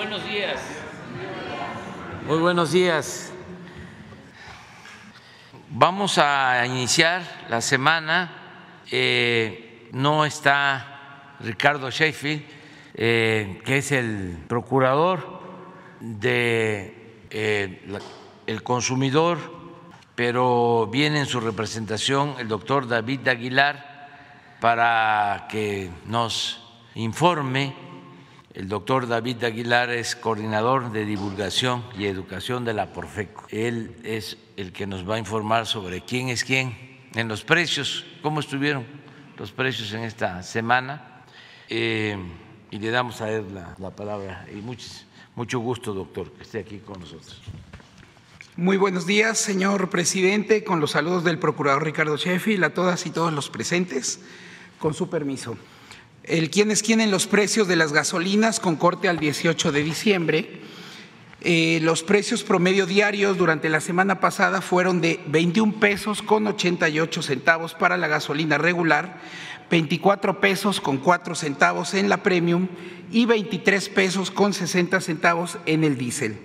buenos días. Muy buenos días. Vamos a iniciar la semana. Eh, no está Ricardo Sheffield, eh, que es el procurador de eh, el consumidor, pero viene en su representación el doctor David Aguilar para que nos informe. El doctor David Aguilar es coordinador de divulgación y educación de la Porfeco. Él es el que nos va a informar sobre quién es quién en los precios, cómo estuvieron los precios en esta semana. Eh, y le damos a él la, palabra. Y mucho gusto, doctor, que esté aquí con nosotros. Muy buenos días, señor presidente, con los saludos del procurador Ricardo Sheffield a todas y todos los presentes, con su permiso. El quién es quién en los precios de las gasolinas con corte al 18 de diciembre. Eh, los precios promedio diarios durante la semana pasada fueron de 21 pesos con 88 centavos para la gasolina regular, 24 pesos con 4 centavos en la premium y 23 pesos con 60 centavos en el diésel.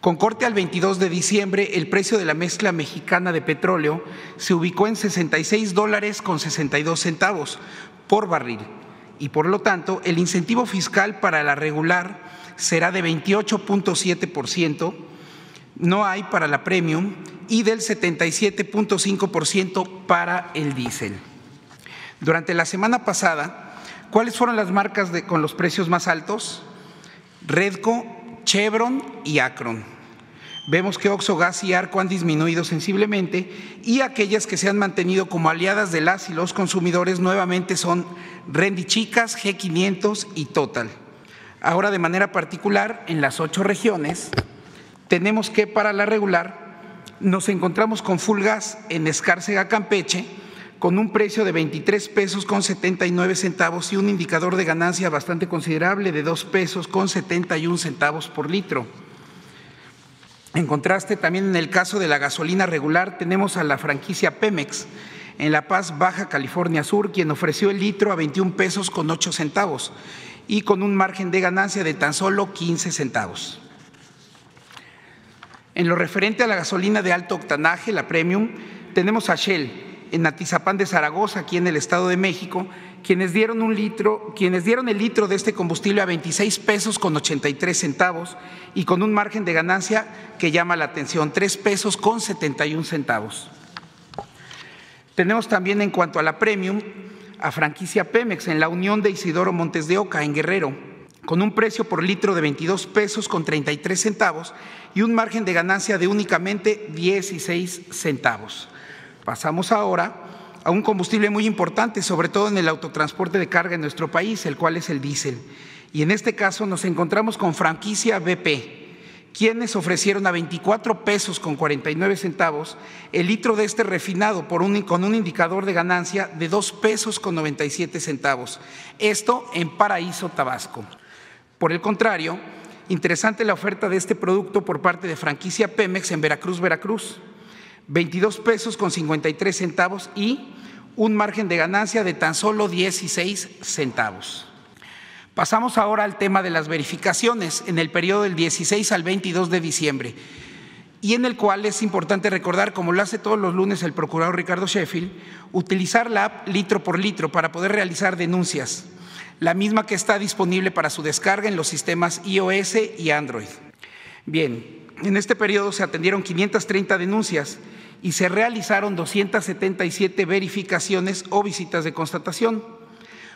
Con corte al 22 de diciembre, el precio de la mezcla mexicana de petróleo se ubicó en 66 dólares con 62 centavos por barril y por lo tanto el incentivo fiscal para la regular será de 28.7%, no hay para la premium y del 77.5% para el diésel. Durante la semana pasada, ¿cuáles fueron las marcas con los precios más altos? Redco, Chevron y Acron Vemos que Oxo, Gas y Arco han disminuido sensiblemente y aquellas que se han mantenido como aliadas de las y los consumidores nuevamente son Rendi Chicas, G500 y Total. Ahora de manera particular en las ocho regiones tenemos que para la regular nos encontramos con Full Gas en Escárcega, Campeche, con un precio de 23 pesos con 79 centavos y un indicador de ganancia bastante considerable de 2 pesos con 71 centavos por litro. En contraste, también en el caso de la gasolina regular tenemos a la franquicia Pemex en La Paz, Baja California Sur, quien ofreció el litro a 21 pesos con 8 centavos y con un margen de ganancia de tan solo 15 centavos. En lo referente a la gasolina de alto octanaje, la premium, tenemos a Shell en Atizapán de Zaragoza, aquí en el Estado de México, quienes dieron un litro, quienes dieron el litro de este combustible a 26 pesos con 83 centavos y con un margen de ganancia que llama la atención, 3 pesos con 71 centavos. Tenemos también en cuanto a la premium a franquicia Pemex en la Unión de Isidoro Montes de Oca, en Guerrero, con un precio por litro de 22 pesos con 33 centavos y un margen de ganancia de únicamente 16 centavos. Pasamos ahora a un combustible muy importante, sobre todo en el autotransporte de carga en nuestro país, el cual es el diésel. Y en este caso nos encontramos con franquicia BP, quienes ofrecieron a 24 pesos con 49 centavos el litro de este refinado con un indicador de ganancia de 2 pesos con 97 centavos. Esto en Paraíso, Tabasco. Por el contrario, interesante la oferta de este producto por parte de franquicia Pemex en Veracruz, Veracruz. 22 pesos con 53 centavos y un margen de ganancia de tan solo 16 centavos. Pasamos ahora al tema de las verificaciones en el periodo del 16 al 22 de diciembre y en el cual es importante recordar, como lo hace todos los lunes el procurador Ricardo Sheffield, utilizar la app litro por litro para poder realizar denuncias, la misma que está disponible para su descarga en los sistemas iOS y Android. Bien, en este periodo se atendieron 530 denuncias y se realizaron 277 verificaciones o visitas de constatación.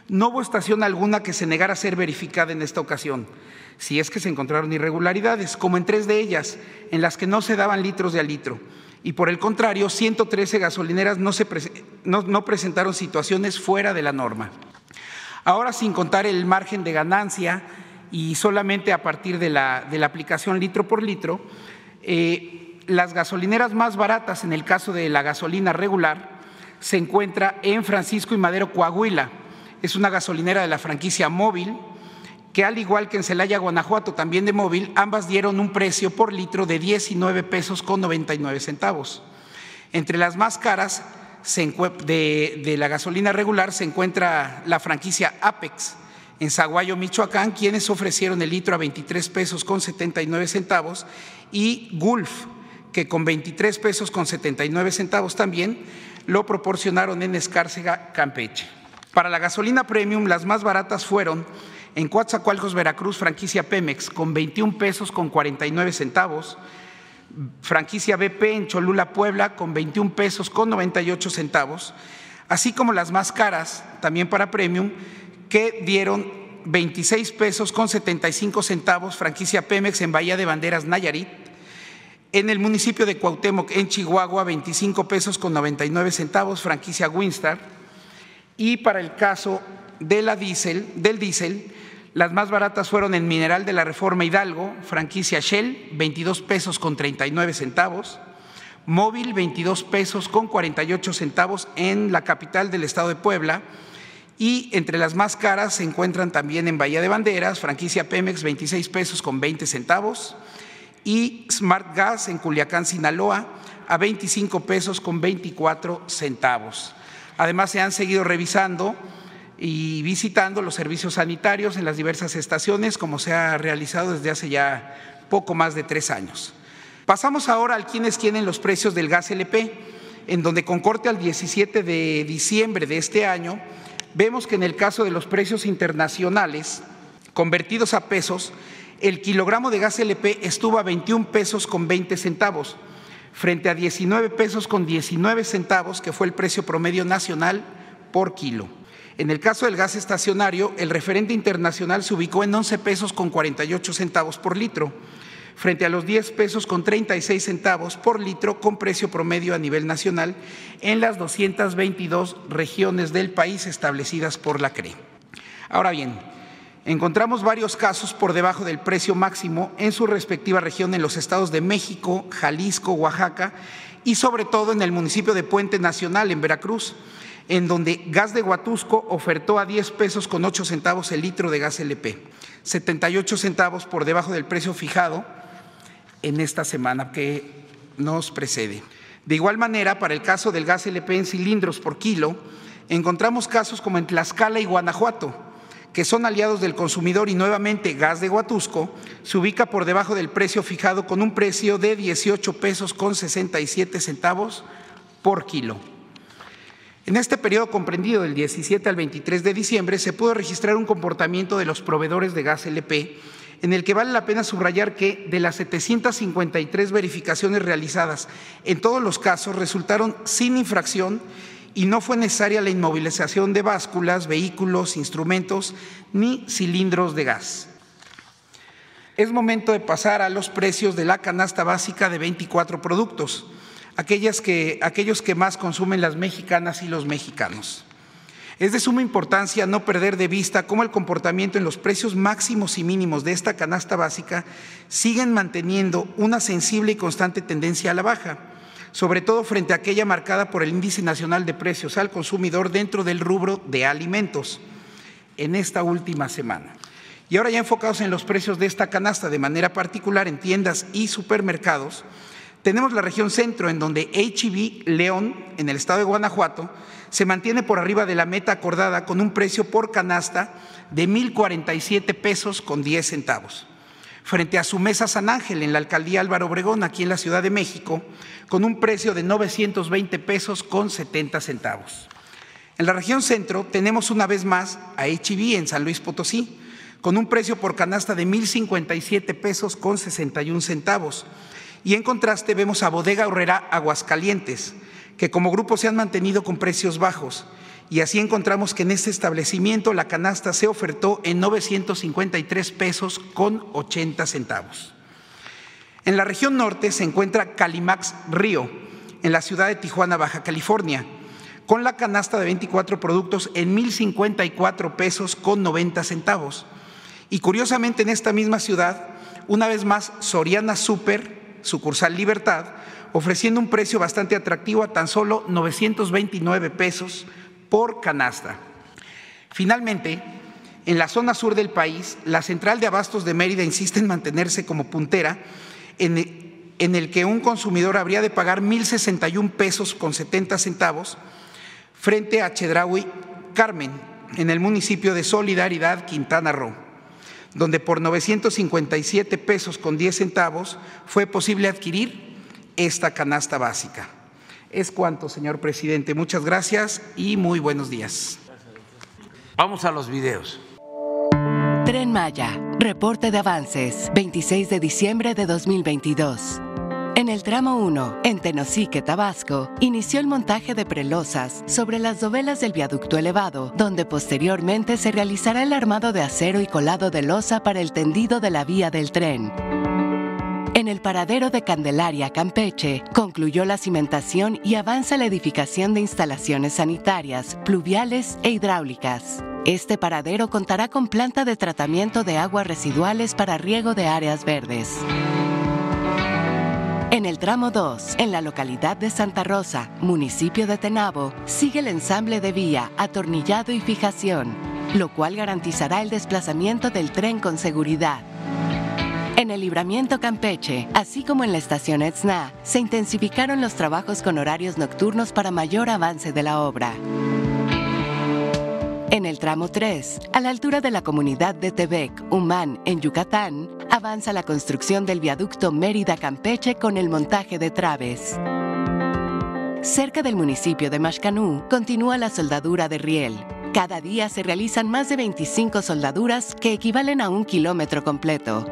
No hubo estación alguna que se negara a ser verificada en esta ocasión, si es que se encontraron irregularidades, como en tres de ellas, en las que no se daban litros de a litro. Y por el contrario, 113 gasolineras no, se no, presentaron situaciones fuera de la norma. Ahora, sin contar el margen de ganancia y solamente a partir de la, de la aplicación litro por litro, eh, las gasolineras más baratas en el caso de la gasolina regular se encuentra en Francisco y Madero, Coahuila. Es una gasolinera de la franquicia móvil que al igual que en Celaya, Guanajuato, también de móvil, ambas dieron un precio por litro de 19 pesos con 99 centavos. Entre las más caras de, la gasolina regular se encuentra la franquicia Apex en Zaguayo, Michoacán, quienes ofrecieron el litro a 23 pesos con 79 centavos, y Gulf, que con 23 pesos con 79 centavos también lo proporcionaron en Escárcega, Campeche. Para la gasolina premium, las más baratas fueron en Coatzacoalcos, Veracruz, franquicia Pemex, con 21 pesos con 49 centavos, franquicia BP en Cholula, Puebla, con 21 pesos con 98 centavos, así como las más caras, también para premium, que dieron 26 pesos con 75 centavos, franquicia Pemex en Bahía de Banderas, Nayarit. En el municipio de Cuauhtémoc, en Chihuahua, 25 pesos con 99 centavos, franquicia Winstar. Y para el caso de la diésel, del diésel, las más baratas fueron en Mineral de la Reforma Hidalgo, franquicia Shell, 22 pesos con 39 centavos. Móvil, 22 pesos con 48 centavos en la capital del estado de Puebla y entre las más caras se encuentran también en Bahía de Banderas, franquicia Pemex 26 pesos con 20 centavos y Smart Gas en Culiacán, Sinaloa a 25 pesos con 24 centavos. Además se han seguido revisando y visitando los servicios sanitarios en las diversas estaciones como se ha realizado desde hace ya poco más de tres años. Pasamos ahora al quienes tienen los precios del gas LP, en donde con corte al 17 de diciembre de este año, vemos que en el caso de los precios internacionales convertidos a pesos, el kilogramo de gas LP estuvo a 21 pesos con 20 centavos, frente a 19 pesos con 19 centavos, que fue el precio promedio nacional por kilo. En el caso del gas estacionario, el referente internacional se ubicó en 11 pesos con 48 centavos por litro, frente a los 10 pesos con 36 centavos por litro con precio promedio a nivel nacional en las 222 regiones del país establecidas por la CRE. Ahora bien, encontramos varios casos por debajo del precio máximo en su respectiva región en los estados de México, Jalisco, Oaxaca y sobre todo en el municipio de Puente Nacional en Veracruz, en donde Gas de Huatusco ofertó a 10 pesos con 8 centavos el litro de gas LP, 78 centavos por debajo del precio fijado en esta semana que nos precede. De igual manera, para el caso del gas LP en cilindros por kilo, encontramos casos como en Tlaxcala y Guanajuato, que son aliados del consumidor y nuevamente gas de Huatusco se ubica por debajo del precio fijado con un precio de 18 pesos con 67 centavos por kilo. En este periodo comprendido del 17 al 23 de diciembre se pudo registrar un comportamiento de los proveedores de gas LP en el que vale la pena subrayar que de las 753 verificaciones realizadas, en todos los casos resultaron sin infracción y no fue necesaria la inmovilización de básculas, vehículos, instrumentos ni cilindros de gas. Es momento de pasar a los precios de la canasta básica de 24 productos, que, aquellos que más consumen las mexicanas y los mexicanos. Es de suma importancia no perder de vista cómo el comportamiento en los precios máximos y mínimos de esta canasta básica siguen manteniendo una sensible y constante tendencia a la baja, sobre todo frente a aquella marcada por el Índice Nacional de Precios al Consumidor dentro del rubro de alimentos en esta última semana. Y ahora ya enfocados en los precios de esta canasta de manera particular en tiendas y supermercados, tenemos la región centro en donde HB León, en el estado de Guanajuato, se mantiene por arriba de la meta acordada con un precio por canasta de 1.047 pesos con 10 centavos. Frente a su mesa San Ángel en la alcaldía Álvaro Obregón, aquí en la Ciudad de México, con un precio de 920 pesos con 70 centavos. En la región centro tenemos una vez más a HB en San Luis Potosí, con un precio por canasta de 1.057 pesos con 61 centavos. Y en contraste vemos a Bodega Horrera Aguascalientes, que como grupo se han mantenido con precios bajos. Y así encontramos que en este establecimiento la canasta se ofertó en 953 pesos con 80 centavos. En la región norte se encuentra Calimax Río, en la ciudad de Tijuana, Baja California, con la canasta de 24 productos en 1.054 pesos con 90 centavos. Y curiosamente en esta misma ciudad, una vez más, Soriana Super, sucursal Libertad, ofreciendo un precio bastante atractivo a tan solo 929 pesos por canasta. Finalmente, en la zona sur del país, la central de abastos de Mérida insiste en mantenerse como puntera en, el que un consumidor habría de pagar 1.061 pesos con 70 centavos frente a Chedraui Carmen, en el municipio de Solidaridad, Quintana Roo, donde por 957 pesos con 10 centavos fue posible adquirir esta canasta básica. Es cuanto, señor presidente. Muchas gracias y muy buenos días. Vamos a los videos. Tren Maya, reporte de avances, 26 de diciembre de 2022. En el tramo 1, en Tenosique, Tabasco, inició el montaje de prelosas sobre las dovelas del viaducto elevado, donde posteriormente se realizará el armado de acero y colado de losa para el tendido de la vía del tren. En el paradero de Candelaria, Campeche, concluyó la cimentación y avanza la edificación de instalaciones sanitarias, pluviales e hidráulicas. Este paradero contará con planta de tratamiento de aguas residuales para riego de áreas verdes. En el tramo 2, en la localidad de Santa Rosa, municipio de Tenabo, sigue el ensamble de vía, atornillado y fijación, lo cual garantizará el desplazamiento del tren con seguridad. En el libramiento Campeche, así como en la estación Etzna, se intensificaron los trabajos con horarios nocturnos para mayor avance de la obra. En el tramo 3, a la altura de la comunidad de Tebec, Humán, en Yucatán, avanza la construcción del viaducto Mérida-Campeche con el montaje de traves. Cerca del municipio de Mashcanú continúa la soldadura de riel. Cada día se realizan más de 25 soldaduras que equivalen a un kilómetro completo.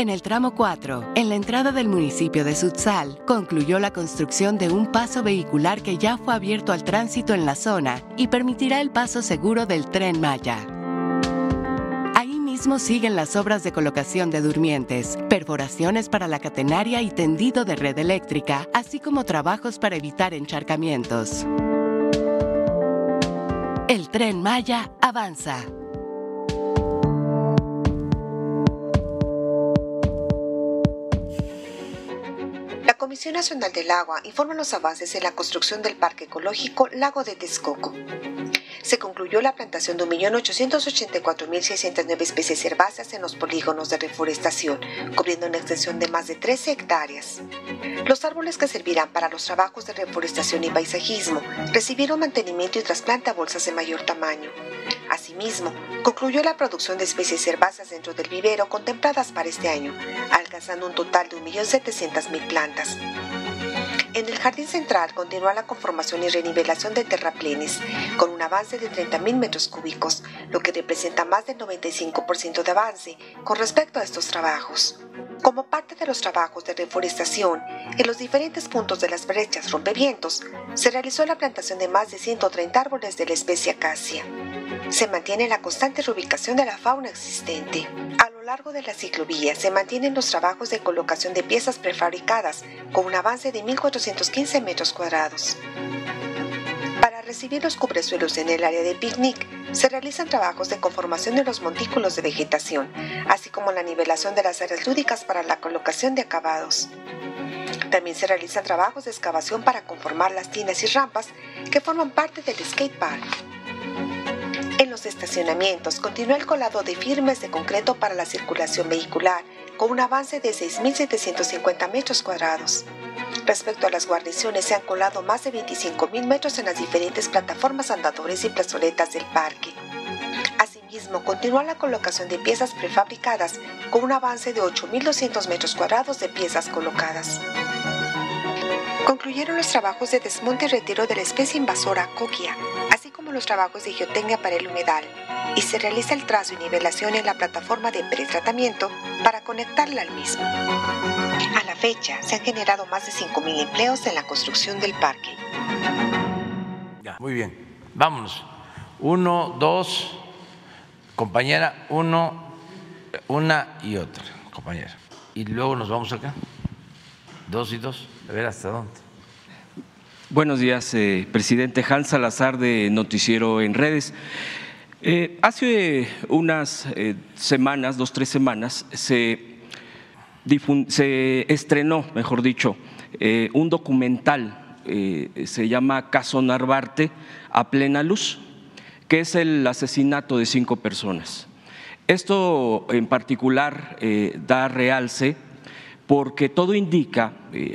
En el tramo 4, en la entrada del municipio de Sutzal, concluyó la construcción de un paso vehicular que ya fue abierto al tránsito en la zona y permitirá el paso seguro del tren Maya. Ahí mismo siguen las obras de colocación de durmientes, perforaciones para la catenaria y tendido de red eléctrica, así como trabajos para evitar encharcamientos. El tren Maya avanza. Comisión Nacional del Agua informa los avances en la construcción del Parque Ecológico Lago de Texcoco. Se concluyó la plantación de 1.884.609 especies herbáceas en los polígonos de reforestación, cubriendo una extensión de más de 13 hectáreas. Los árboles que servirán para los trabajos de reforestación y paisajismo recibieron mantenimiento y trasplante a bolsas de mayor tamaño. Asimismo, concluyó la producción de especies herbáceas dentro del vivero contempladas para este año, alcanzando un total de 1.700.000 plantas. Thanks. En el jardín central continúa la conformación y renivelación de terraplenes, con un avance de 30.000 metros cúbicos, lo que representa más del 95% de avance con respecto a estos trabajos. Como parte de los trabajos de reforestación, en los diferentes puntos de las brechas rompevientos, se realizó la plantación de más de 130 árboles de la especie acacia. Se mantiene la constante reubicación de la fauna existente. A lo largo de la ciclovía se mantienen los trabajos de colocación de piezas prefabricadas con un avance de 1.415 metros cuadrados. Para recibir los cubresuelos en el área de picnic, se realizan trabajos de conformación de los montículos de vegetación, así como la nivelación de las áreas lúdicas para la colocación de acabados. También se realizan trabajos de excavación para conformar las tinas y rampas que forman parte del skate park. En los estacionamientos continúa el colado de firmes de concreto para la circulación vehicular, con un avance de 6.750 metros cuadrados. Respecto a las guarniciones, se han colado más de 25.000 metros en las diferentes plataformas andadores y plazoletas del parque. Asimismo, continúa la colocación de piezas prefabricadas con un avance de 8.200 metros cuadrados de piezas colocadas. Concluyeron los trabajos de desmonte y retiro de la especie invasora coquia, así como los trabajos de geotecnia para el humedal, y se realiza el trazo y nivelación en la plataforma de pretratamiento para conectarla al mismo. Fecha, se han generado más de 5.000 empleos en la construcción del parque. Ya, muy bien. Vámonos. Uno, dos, compañera, uno, una y otra, compañera. Y luego nos vamos acá. Dos y dos. A ver hasta dónde. Buenos días, eh, presidente Hans Salazar de Noticiero en Redes. Eh, hace unas eh, semanas, dos, tres semanas, se, se estrenó, mejor dicho, eh, un documental, eh, se llama Caso Narvarte a plena luz, que es el asesinato de cinco personas. Esto en particular eh, da realce porque todo indica,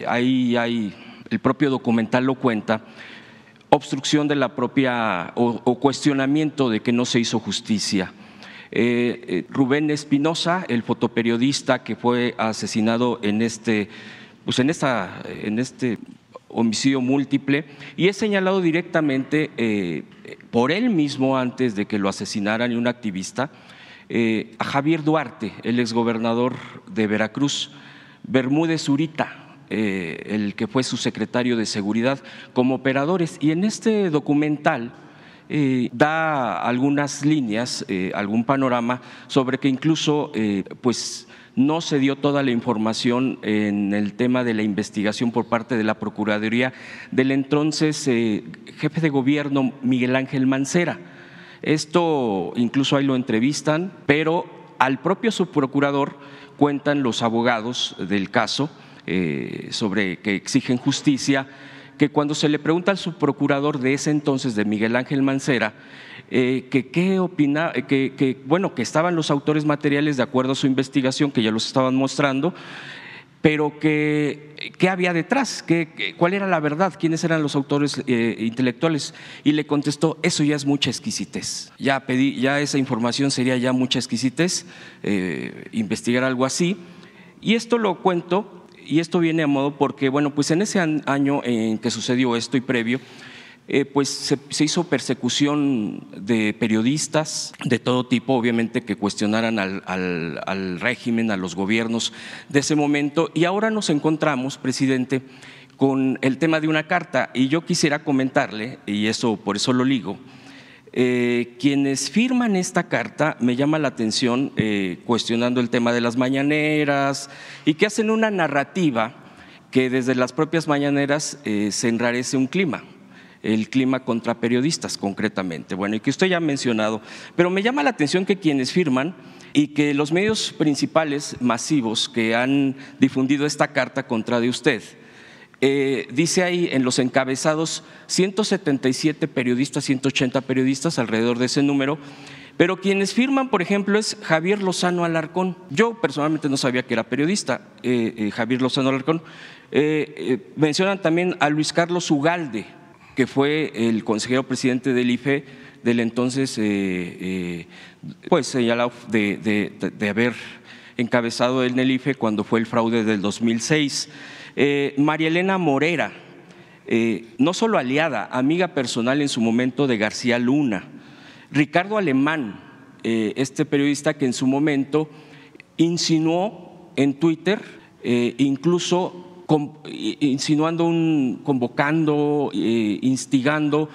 ahí hay, el propio documental lo cuenta, obstrucción de la propia o, cuestionamiento de que no se hizo justicia. Eh, eh, Rubén Espinosa, el fotoperiodista que fue asesinado en este, pues en esta, en este homicidio múltiple, y es señalado directamente eh, por él mismo antes de que lo asesinaran y un activista, a Javier Duarte, el exgobernador de Veracruz, Bermúdez Urita, el que fue su secretario de seguridad, como operadores. Y en este documental eh, da algunas líneas, eh, algún panorama sobre que incluso pues no se dio toda la información en el tema de la investigación por parte de la Procuraduría del entonces jefe de gobierno Miguel Ángel Mancera. Esto incluso ahí lo entrevistan, pero al propio subprocurador cuentan los abogados del caso eh, sobre que exigen justicia, que cuando se le pregunta al subprocurador de ese entonces, de Miguel Ángel Mancera, eh, que qué opina, eh, que, bueno, que estaban los autores materiales de acuerdo a su investigación, que ya los estaban mostrando, pero que qué había detrás, ¿Qué, cuál era la verdad, quiénes eran los autores intelectuales. Y le contestó, eso ya es mucha exquisitez. Ya pedí, ya esa información sería ya mucha exquisitez, investigar algo así. Y esto lo cuento y esto viene a modo porque, bueno, pues en ese año en que sucedió esto y previo, eh, pues se, hizo persecución de periodistas de todo tipo, obviamente que cuestionaran al, al, régimen, a los gobiernos de ese momento. Y ahora nos encontramos, presidente, con el tema de una carta. Y yo quisiera comentarle, y eso por eso lo ligo, eh, quienes firman esta carta me llama la atención eh, cuestionando el tema de las mañaneras y que hacen una narrativa que desde las propias mañaneras eh, se enrarece un clima el clima contra periodistas concretamente. Bueno, y que usted ya ha mencionado, pero me llama la atención que quienes firman y que los medios principales masivos que han difundido esta carta contra de usted, eh, dice ahí en los encabezados 177 periodistas, 180 periodistas, alrededor de ese número, pero quienes firman, por ejemplo, es Javier Lozano Alarcón. Yo personalmente no sabía que era periodista, eh, eh, Javier Lozano Alarcón. mencionan también a Luis Carlos Ugalde, que fue el consejero presidente del IFE del entonces, pues señalado de, de, haber encabezado en el IFE cuando fue el fraude del 2006. Eh, María Elena Morera, eh, no solo aliada, amiga personal en su momento de García Luna. Ricardo Alemán, eh, este periodista que en su momento insinuó en Twitter, incluso insinuando un, convocando, instigando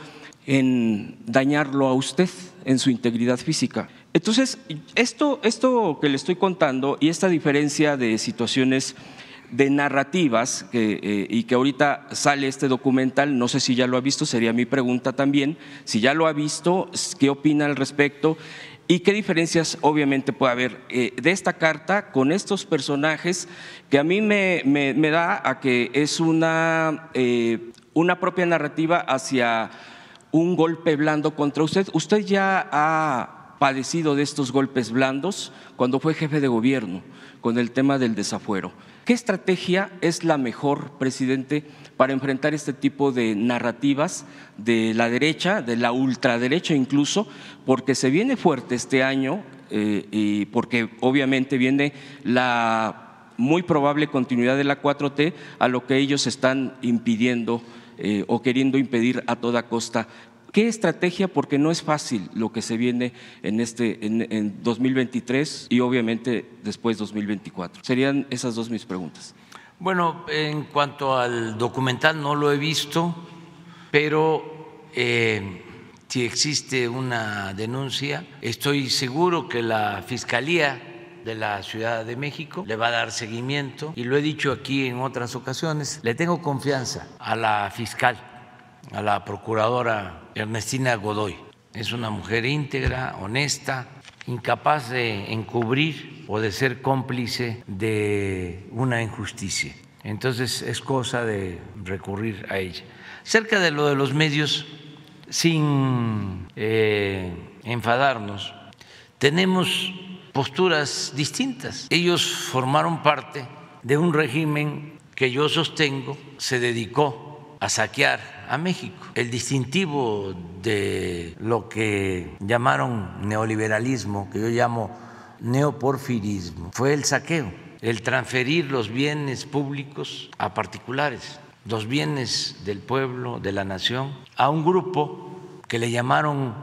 en dañarlo a usted en su integridad física. Entonces, esto, esto que le estoy contando y esta diferencia de situaciones de narrativas eh, y que ahorita sale este documental, no sé si ya lo ha visto, sería mi pregunta también, si ya lo ha visto, qué opina al respecto y qué diferencias obviamente puede haber eh, de esta carta con estos personajes que a mí me, da a que es una, eh, una propia narrativa hacia un golpe blando contra usted. Usted ya ha padecido de estos golpes blandos cuando fue jefe de gobierno con el tema del desafuero. ¿Qué estrategia es la mejor, presidente, para enfrentar este tipo de narrativas de la derecha, de la ultraderecha incluso, porque se viene fuerte este año eh, y porque obviamente viene la muy probable continuidad de la 4T a lo que ellos están impidiendo eh, o queriendo impedir a toda costa. ¿Qué estrategia? Porque no es fácil lo que se viene en, este, en, 2023 y obviamente después 2024. Serían esas dos mis preguntas. Bueno, en cuanto al documental no lo he visto, pero eh, si existe una denuncia, estoy seguro que la Fiscalía de la Ciudad de México le va a dar seguimiento y lo he dicho aquí en otras ocasiones, le tengo confianza a la fiscal a la procuradora Ernestina Godoy. Es una mujer íntegra, honesta, incapaz de encubrir o de ser cómplice de una injusticia. Entonces es cosa de recurrir a ella. Cerca de lo de los medios, sin eh, enfadarnos, tenemos posturas distintas. Ellos formaron parte de un régimen que yo sostengo se dedicó a saquear a México. El distintivo de lo que llamaron neoliberalismo, que yo llamo neoporfirismo, fue el saqueo, el transferir los bienes públicos a particulares, los bienes del pueblo, de la nación, a un grupo que le llamaron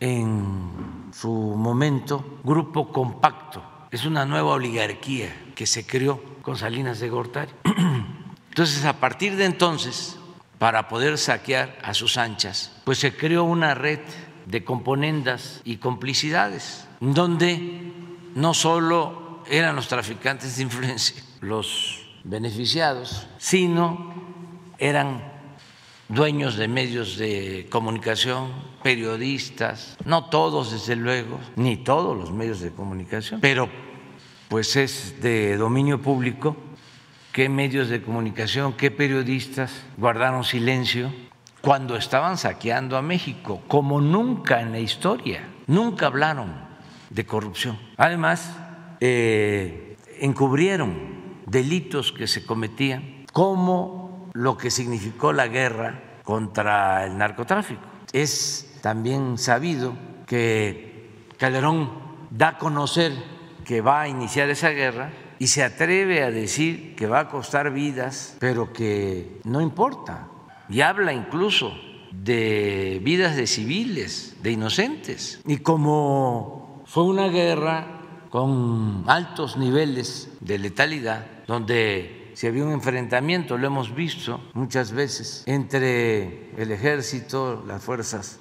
en su momento grupo compacto. Es una nueva oligarquía que se creó con Salinas de Gortari. Entonces, a partir de entonces, para poder saquear a sus anchas, pues se creó una red de componendas y complicidades, donde no solo eran los traficantes de influencia los beneficiados, sino eran dueños de medios de comunicación, periodistas, no todos desde luego, ni todos los medios de comunicación, pero pues es de dominio público qué medios de comunicación, qué periodistas guardaron silencio cuando estaban saqueando a México, como nunca en la historia, nunca hablaron de corrupción. Además, eh, encubrieron delitos que se cometían, como lo que significó la guerra contra el narcotráfico. Es también sabido que Calderón da a conocer que va a iniciar esa guerra y se atreve a decir que va a costar vidas, pero que no importa. Y habla incluso de vidas de civiles, de inocentes. Y como fue una guerra con altos niveles de letalidad, donde si había un enfrentamiento, lo hemos visto muchas veces, entre el ejército, las fuerzas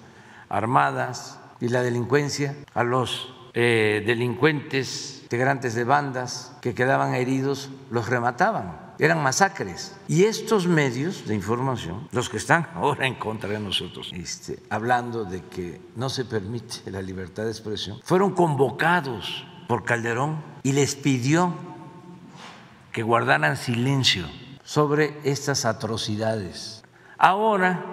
armadas y la delincuencia, a los eh, delincuentes integrantes de bandas que quedaban heridos los remataban. Eran masacres. Y estos medios de información, los que están ahora en contra de nosotros, este, hablando de que no se permite la libertad de expresión, fueron convocados por Calderón y les pidió que guardaran silencio sobre estas atrocidades. Ahora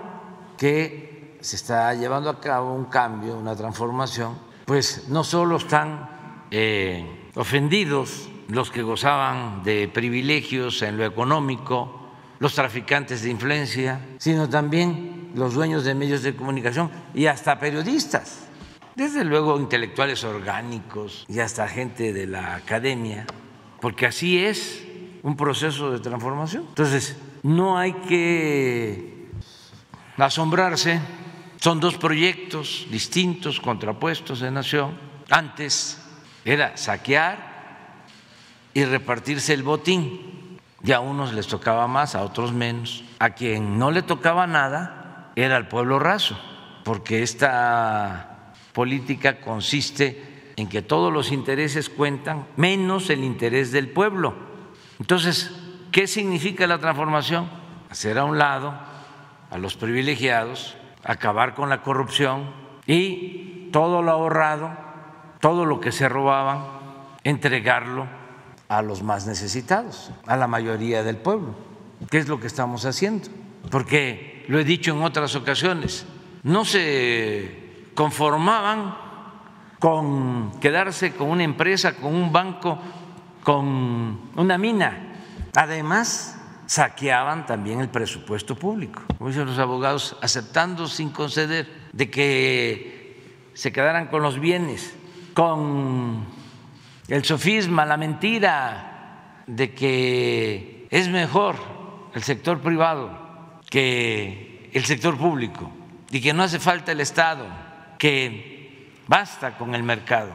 que se está llevando a cabo un cambio, una transformación, pues no solo están eh, ofendidos los que gozaban de privilegios en lo económico, los traficantes de influencia, sino también los dueños de medios de comunicación y hasta periodistas, desde luego intelectuales orgánicos y hasta gente de la academia, porque así es un proceso de transformación. Entonces, no hay que asombrarse, son dos proyectos distintos, contrapuestos de nación. Antes era saquear y repartirse el botín. Y a unos les tocaba más, a otros menos. A quien no le tocaba nada era el pueblo raso, porque esta política consiste en que todos los intereses cuentan, menos el interés del pueblo. Entonces, ¿qué significa la transformación? Hacer a un lado a los privilegiados, acabar con la corrupción y todo lo ahorrado todo lo que se robaban, entregarlo a los más necesitados, a la mayoría del pueblo. ¿Qué es lo que estamos haciendo? Porque lo he dicho en otras ocasiones, no se conformaban con quedarse con una empresa, con un banco, con una mina. Además, saqueaban también el presupuesto público, como dicen los abogados, aceptando sin conceder de que se quedaran con los bienes con el sofisma, la mentira de que es mejor el sector privado que el sector público y que no hace falta el Estado, que basta con el mercado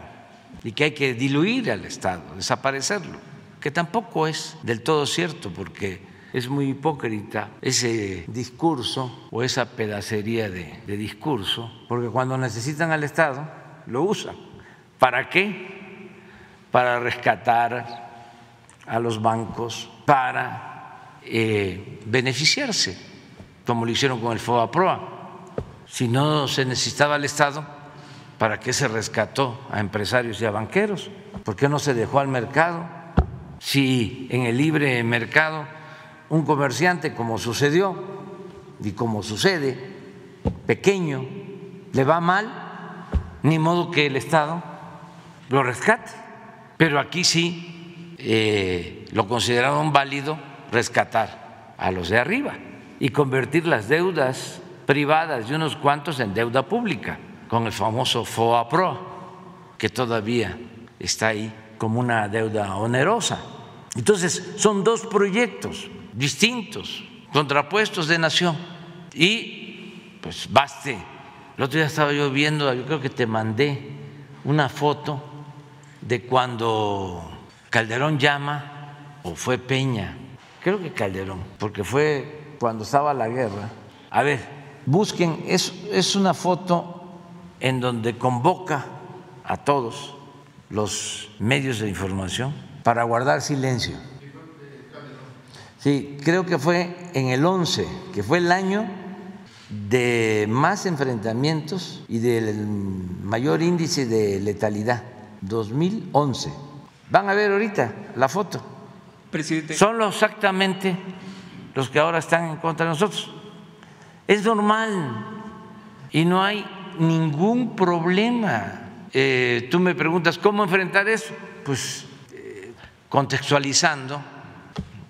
y que hay que diluir al Estado, desaparecerlo, que tampoco es del todo cierto porque es muy hipócrita ese discurso o esa pedacería de, discurso, porque cuando necesitan al Estado lo usan ¿Para qué? Para rescatar a los bancos, para eh, beneficiarse, como lo hicieron con el FOBAPROA. Si no se necesitaba el Estado, ¿para qué se rescató a empresarios y a banqueros? ¿Por qué no se dejó al mercado? Si en el libre mercado un comerciante, como sucedió y como sucede, pequeño, le va mal, ni modo que el Estado lo rescate. Pero aquí sí eh, lo consideraron válido rescatar a los de arriba. y convertir las deudas privadas de unos cuantos en deuda pública, con el famoso FOAPRO, que todavía está ahí como una deuda onerosa. Entonces, son dos proyectos distintos, contrapuestos de nación. Y pues baste. El otro día estaba yo viendo, yo creo que te mandé una foto de cuando Calderón llama, o fue Peña, creo que Calderón, porque fue cuando estaba la guerra. A ver, busquen, es, es una foto en donde convoca a todos los medios de información para guardar silencio. Sí, creo que fue en el 11, que fue el año de más enfrentamientos y del mayor índice de letalidad, 2011. Van a ver ahorita la foto. Presidente. Son exactamente los que ahora están en contra de nosotros. Es normal y no hay ningún problema. Eh, tú me preguntas cómo enfrentar eso. Pues eh, contextualizando,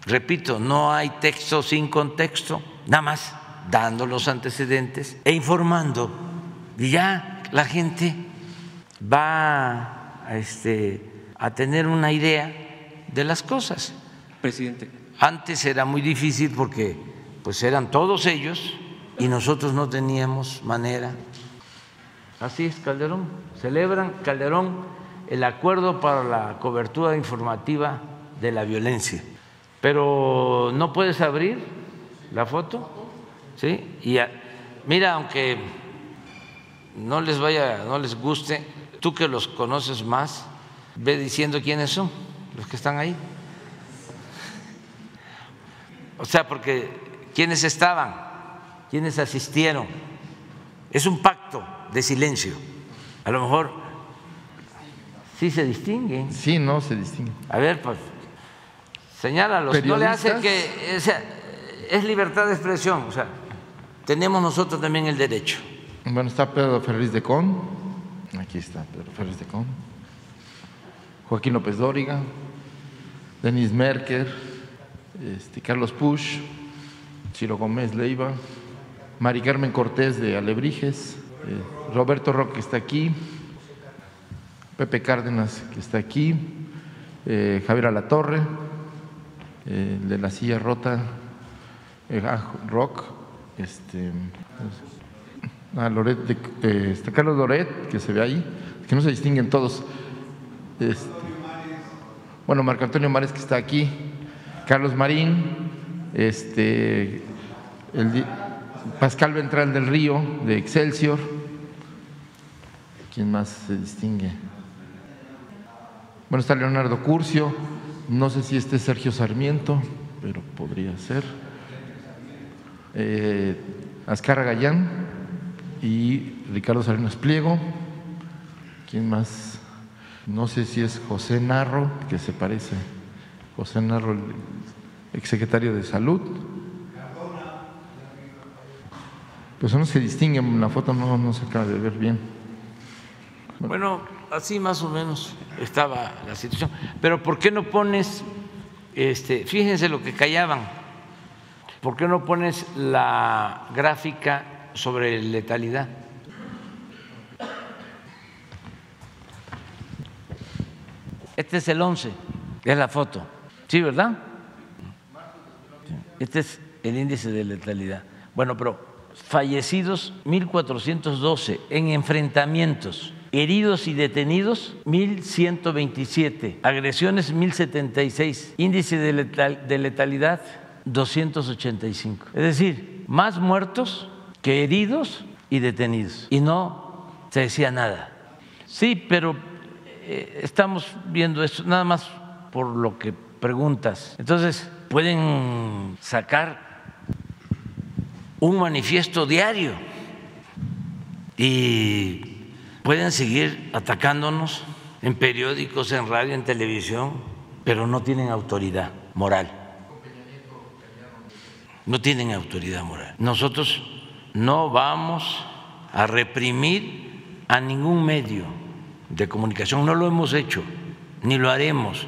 repito, no hay texto sin contexto, nada más dando los antecedentes e informando. Y ya la gente va a, este, a tener una idea de las cosas. Presidente. Antes era muy difícil porque pues eran todos ellos y nosotros no teníamos manera. Así es, Calderón. Celebran, Calderón, el acuerdo para la cobertura informativa de la violencia. Pero no puedes abrir la foto, ¿sí? Y mira, aunque no les vaya, no les guste, tú que los conoces más, ve diciendo quiénes son los que están ahí. O sea, porque quiénes estaban, quiénes asistieron. Es un pacto de silencio. A lo mejor sí se distinguen. Sí, no se distingue. A ver, pues, señálalos. No le hace que. O sea, es libertad de expresión. O sea, tenemos nosotros también el derecho. Bueno, está Pedro Ferriz de Con. Aquí está Pedro Ferriz de Con. Joaquín López Dóriga. Denis Merker. Este, Carlos Push. Ciro Gómez Leiva. Mari Carmen Cortés de Alebrijes. Eh, Roberto Roque que está aquí. Pepe Cárdenas que está aquí. Eh, Javier Alatorre. Eh, de la silla rota. Eh, ah, Rock. Este, ah, está Carlos Loret, que se ve ahí, que no se distinguen todos. Este, bueno, Marco Antonio Mares que está aquí, Carlos Marín, este, el Pascal Ventral del Río de Excelsior. ¿Quién más se distingue? Bueno, está Leonardo Curcio, no sé si este es Sergio Sarmiento, pero podría ser. Eh, Gallán y Ricardo Salinas Pliego. ¿Quién más? No sé si es José Narro, que se parece. José Narro, el exsecretario de Salud. Pues no se distingue, la foto no, no se acaba de ver bien. Bueno, así más o menos estaba la situación. Pero ¿por qué no pones, este, fíjense lo que callaban, ¿por qué no pones la gráfica sobre letalidad? Este es el 11, es la foto. ¿Sí, verdad? Este es el índice de letalidad. Bueno, pero fallecidos 1.412 en enfrentamientos, heridos y detenidos 1.127, agresiones 1.076, índice de, letal- de letalidad 285. Es decir, más muertos que heridos y detenidos. Y no se decía nada. Sí, pero eh, estamos viendo esto nada más por lo que preguntas. Entonces, pueden sacar un manifiesto diario y pueden seguir atacándonos en periódicos, en radio, en televisión, pero no tienen autoridad moral. No tienen autoridad moral. Nosotros no vamos a reprimir a ningún medio de comunicación, no lo hemos hecho, ni lo haremos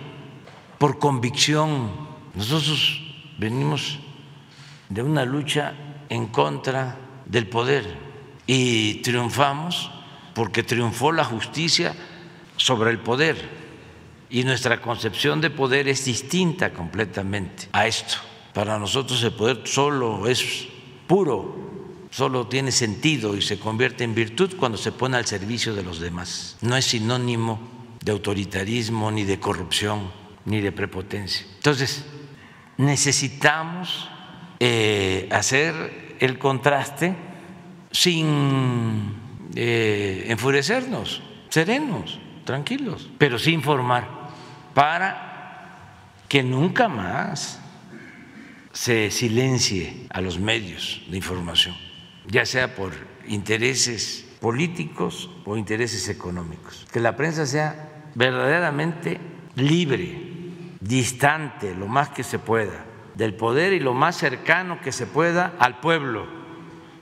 por convicción. Nosotros venimos de una lucha en contra del poder y triunfamos porque triunfó la justicia sobre el poder y nuestra concepción de poder es distinta completamente a esto. Para nosotros el poder solo es puro, solo tiene sentido y se convierte en virtud cuando se pone al servicio de los demás. No es sinónimo de autoritarismo, ni de corrupción, ni de prepotencia. Entonces, necesitamos eh, hacer el contraste sin eh, enfurecernos, serenos, tranquilos, pero sin informar, para que nunca más se silencie a los medios de información, ya sea por intereses políticos o intereses económicos. Que la prensa sea verdaderamente libre, distante lo más que se pueda del poder y lo más cercano que se pueda al pueblo,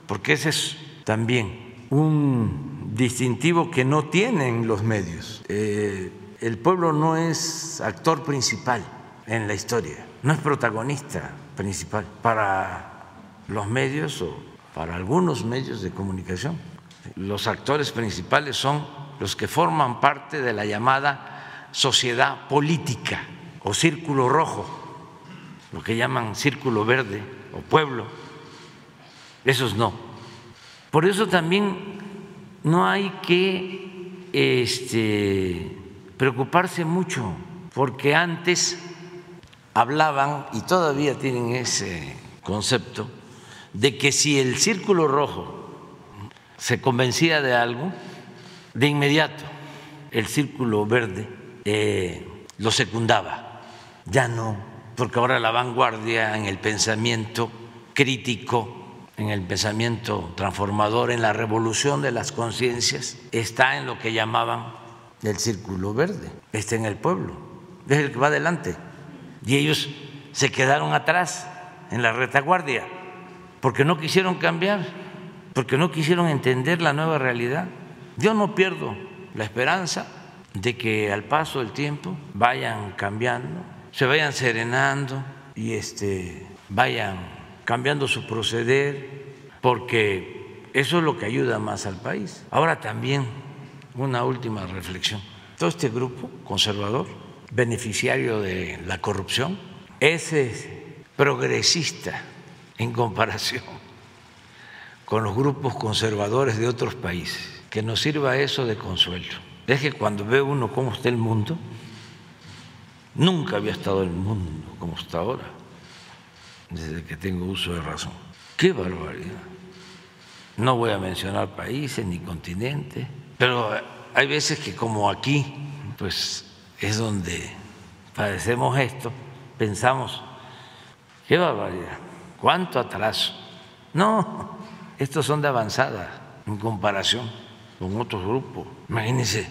porque ese es también un distintivo que no tienen los medios. Eh, el pueblo no es actor principal en la historia, no es protagonista principal para los medios o para algunos medios de comunicación. Los actores principales son los que forman parte de la llamada sociedad política o círculo rojo lo que llaman círculo verde o pueblo, esos no. Por eso también no hay que este, preocuparse mucho, porque antes hablaban, y todavía tienen ese concepto, de que si el círculo rojo se convencía de algo, de inmediato el círculo verde eh, lo secundaba. Ya no porque ahora la vanguardia en el pensamiento crítico, en el pensamiento transformador, en la revolución de las conciencias, está en lo que llamaban el círculo verde, está en el pueblo, es el que va adelante. Y ellos se quedaron atrás en la retaguardia, porque no quisieron cambiar, porque no quisieron entender la nueva realidad. Yo no pierdo la esperanza de que al paso del tiempo vayan cambiando se vayan serenando y este, vayan cambiando su proceder, porque eso es lo que ayuda más al país. Ahora también una última reflexión. Todo este grupo conservador, beneficiario de la corrupción, es progresista en comparación con los grupos conservadores de otros países. Que nos sirva eso de consuelo. Es que cuando ve uno cómo está el mundo, Nunca había estado el mundo como está ahora, desde que tengo uso de razón. ¡Qué barbaridad! No voy a mencionar países ni continentes, pero hay veces que como aquí, pues es donde padecemos esto, pensamos, qué barbaridad, cuánto atraso. No, estos son de avanzada en comparación con otros grupos. Imagínense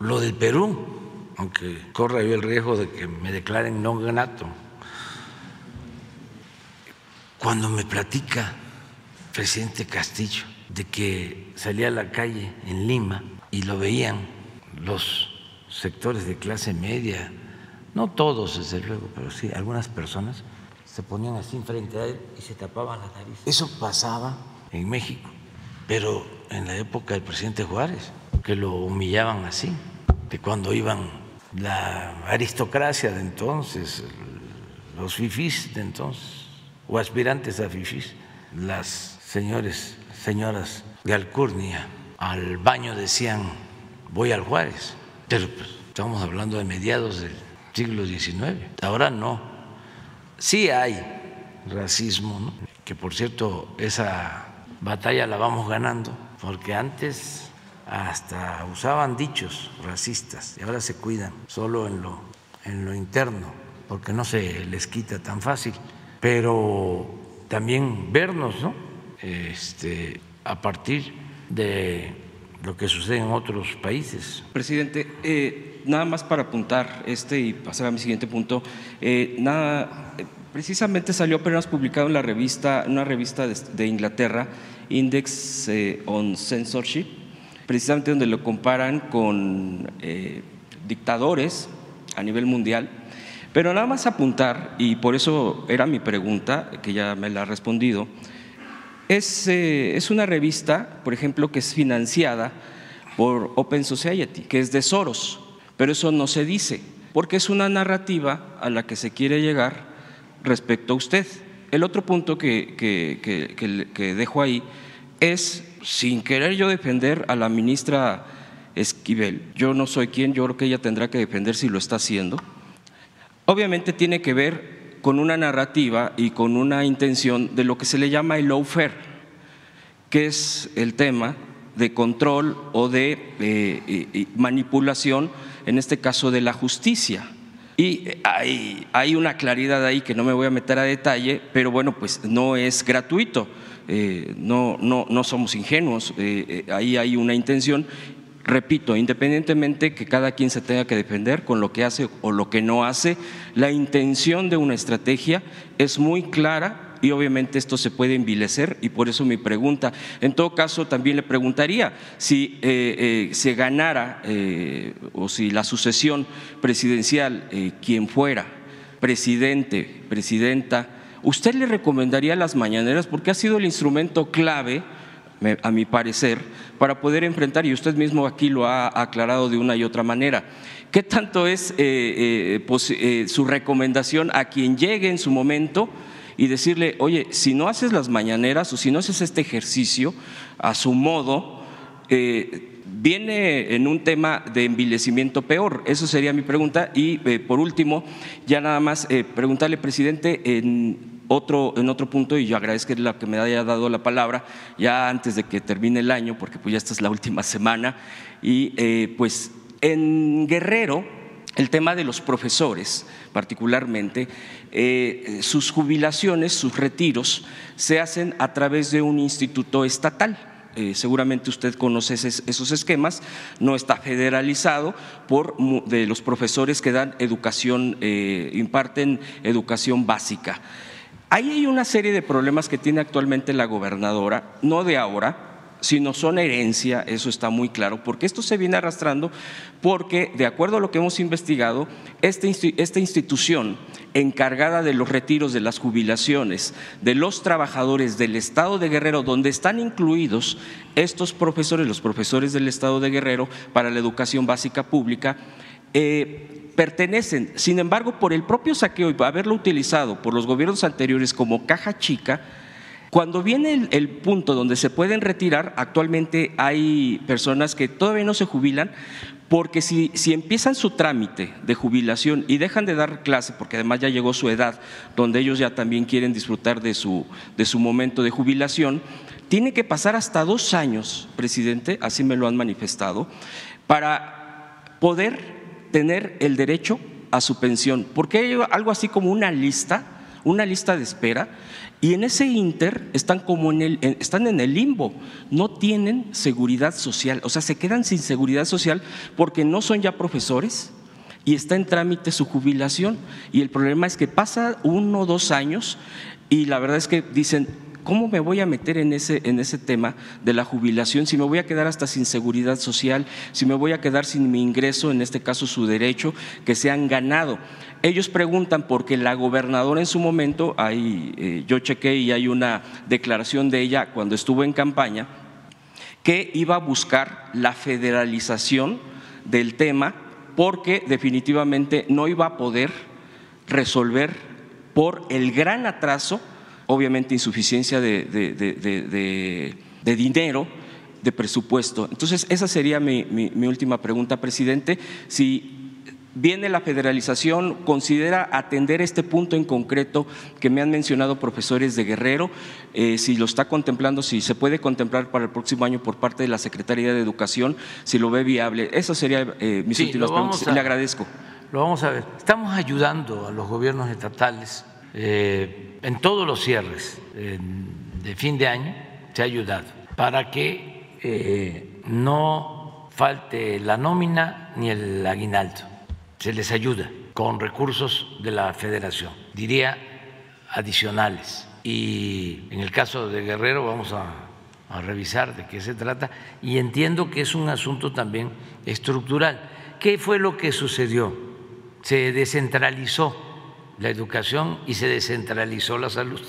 lo del Perú aunque corra yo el riesgo de que me declaren no grato. Cuando me platica el presidente Castillo de que salía a la calle en Lima y lo veían los sectores de clase media, no todos desde luego, pero sí algunas personas, se ponían así frente a él y se tapaban la nariz. Eso pasaba en México, pero en la época del presidente Juárez, que lo humillaban así, que cuando iban la aristocracia de entonces, los fifís de entonces, o aspirantes a fifís, las señores, señoras de Alcurnia, al baño decían, voy al Juárez, pero pues, estamos hablando de mediados del siglo XIX, ahora no. Sí hay racismo, que por cierto esa batalla la vamos ganando, porque antes hasta usaban dichos racistas y ahora se cuidan solo en lo, en lo interno, porque no se les quita tan fácil. Pero también vernos, ¿no? Este, a partir de lo que sucede en otros países. Presidente, eh, nada más para apuntar este y pasar a mi siguiente punto, eh, nada, precisamente salió apenas publicado en la revista, una revista de, Inglaterra, Index eh, on Censorship, precisamente donde lo comparan con dictadores a nivel mundial, Pero nada más apuntar, y por eso era mi pregunta, que ya me la ha respondido, es, eh, es una revista, por ejemplo, que es financiada por Open Society, que es de Soros, pero eso no se dice, porque es una narrativa a la que se quiere llegar respecto a usted. El otro punto que, que, dejo ahí es, sin querer yo defender a la ministra Esquivel, yo no soy quien, yo creo que ella tendrá que defender si lo está haciendo, obviamente tiene que ver con una narrativa y con una intención de lo que se le llama el lawfare, que es el tema de control o de eh, manipulación, en este caso de la justicia. Y hay, una claridad ahí que no me voy a meter a detalle, pero bueno, pues no es gratuito, eh, no, no, no, somos ingenuos, eh, ahí hay una intención. Repito, independientemente que cada quien se tenga que defender con lo que hace o lo que no hace, la intención de una estrategia es muy clara y obviamente esto se puede envilecer y por eso mi pregunta. En todo caso, también le preguntaría si eh, eh, se ganara eh, o si la sucesión presidencial, quien fuera presidente, presidenta, ¿usted le recomendaría las mañaneras? Porque ha sido el instrumento clave a mi parecer, para poder enfrentar, y usted mismo aquí lo ha aclarado de una y otra manera, ¿qué tanto es su recomendación a quien llegue en su momento y decirle, oye, si no haces las mañaneras o si no haces este ejercicio a su modo, eh, viene en un tema de envilecimiento peor. Eso sería mi pregunta. Y eh, por último, ya nada más eh, preguntarle, presidente, en otro, en otro punto, y yo agradezco la que me haya dado la palabra ya antes de que termine el año, porque pues ya esta es la última semana, y pues en Guerrero, el tema de los profesores, particularmente, eh, sus jubilaciones, sus retiros, se hacen a través de un instituto estatal. Eh, seguramente usted conoce esos esquemas, no está federalizado por de los profesores que dan educación, eh, imparten educación básica. Ahí hay una serie de problemas que tiene actualmente la gobernadora, no de ahora, sino son herencia, eso está muy claro, porque esto se viene arrastrando porque, de acuerdo a lo que hemos investigado, esta, esta institución encargada de los retiros de las jubilaciones de los trabajadores del Estado de Guerrero, donde están incluidos estos profesores, los profesores del Estado de Guerrero para la educación básica pública, eh, pertenecen, sin embargo, por el propio saqueo y haberlo utilizado por los gobiernos anteriores como caja chica, cuando viene el, punto donde se pueden retirar, actualmente hay personas que todavía no se jubilan porque si, si, empiezan su trámite de jubilación y dejan de dar clase, porque además ya llegó su edad, donde ellos ya también quieren disfrutar de su, de su momento de jubilación, tiene que pasar hasta dos años, presidente, así me lo han manifestado, para poder tener el derecho a su pensión. Porque hay algo así como una lista, una lista de espera y en ese inter están como en el, están en el limbo, no tienen seguridad social, o sea, se quedan sin seguridad social porque no son ya profesores y está en trámite su jubilación. Y el problema es que pasa uno o dos años y la verdad es que dicen, ¿Cómo me voy a meter en ese, en ese tema de la jubilación si me voy a quedar hasta sin seguridad social, si me voy a quedar sin mi ingreso, en este caso su derecho, que se han ganado? Ellos preguntan porque la gobernadora en su momento, ahí, eh, yo chequé y hay una declaración de ella cuando estuvo en campaña, que iba a buscar la federalización del tema porque definitivamente no iba a poder resolver por el gran atraso obviamente insuficiencia de, dinero, de presupuesto. Entonces, esa sería mi, última pregunta, presidente. Si viene la federalización, considera atender este punto en concreto que me han mencionado profesores de Guerrero, eh, si lo está contemplando, si se puede contemplar para el próximo año por parte de la Secretaría de Educación, si lo ve viable. Esa sería eh, mis últimas preguntas. Le agradezco. Lo vamos a ver. Estamos ayudando a los gobiernos estatales eh, en todos los cierres de fin de año se ha ayudado para que eh, no falte la nómina ni el aguinaldo. Se les ayuda con recursos de la federación, diría adicionales. Y en el caso de Guerrero vamos a, a revisar de qué se trata y entiendo que es un asunto también estructural. ¿Qué fue lo que sucedió? se descentralizó la educación y se descentralizó la salud.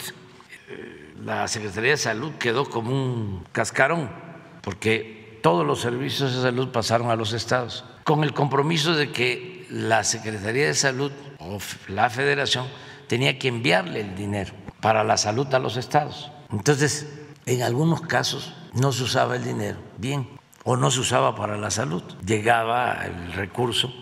La Secretaría de Salud quedó como un cascarón, porque todos los servicios de salud pasaron a los estados, con el compromiso de que la Secretaría de Salud o la Federación tenía que enviarle el dinero para la salud a los estados. Entonces, en algunos casos no se usaba el dinero bien o no se usaba para la salud. Llegaba el recurso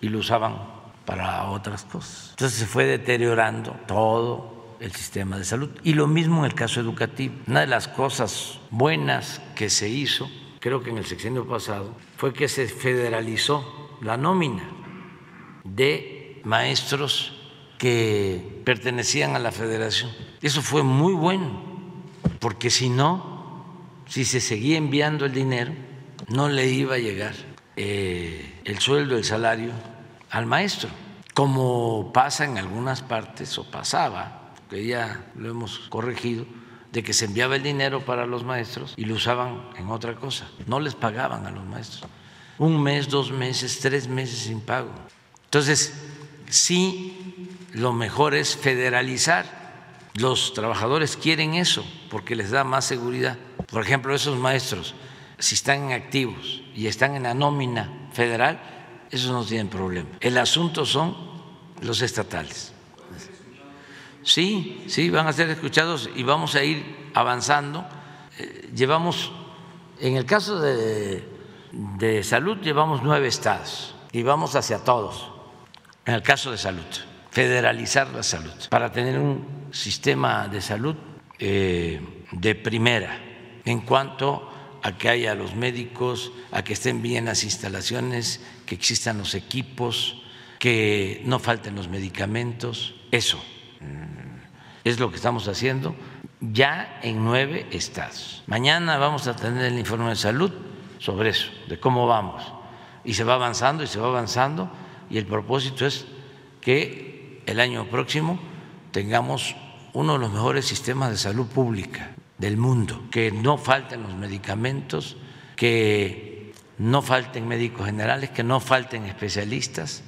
y lo usaban para otras cosas. Entonces se fue deteriorando todo el sistema de salud. Y lo mismo en el caso educativo. Una de las cosas buenas que se hizo, creo que en el sexenio pasado, fue que se federalizó la nómina de maestros que pertenecían a la federación. Eso fue muy bueno, porque si no, si se seguía enviando el dinero, no le iba a llegar eh, el sueldo, el salario al maestro, como pasa en algunas partes o pasaba, que ya lo hemos corregido, de que se enviaba el dinero para los maestros y lo usaban en otra cosa, no les pagaban a los maestros. Un mes, dos meses, tres meses sin pago. Entonces, sí, lo mejor es federalizar. Los trabajadores quieren eso porque les da más seguridad. Por ejemplo, esos maestros si están activos y están en la nómina federal, esos no tienen problema. El asunto son los estatales. Sí, sí, van a ser escuchados y vamos a ir avanzando. Eh, llevamos, en el caso de, de salud, llevamos nueve estados y vamos hacia todos. En el caso de salud, federalizar la salud para tener un sistema de salud eh, de primera en cuanto a que haya los médicos, a que estén bien las instalaciones, que existan los equipos, que no falten los medicamentos. Eso mm, es lo que estamos haciendo ya en nueve estados. Mañana vamos a tener el informe de salud sobre eso, de cómo vamos. Y se va avanzando y se va avanzando y el propósito es que el año próximo tengamos uno de los mejores sistemas de salud pública del mundo, que no falten los medicamentos, que no falten médicos generales, que no falten especialistas,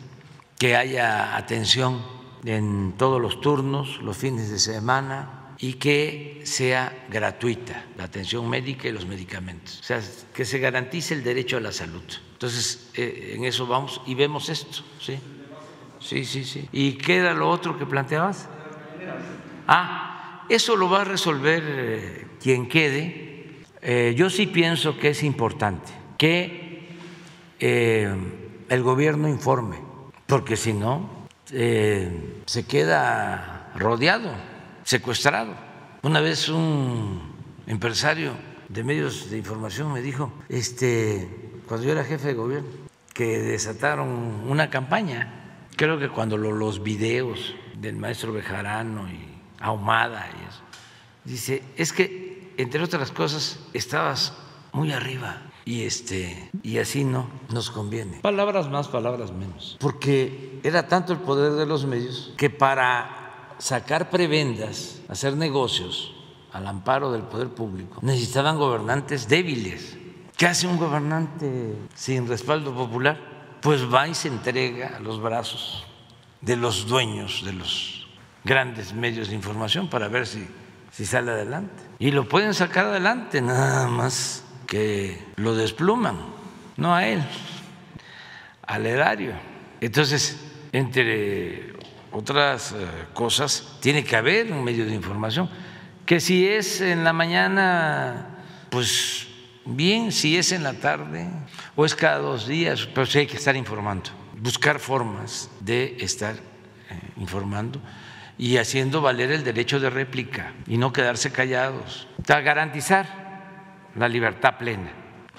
que haya atención en todos los turnos, los fines de semana y que sea gratuita la atención médica y los medicamentos. O sea, que se garantice el derecho a la salud. Entonces, eh, en eso vamos y vemos esto, ¿sí? Sí, sí, sí. ¿Y qué era lo otro que planteabas? Ah, eso lo va a resolver eh, quien quede. Eh, yo sí pienso que es importante que eh, el gobierno informe, porque si no, se queda rodeado, secuestrado. Una vez un empresario de medios de información me dijo, este, cuando yo era jefe de gobierno, que desataron una campaña. Creo que cuando los videos del maestro Bejarano y ahumada y eso. Dice, es que, entre otras cosas, estabas muy arriba y, este, y así no nos conviene. Palabras más, palabras menos. Porque era tanto el poder de los medios que para sacar prebendas, hacer negocios al amparo del poder público, necesitaban gobernantes débiles. ¿Qué hace un gobernante sin respaldo popular? Pues va y se entrega a los brazos de los dueños de los grandes medios de información para ver si, si sale adelante. Y lo pueden sacar adelante, nada más que lo despluman, no a él, al erario. Entonces, entre otras eh, cosas, tiene que haber un medio de información, que si es en la mañana, pues bien, si es en la tarde o es cada dos días, pero sí hay que estar informando, buscar formas de estar eh, informando y haciendo valer el derecho de réplica y no quedarse callados. O garantizar la libertad plena.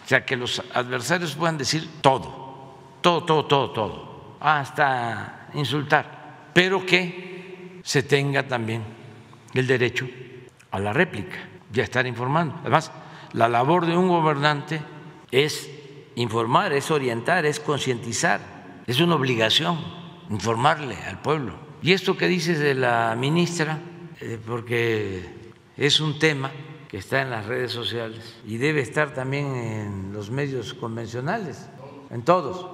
O sea, que los adversarios puedan decir todo, todo, todo, todo, todo, hasta insultar, pero que se tenga también el derecho a la réplica y a estar informando. Además, la labor de un gobernante es informar, es orientar, es concientizar, es una obligación informarle al pueblo. Y esto que dices de la ministra, eh, porque es un tema que está en las redes sociales y debe estar también en los medios convencionales, en todos.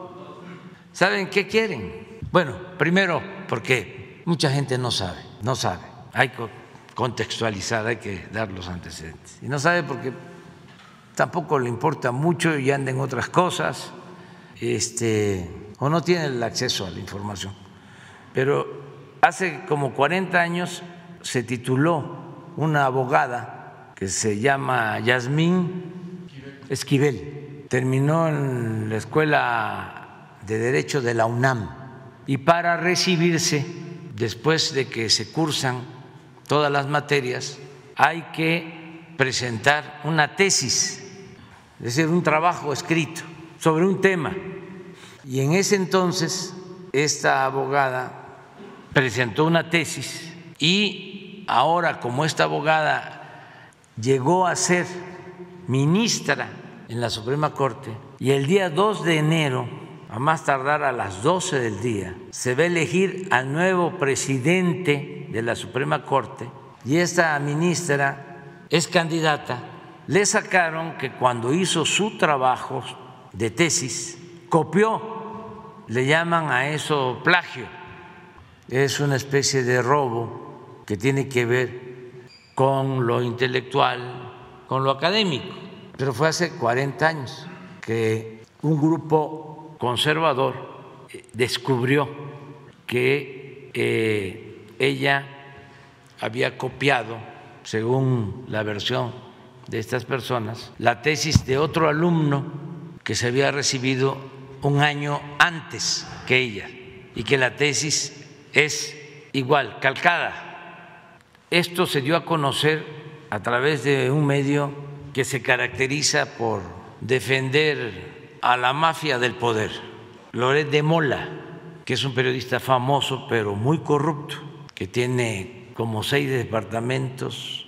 ¿Saben qué quieren? Bueno, primero porque mucha gente no sabe, no sabe. Hay que contextualizar, hay que dar los antecedentes. Y no sabe porque tampoco le importa mucho y anda en otras cosas, este, o no tiene el acceso a la información. Pero hace como 40 años se tituló una abogada que se llama Yasmín Esquivel. Terminó en la Escuela de Derecho de la UNAM y para recibirse, después de que se cursan todas las materias, hay que presentar una tesis, es decir, un trabajo escrito sobre un tema. Y en ese entonces esta abogada presentó una tesis y ahora como esta abogada llegó a ser ministra en la Suprema Corte y el día 2 de enero, a más tardar a las 12 del día, se va a elegir al nuevo presidente de la Suprema Corte y esta ministra es candidata, le sacaron que cuando hizo su trabajo de tesis, copió, le llaman a eso plagio es una especie de robo que tiene que ver con lo intelectual, con lo académico. Pero fue hace 40 años que un grupo conservador eh, descubrió que eh, ella había copiado, según la versión de estas personas, la tesis de otro alumno que se había recibido un año antes que ella y que la tesis es igual, calcada. Esto se dio a conocer a través de un medio que se caracteriza por defender a la mafia del poder, Loret de Mola, que es un periodista famoso pero muy corrupto, que tiene como seis departamentos,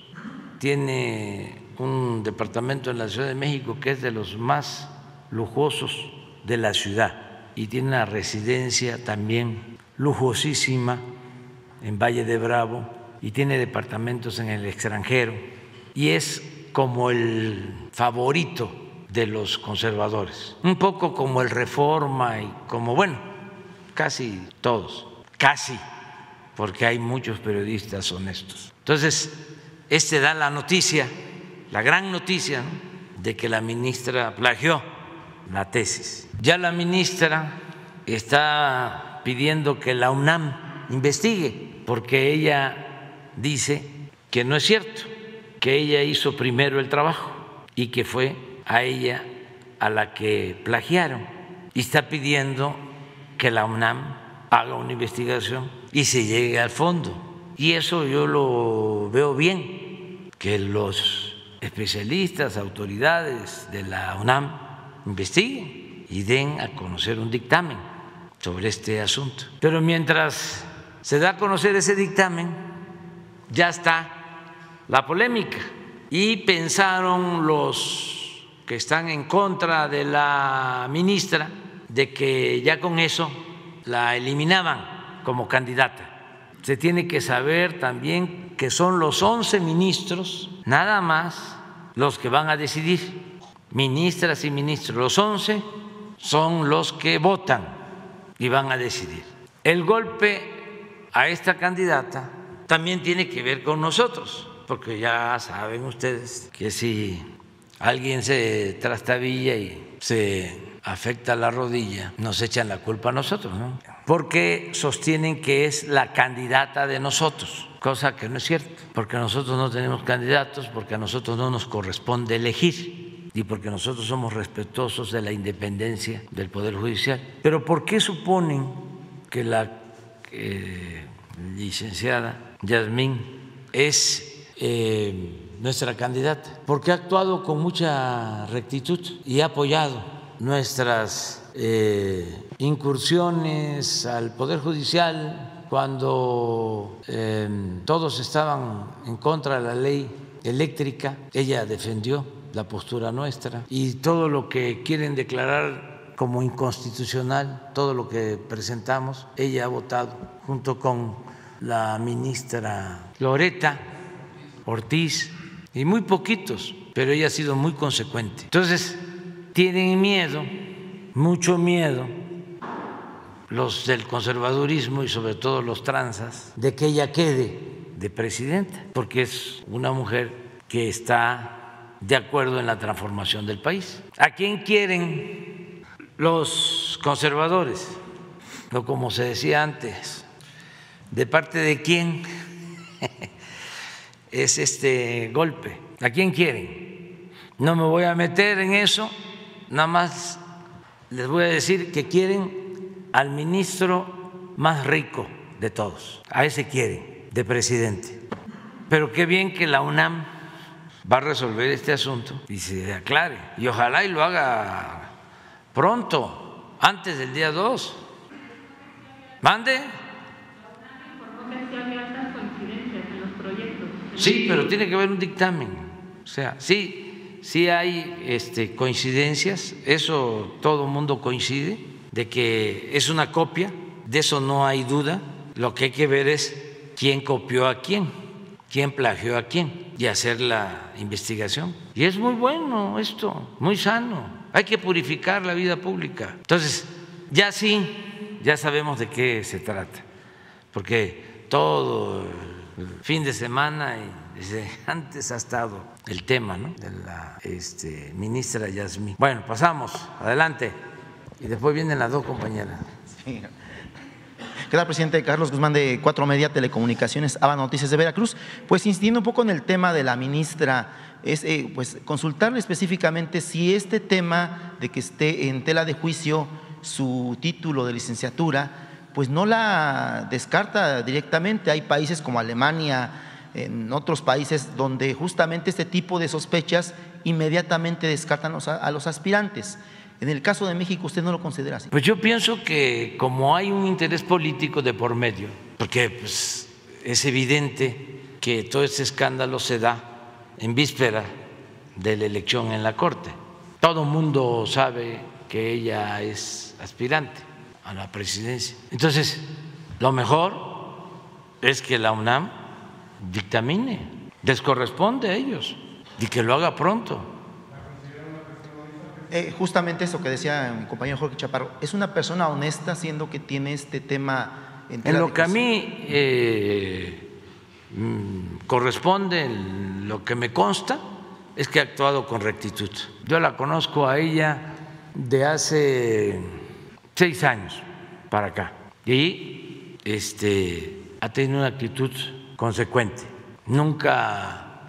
tiene un departamento en la Ciudad de México que es de los más lujosos de la ciudad y tiene una residencia también lujosísima en Valle de Bravo y tiene departamentos en el extranjero y es como el favorito de los conservadores, un poco como el Reforma y como, bueno, casi todos, casi, porque hay muchos periodistas honestos. Entonces, este da la noticia, la gran noticia, de que la ministra plagió la tesis. Ya la ministra está pidiendo que la UNAM investigue, porque ella dice que no es cierto, que ella hizo primero el trabajo y que fue a ella a la que plagiaron. Y está pidiendo que la UNAM haga una investigación y se llegue al fondo. Y eso yo lo veo bien, que los especialistas, autoridades de la UNAM investiguen y den a conocer un dictamen sobre este asunto. Pero mientras se da a conocer ese dictamen, ya está la polémica y pensaron los que están en contra de la ministra de que ya con eso la eliminaban como candidata. Se tiene que saber también que son los 11 ministros, nada más, los que van a decidir, ministras y ministros, los 11 son los que votan y van a decidir. El golpe a esta candidata también tiene que ver con nosotros, porque ya saben ustedes que si alguien se trastabilla y se afecta la rodilla, nos echan la culpa a nosotros, ¿no? Porque sostienen que es la candidata de nosotros, cosa que no es cierto, porque nosotros no tenemos candidatos, porque a nosotros no nos corresponde elegir y porque nosotros somos respetuosos de la independencia del Poder Judicial. Pero ¿por qué suponen que la eh, licenciada Yasmín es eh, nuestra candidata? Porque ha actuado con mucha rectitud y ha apoyado nuestras eh, incursiones al Poder Judicial cuando todos estaban en contra de la ley eléctrica, ella defendió la postura nuestra y todo lo que quieren declarar como inconstitucional, todo lo que presentamos, ella ha votado junto con la ministra Loreta Ortiz y muy poquitos, pero ella ha sido muy consecuente. Entonces, tienen miedo, mucho miedo, los del conservadurismo y sobre todo los transas de que ella quede de presidenta, porque es una mujer que está de acuerdo en la transformación del país. ¿A quién quieren los conservadores? O como se decía antes, ¿de parte de quién es este golpe? ¿A quién quieren? No me voy a meter en eso, nada más les voy a decir que quieren al ministro más rico de todos, a ese quieren, de presidente. Pero qué bien que la UNAM va a resolver este asunto y se aclare. Y ojalá y lo haga pronto, antes del día 2. ¿Mande? Sí, pero tiene que haber un dictamen. O sea, sí, sí hay este, coincidencias, eso todo el mundo coincide, de que es una copia, de eso no hay duda. Lo que hay que ver es quién copió a quién, quién plagió a quién y hacer la investigación. Y es muy bueno esto, muy sano. Hay que purificar la vida pública. Entonces, ya sí, ya sabemos de qué se trata, porque todo el fin de semana y antes ha estado el tema ¿no? de la este, ministra Yasmín. Bueno, pasamos, adelante. Y después vienen las dos compañeras. Sí. ¿Qué tal, presidente Carlos Guzmán de Cuatro Media Telecomunicaciones, ABA Noticias de Veracruz? Pues insistiendo un poco en el tema de la ministra, es eh, pues consultarle específicamente si este tema de que esté en tela de juicio su título de licenciatura, pues no la descarta directamente. Hay países como Alemania, en otros países donde justamente este tipo de sospechas inmediatamente descartan a los aspirantes. En el caso de México, ¿usted no lo considera así? Pues yo pienso que como hay un interés político de por medio, porque pues, es evidente que todo este escándalo se da en víspera de la elección en la Corte. Todo el mundo sabe que ella es aspirante a la presidencia. Entonces, lo mejor es que la UNAM dictamine, les corresponde a ellos y que lo haga pronto. Eh, justamente eso que decía mi compañero Jorge Chaparro, es una persona honesta siendo que tiene este tema en, en lo que a mí eh, mm, corresponde, en lo que me consta, es que ha actuado con rectitud. Yo la conozco a ella de hace seis años para acá y este, ha tenido una actitud consecuente. Nunca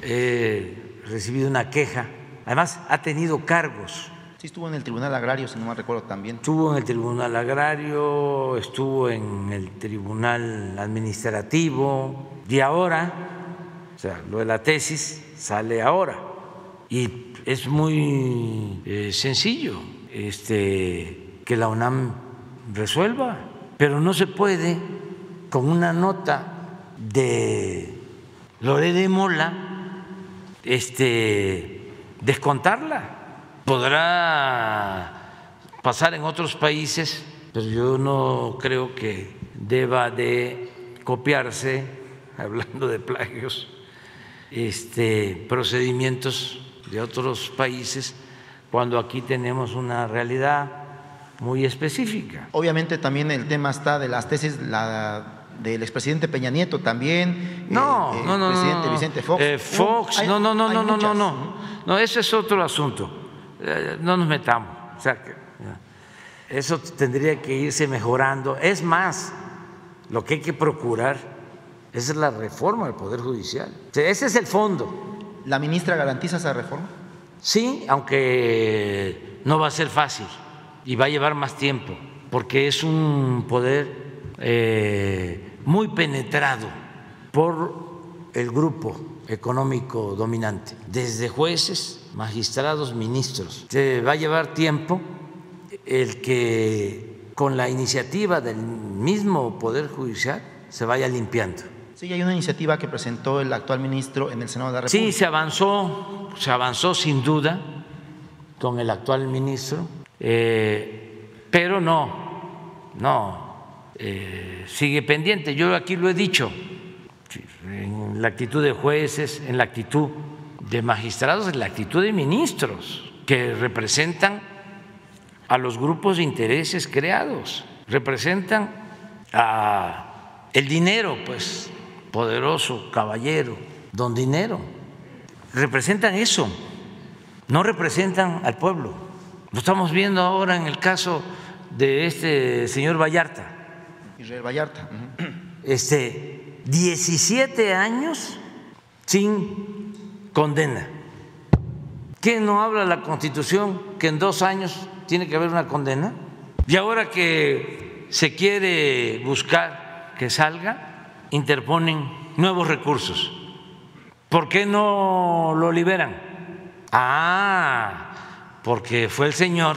he recibido una queja Además, ha tenido cargos. Sí, estuvo en el Tribunal Agrario, si no me recuerdo también. Estuvo en el Tribunal Agrario, estuvo en el Tribunal Administrativo y ahora, o sea, lo de la tesis sale ahora. Y es muy eh, sencillo este, que la UNAM resuelva, pero no se puede con una nota de Lore de Mola este, descontarla. Podrá pasar en otros países, pero yo no creo que deba de copiarse, hablando de plagios, este, procedimientos de otros países cuando aquí tenemos una realidad muy específica. Obviamente también el tema está de las tesis la, del expresidente Peña Nieto también. No, no, no, presidente Vicente Fox. Eh, Fox, no, no, no, no, no, no, no. No, ese es otro asunto. Eh, no nos metamos. O sea, eso tendría que irse mejorando. Es más, lo que hay que procurar es la reforma del Poder Judicial. ese es el fondo. ¿La ministra garantiza esa reforma? Sí, aunque no va a ser fácil y va a llevar más tiempo, porque es un poder eh, muy penetrado por el grupo económico dominante, desde jueces, magistrados, ministros. Se va a llevar tiempo el que con la iniciativa del mismo Poder Judicial se vaya limpiando. Sí, hay una iniciativa que presentó el actual ministro en el Senado de la República. Sí, se avanzó, se avanzó sin duda con el actual ministro, eh, pero no, no, eh, sigue pendiente. Yo aquí lo he dicho, en la actitud de jueces, en la actitud de magistrados, en la actitud de ministros que representan a los grupos de intereses creados. representan a el dinero, pues, poderoso, caballero, don dinero. Representan eso, no representan al pueblo. Lo estamos viendo ahora en el caso de este señor Vallarta. Israel Vallarta. Este, 17 años sin condena. ¿Qué no habla la Constitución que en dos años tiene que haber una condena? Y ahora que se quiere buscar que salga, interponen nuevos recursos. ¿Por qué no lo liberan? Ah, porque fue el señor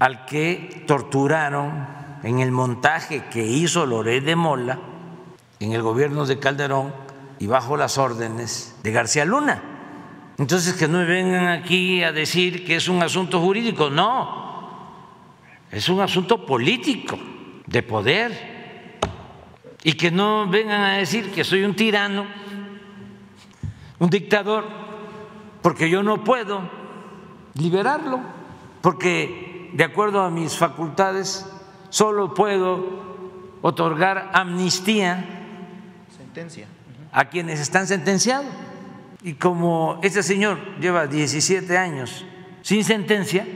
al que torturaron en el montaje que hizo Loret de Mola en el gobierno de Calderón y bajo las órdenes de García Luna. Entonces que no me vengan aquí a decir que es un asunto jurídico, no, es un asunto político, de poder, y que no vengan a decir que soy un tirano, un dictador, porque yo no puedo liberarlo, porque de acuerdo a mis facultades solo puedo otorgar amnistía A quienes están sentenciados. Y como este señor lleva 17 años sin sentencia,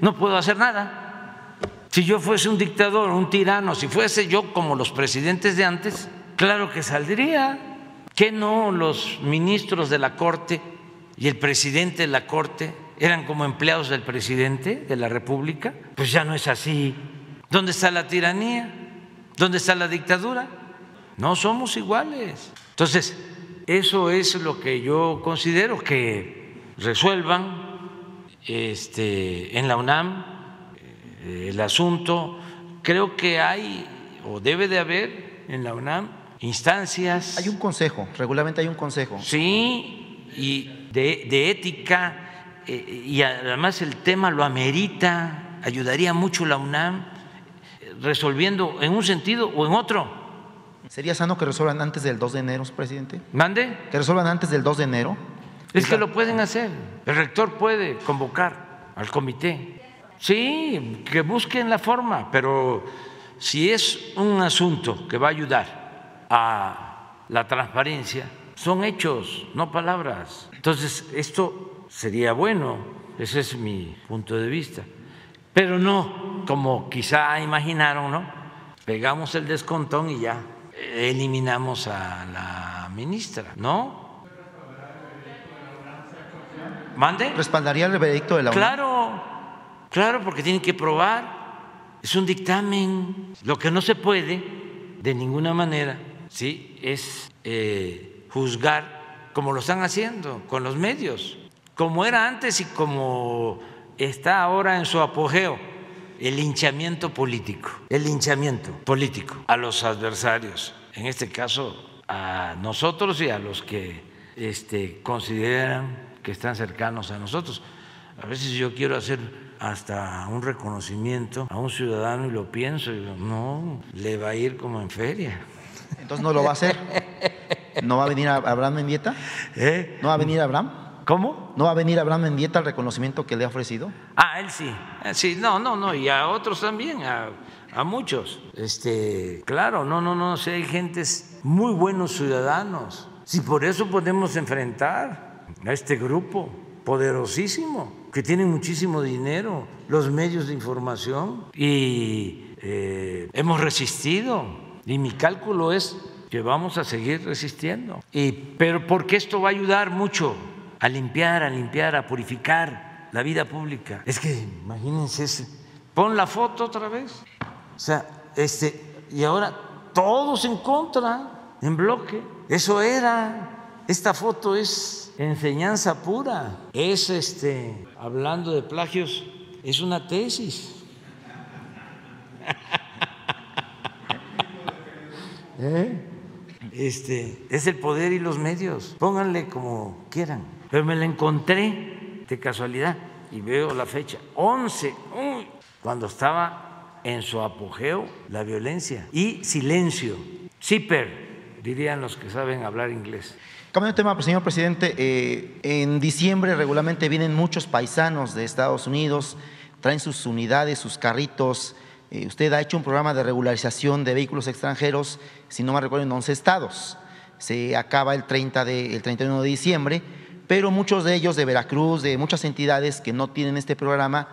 no puedo hacer nada. Si yo fuese un dictador, un tirano, si fuese yo como los presidentes de antes, claro que saldría. ¿Que no los ministros de la Corte y el presidente de la Corte eran como empleados del presidente de la República? Pues ya no es así. ¿Dónde está la tiranía? ¿Dónde está la dictadura? No somos iguales. Entonces, eso es lo que yo considero que resuelvan este, en la UNAM eh, el asunto. Creo que hay o debe de haber en la UNAM instancias. Hay un consejo, regularmente hay un consejo. Sí, y de, de ética, eh, y además el tema lo amerita, ayudaría mucho la UNAM eh, resolviendo en un sentido o en otro. ¿Sería sano que resuelvan antes del 2 de enero, presidente? ¿Mande? Que resuelvan antes del 2 de enero. Es que lo pueden hacer. El rector puede convocar al comité. Sí, que busquen la forma, pero si es un asunto que va a ayudar a la transparencia, son hechos, no palabras. Entonces, esto sería bueno, ese es mi punto de vista. Pero no como quizá imaginaron, ¿no? Pegamos el descontón y ya eliminamos a la ministra, ¿no? ¿Mande? ¿Respaldaría el veredicto de la UNAM? Claro, claro, porque tienen que probar. Es un dictamen. Lo que no se puede, de ninguna manera, ¿sí? es eh, juzgar como lo están haciendo con los medios, como era antes y como está ahora en su apogeo el linchamiento político, el linchamiento político a los adversarios, en este caso a nosotros y a los que este, consideran que están cercanos a nosotros. A veces yo quiero hacer hasta un reconocimiento a un ciudadano y lo pienso y digo, no, le va a ir como en feria. Entonces no lo va a hacer. ¿No va a venir a Abraham Mendieta? ¿Eh? ¿No va a venir Abraham? ¿Cómo? ¿No va a venir Abraham Mendieta al reconocimiento que le ha ofrecido? Ah, él sí. Eh, Sí, no, no, no, y a otros también, a, a muchos. Este, claro, no, no, no, si hay gentes muy buenos ciudadanos. Si por eso podemos enfrentar a este grupo poderosísimo, que tiene muchísimo dinero, los medios de información, y eh, hemos resistido. Y mi cálculo es que vamos a seguir resistiendo. Y, pero porque esto va a ayudar mucho a limpiar, a limpiar, a purificar la vida pública. Es que imagínense, ese, pon la foto otra vez. O sea, este, y ahora todos en contra, en bloque. Eso era. Esta foto es enseñanza pura. Es este, hablando de plagios, es una tesis. ¿Eh? Este, es el poder y los medios. Pónganle como quieran. Pero me la encontré de casualidad y veo la fecha. 11, uy, cuando estaba en su apogeo la violencia y silencio. Zipper, dirían los que saben hablar inglés. Cambiando de tema, señor presidente, eh, en diciembre regularmente vienen muchos paisanos de Estados Unidos, traen sus unidades, sus carritos eh, usted ha hecho un programa de regularización de vehículos extranjeros, si no me recuerdo, en 11 estados. Se acaba el, 30 de, el 31 de diciembre, pero muchos de ellos de Veracruz, de muchas entidades que no tienen este programa,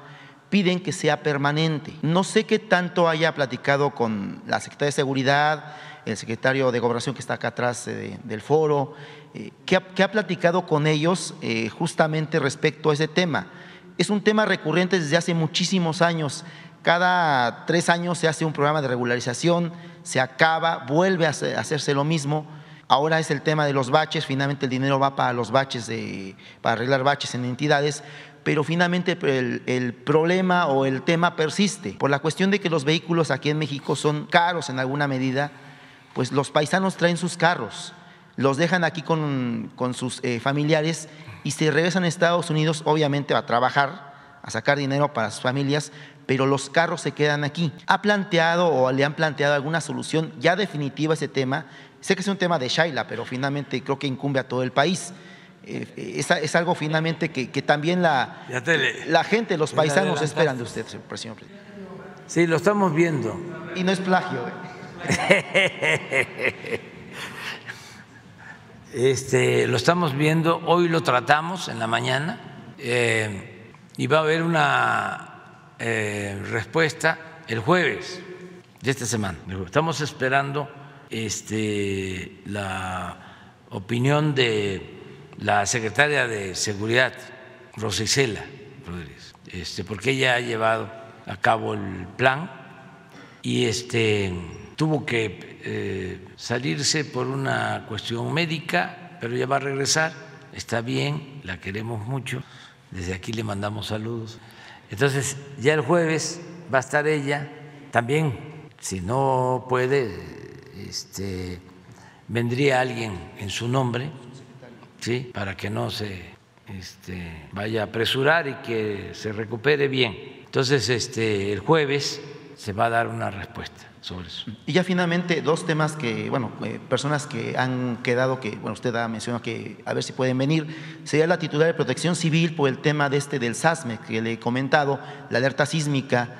piden que sea permanente. No sé qué tanto haya platicado con la Secretaría de Seguridad, el secretario de Gobernación que está acá atrás eh, del foro, eh, ¿qué, ha, platicado con ellos eh, justamente respecto a ese tema. Es un tema recurrente desde hace muchísimos años. Cada tres años se hace un programa de regularización, se acaba, vuelve a hacerse lo mismo. Ahora es el tema de los baches, finalmente el dinero va para los baches, para arreglar baches en entidades, pero finalmente el, el, problema o el tema persiste. Por la cuestión de que los vehículos aquí en México son caros en alguna medida, pues los paisanos traen sus carros, los dejan aquí con, con sus eh, familiares y se regresan a Estados Unidos, obviamente a trabajar, a sacar dinero para sus familias, pero los carros se quedan aquí. ¿Ha planteado o le han planteado alguna solución ya definitiva a ese tema? Sé que es un tema de Shaila, pero finalmente creo que incumbe a todo el país. Eh, es, algo finalmente que, también la, la gente, los paisanos esperan de usted, señor presidente. Sí, lo estamos viendo. Y no es plagio. ¿eh? Este, lo estamos viendo, hoy lo tratamos en la mañana eh, y va a haber una respuesta el jueves de esta semana. Estamos esperando este, la opinión de la secretaria de Seguridad, Rosicela Rodríguez, este, porque ella ha llevado a cabo el plan y este, tuvo que eh, salirse por una cuestión médica, pero ya va a regresar, está bien, la queremos mucho, desde aquí le mandamos saludos. Entonces, ya el jueves va a estar ella, también, si no puede, este, vendría alguien en su nombre ¿sí? para que no se este, vaya a apresurar y que se recupere bien. Entonces, este, el jueves se va a dar una respuesta sobre eso. Y ya finalmente, dos temas que, bueno, eh, personas que han quedado, que, bueno, usted ha mencionado que a ver si pueden venir, sería la titular de protección civil por el tema de este del SASME, que le he comentado, la alerta sísmica,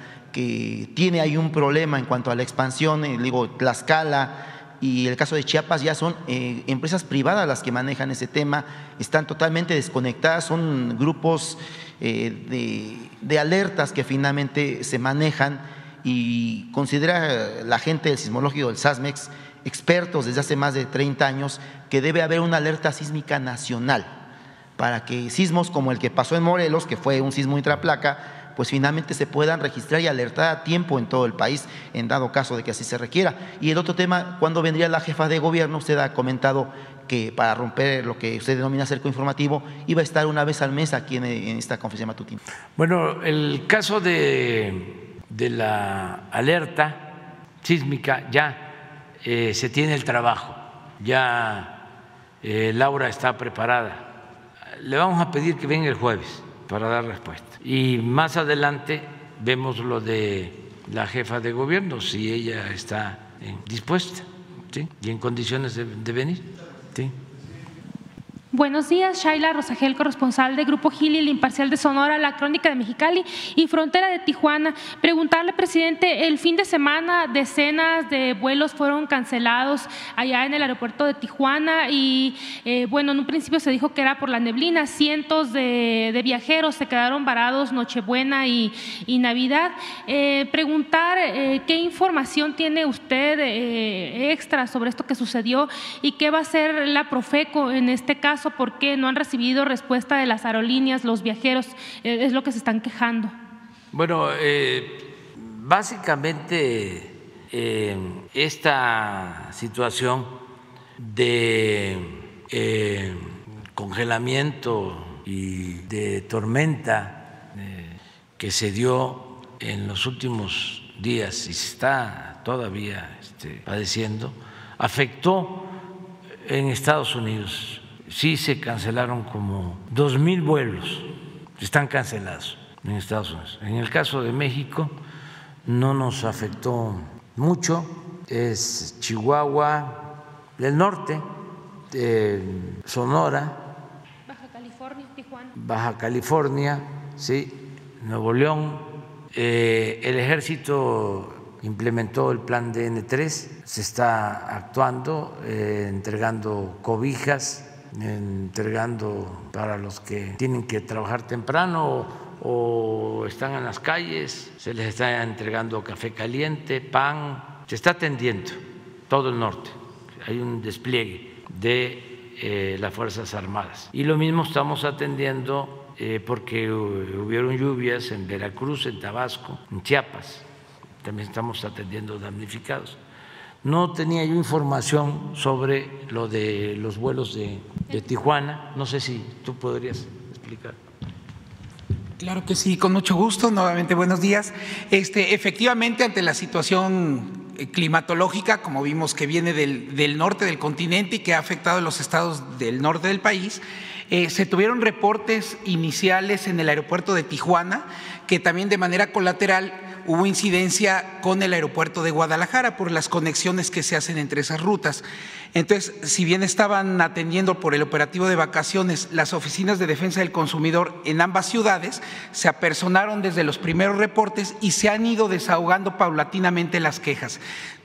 tiene ahí un problema en cuanto a la expansión, eh, digo, Tlaxcala, y el caso de Chiapas ya son eh, empresas privadas las que manejan ese tema, están totalmente desconectadas, son grupos eh, de, alertas que finalmente se manejan y considera la gente del sismológico del SASMEX, expertos desde hace más de 30 años, que debe haber una alerta sísmica nacional para que sismos como el que pasó en Morelos, que fue un sismo intraplaca, pues finalmente se puedan registrar y alertar a tiempo en todo el país, en dado caso de que así se requiera. Y el otro tema, cuando vendría la jefa de gobierno, usted ha comentado que para romper lo que usted denomina cerco informativo, iba a estar una vez al mes aquí en, esta conferencia matutina. Bueno, el caso de, la alerta sísmica ya eh, se tiene el trabajo, ya eh, Laura está preparada. Le vamos a pedir que venga el jueves para dar respuesta. Y más adelante vemos lo de la jefa de gobierno, si ella está dispuesta y en condiciones de, de venir. ¿sí? Buenos días, Shaila Rosagel, corresponsal de Grupo Gili, el imparcial de Sonora, la crónica de Mexicali y frontera de Tijuana. Preguntarle, presidente, el fin de semana decenas de vuelos fueron cancelados allá en el aeropuerto de Tijuana y, eh, bueno, en un principio se dijo que era por la neblina. Cientos de, viajeros se quedaron varados Nochebuena y, Navidad. Eh, preguntar eh, qué información tiene usted extra sobre esto que sucedió y qué va a hacer la Profeco en este caso por qué no han recibido respuesta de las aerolíneas, los viajeros, eh, es lo que se están quejando. Bueno, eh, básicamente eh, esta situación de congelamiento y de tormenta que se dio en los últimos días y está todavía este, padeciendo, afectó en Estados Unidos sí se cancelaron como dos mil vuelos, están cancelados en Estados Unidos. En el caso de México no nos afectó mucho, es Chihuahua, del norte, Sonora, Baja California, Tijuana. Baja California, sí, Nuevo León, Eh, el ejército implementó el plan DN3, se está actuando, eh, entregando cobijas, entregando para los que tienen que trabajar temprano o, están en las calles, se les está entregando café caliente, pan, se está atendiendo todo el norte. Hay un despliegue de eh, las Fuerzas Armadas. Y lo mismo estamos atendiendo eh, porque hubieron lluvias en Veracruz, en Tabasco, en Chiapas también estamos atendiendo damnificados. No tenía yo información sobre lo de los vuelos de, Tijuana. No sé si tú podrías explicar. Claro que sí, con mucho gusto. Nuevamente, buenos días. Este, efectivamente, ante la situación climatológica, como vimos que viene del, norte del continente y que ha afectado a los estados del norte del país, eh, se tuvieron reportes iniciales en el aeropuerto de Tijuana, que también de manera colateral hubo incidencia con el aeropuerto de Guadalajara por las conexiones que se hacen entre esas rutas. Entonces, si bien estaban atendiendo por el operativo de vacaciones las oficinas de defensa del consumidor en ambas ciudades, se apersonaron desde los primeros reportes y se han ido desahogando paulatinamente las quejas.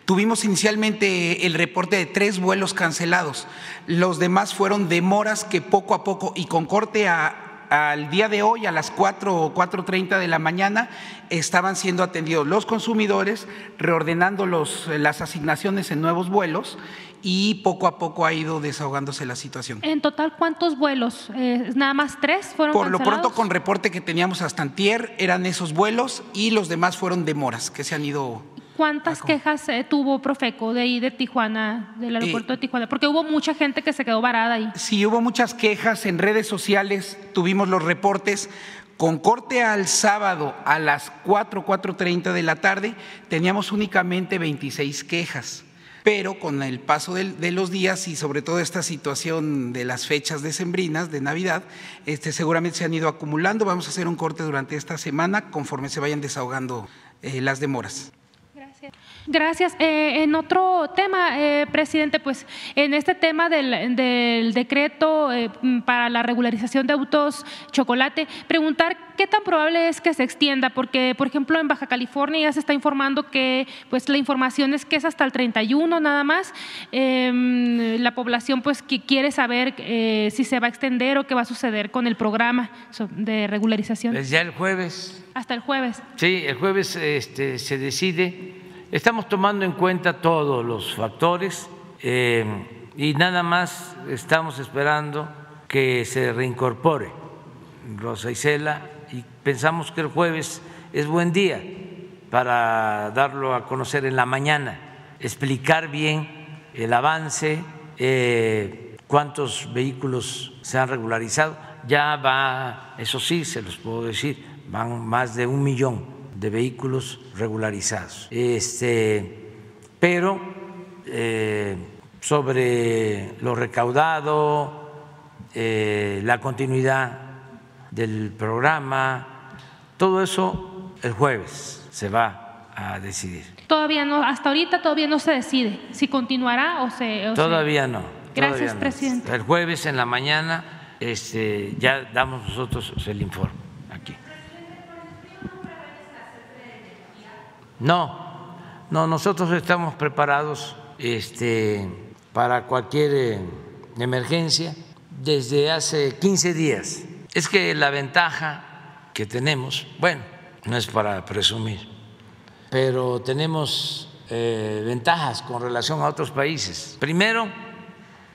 Tuvimos inicialmente el reporte de tres vuelos cancelados. Los demás fueron demoras que poco a poco y con corte a al día de hoy, a las 4 o 4.30 de la mañana, estaban siendo atendidos los consumidores, reordenando los, las asignaciones en nuevos vuelos y poco a poco ha ido desahogándose la situación. En total, ¿cuántos vuelos? Eh, ¿Nada más tres fueron Por lo pronto, con reporte que teníamos hasta antier, eran esos vuelos y los demás fueron demoras que se han ido ¿Cuántas quejas eh, tuvo Profeco de ahí de Tijuana, del aeropuerto de Tijuana? Porque hubo mucha gente que se quedó varada ahí. Sí, hubo muchas quejas en redes sociales, tuvimos los reportes. Con corte al sábado a las 4, 4.30 de la tarde, teníamos únicamente 26 quejas. Pero con el paso de, los días y sobre todo esta situación de las fechas decembrinas de Navidad, este, seguramente se han ido acumulando. Vamos a hacer un corte durante esta semana conforme se vayan desahogando eh, las demoras. Gracias. Eh, en otro tema, eh, presidente, pues en este tema del, decreto eh, para la regularización de autos chocolate, preguntar qué tan probable es que se extienda, porque por ejemplo en Baja California ya se está informando que pues la información es que es hasta el 31 nada más. Em, la población pues que quiere saber si se va a extender o qué va a suceder con el programa de regularización. Desde el jueves. Hasta el jueves. Sí, el jueves este, se decide Estamos tomando en cuenta todos los factores eh, y nada más estamos esperando que se reincorpore Rosa Isela y pensamos que el jueves es buen día para darlo a conocer en la mañana, explicar bien el avance, eh, cuántos vehículos se han regularizado. Ya va, eso sí, se los puedo decir, van más de un millón de vehículos regularizados. Este, pero eh, sobre lo recaudado, eh, la continuidad del programa, todo eso el jueves se va a decidir. Todavía no, hasta ahorita todavía no se decide si continuará o se. todavía no. Gracias, presidente. El jueves en la mañana este, ya damos nosotros el informe. No, no, nosotros estamos preparados este, para cualquier eh, emergencia desde hace 15 días. Es que la ventaja que tenemos, bueno, no es para presumir, pero tenemos eh, ventajas con relación a otros países. Primero,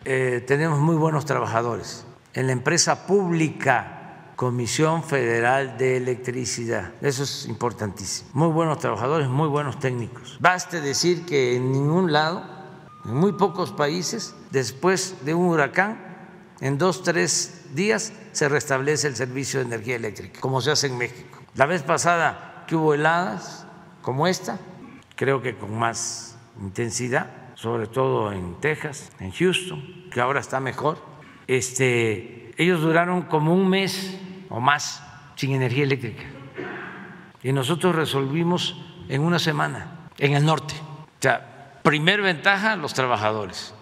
eh, tenemos muy buenos trabajadores. En la empresa pública Comisión Federal de Electricidad. Eso es importantísimo. Muy buenos trabajadores, muy buenos técnicos. Baste decir que en ningún lado, en muy pocos países, después de un huracán, en dos, tres días se restablece el servicio de energía eléctrica, como se hace en México. La vez pasada que hubo heladas como esta, creo que con más intensidad, sobre todo en Texas, en Houston, que ahora está mejor, este, ellos duraron como un mes o más sin energía eléctrica. Y nosotros resolvimos en una semana en el norte. O sea, primera ventaja, los trabajadores.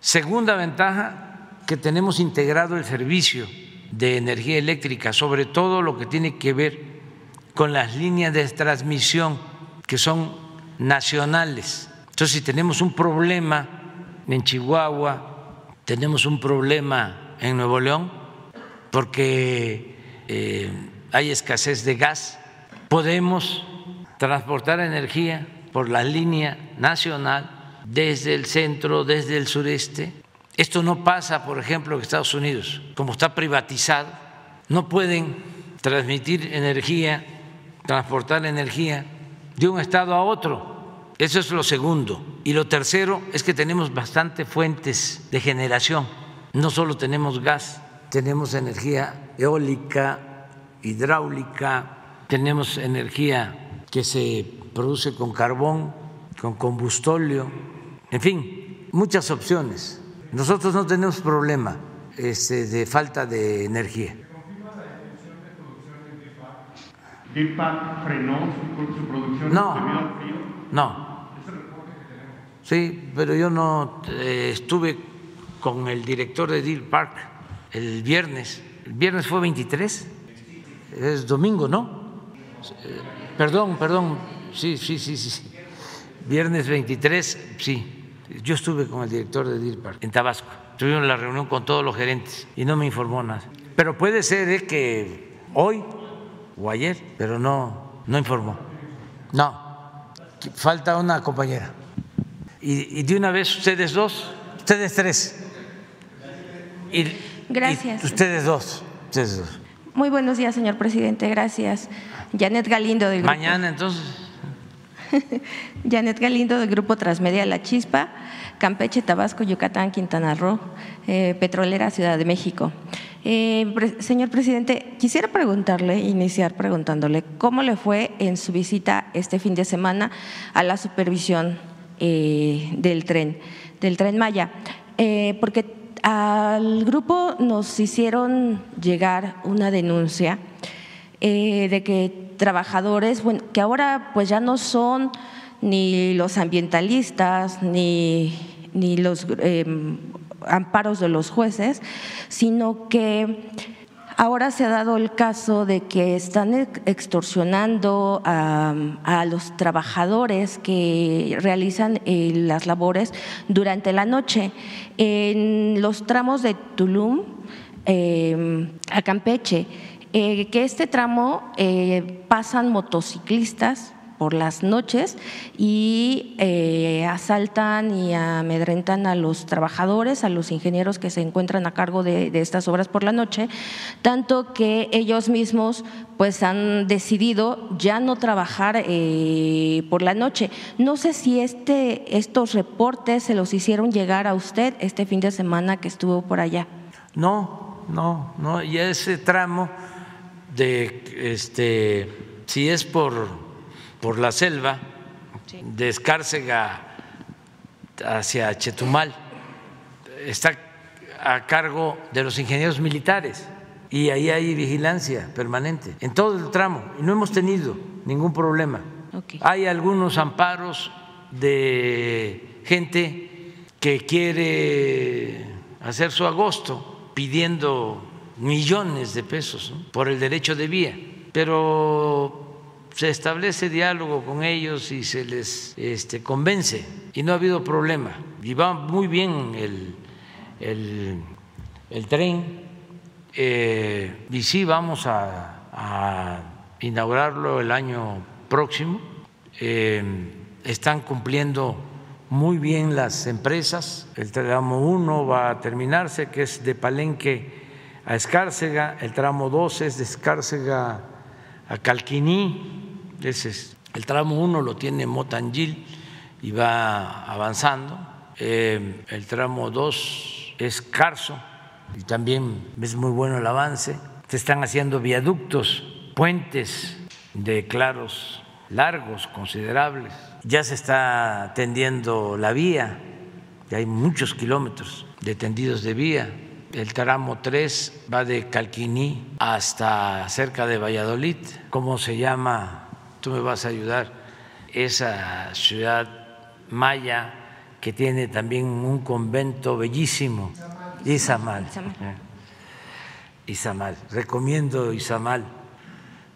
Segunda ventaja, que tenemos integrado el servicio de energía eléctrica, sobre todo lo que tiene que ver con las líneas de transmisión que son nacionales. Entonces, si tenemos un problema en Chihuahua, tenemos un problema en Nuevo León, porque eh, hay escasez de gas, podemos transportar energía por la línea nacional desde el centro, desde el sureste. Esto no pasa, por ejemplo, en Estados Unidos, como está privatizado, no pueden transmitir energía, transportar energía de un estado a otro. Eso es lo segundo. Y lo tercero es que tenemos bastantes fuentes de generación. No solo tenemos gas, tenemos energía eólica, hidráulica, tenemos energía que se produce con carbón, con combustóleo, en fin, muchas opciones. Nosotros no tenemos problema este, de falta de energía. ¿Deer Park frenó su, producción no, al frío? No. Sí, pero yo no eh, estuve con el director de Deer Park el viernes. El viernes fue 23. Es domingo, ¿no? Eh, perdón, perdón. Sí, sí, sí, sí. Viernes 23, sí. Yo estuve con el director de Deer Park en Tabasco. Tuvimos la reunión con todos los gerentes y no me informó nada. Pero puede ser eh, que hoy o ayer, pero no, no informó. No, falta una compañera. Y, de una vez ustedes dos, ustedes tres. Y, Gracias. ustedes dos, ustedes dos. Muy buenos días, señor presidente. Gracias. Janet Galindo del grupo. Mañana entonces. Janet Galindo del grupo Transmedia La Chispa, Campeche, Tabasco, Yucatán, Quintana Roo, eh, Petrolera, Ciudad de México. Eh, señor presidente, quisiera preguntarle, iniciar preguntándole, ¿cómo le fue en su visita este fin de semana a la supervisión eh, del tren, del tren Maya? Eh, porque al grupo nos hicieron llegar una denuncia de que trabajadores, que ahora pues ya no son ni los ambientalistas ni, ni los amparos de los jueces, sino que ahora se ha dado el caso de que están extorsionando a, los trabajadores que realizan eh, las labores durante la noche. En los tramos de Tulum eh, a Campeche, eh, que este tramo pasan motociclistas por las noches y eh, asaltan y amedrentan a los trabajadores, a los ingenieros que se encuentran a cargo de, estas obras por la noche, tanto que ellos mismos pues han decidido ya no trabajar eh, por la noche. No sé si este, estos reportes se los hicieron llegar a usted este fin de semana que estuvo por allá. No, no, no, y ese tramo de este si es por por la selva, de Escárcega hacia Chetumal, está a cargo de los ingenieros militares y ahí hay vigilancia permanente en todo el tramo y no hemos tenido ningún problema. Hay algunos amparos de gente que quiere hacer su agosto pidiendo millones de pesos por el derecho de vía, pero se establece diálogo con ellos y se les este, convence y no ha habido problema. Y va muy bien el, el, tren eh, y sí vamos a, inaugurarlo el año próximo. Eh, están cumpliendo muy bien las empresas. El tramo 1 va a terminarse, que es de Palenque a Escárcega, el tramo 2 es de Escárcega a Calquiní, el tramo 1 lo tiene Motangil y va avanzando, eh, el tramo 2 es Carso y también es muy bueno el avance, se están haciendo viaductos, puentes de claros largos, considerables, ya se está tendiendo la vía, ya hay muchos kilómetros de tendidos de vía, el tramo 3 va de Calquiní hasta cerca de Valladolid. ¿Cómo se llama? Tú me vas a ayudar. Esa ciudad maya que tiene también un convento bellísimo. Izamal. Izamal. Recomiendo Izamal.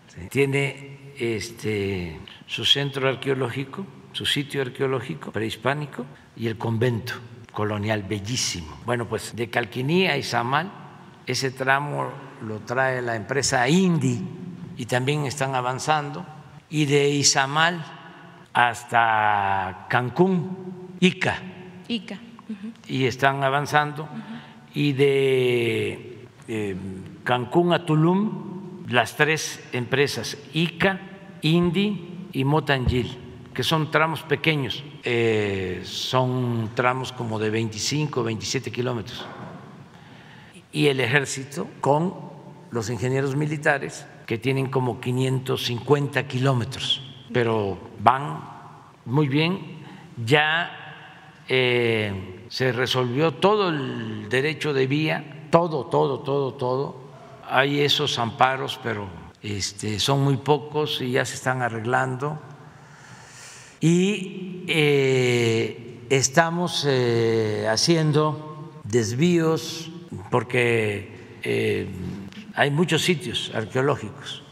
¿sí? Tiene este, su centro arqueológico, su sitio arqueológico prehispánico y el convento colonial bellísimo. Bueno, pues de Calquinía a Izamal, ese tramo lo trae la empresa Indy y también están avanzando. Y de Izamal hasta Cancún, Ica. Ica. Y están avanzando. Y de eh, Cancún a Tulum, las tres empresas, Ica, Indy y Motangil, que son tramos pequeños, eh, son tramos como de 25, 27 kilómetros. Y el ejército con los ingenieros militares, que tienen como 550 kilómetros, pero van muy bien. Ya eh, se resolvió todo el derecho de vía, todo, todo, todo, todo. Hay esos amparos, pero este, son muy pocos y ya se están arreglando. Y eh, estamos eh, haciendo desvíos porque hay muchos sitios arqueológicos,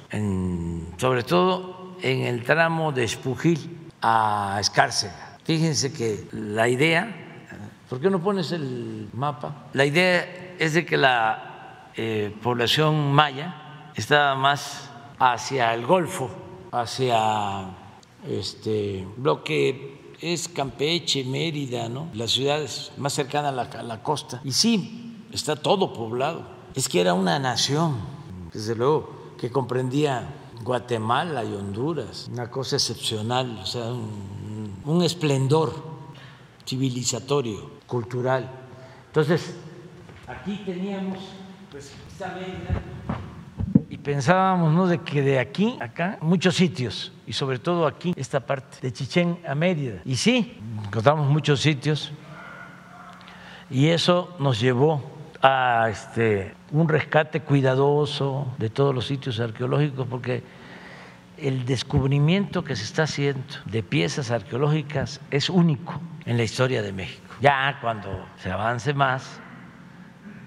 sobre todo en el tramo de Espujil a Escárcega. Fíjense que la idea, ¿por qué no pones el mapa? La idea es de que la eh, población maya está más hacia el Golfo, hacia este, lo que es Campeche, Mérida, ¿no? las ciudades más cercanas a la, a la costa. Y sí, está todo poblado. Es que era una nación, desde luego, que comprendía Guatemala y Honduras, una cosa excepcional, o sea, un, un esplendor civilizatorio, cultural. Entonces, aquí teníamos pues, esta y pensábamos ¿no? de que de aquí, acá, muchos sitios, y sobre todo aquí, esta parte, de Chichén a Mérida. Y sí, encontramos muchos sitios, y eso nos llevó a este, un rescate cuidadoso de todos los sitios arqueológicos, porque el descubrimiento que se está haciendo de piezas arqueológicas es único en la historia de México. Ya cuando se avance más,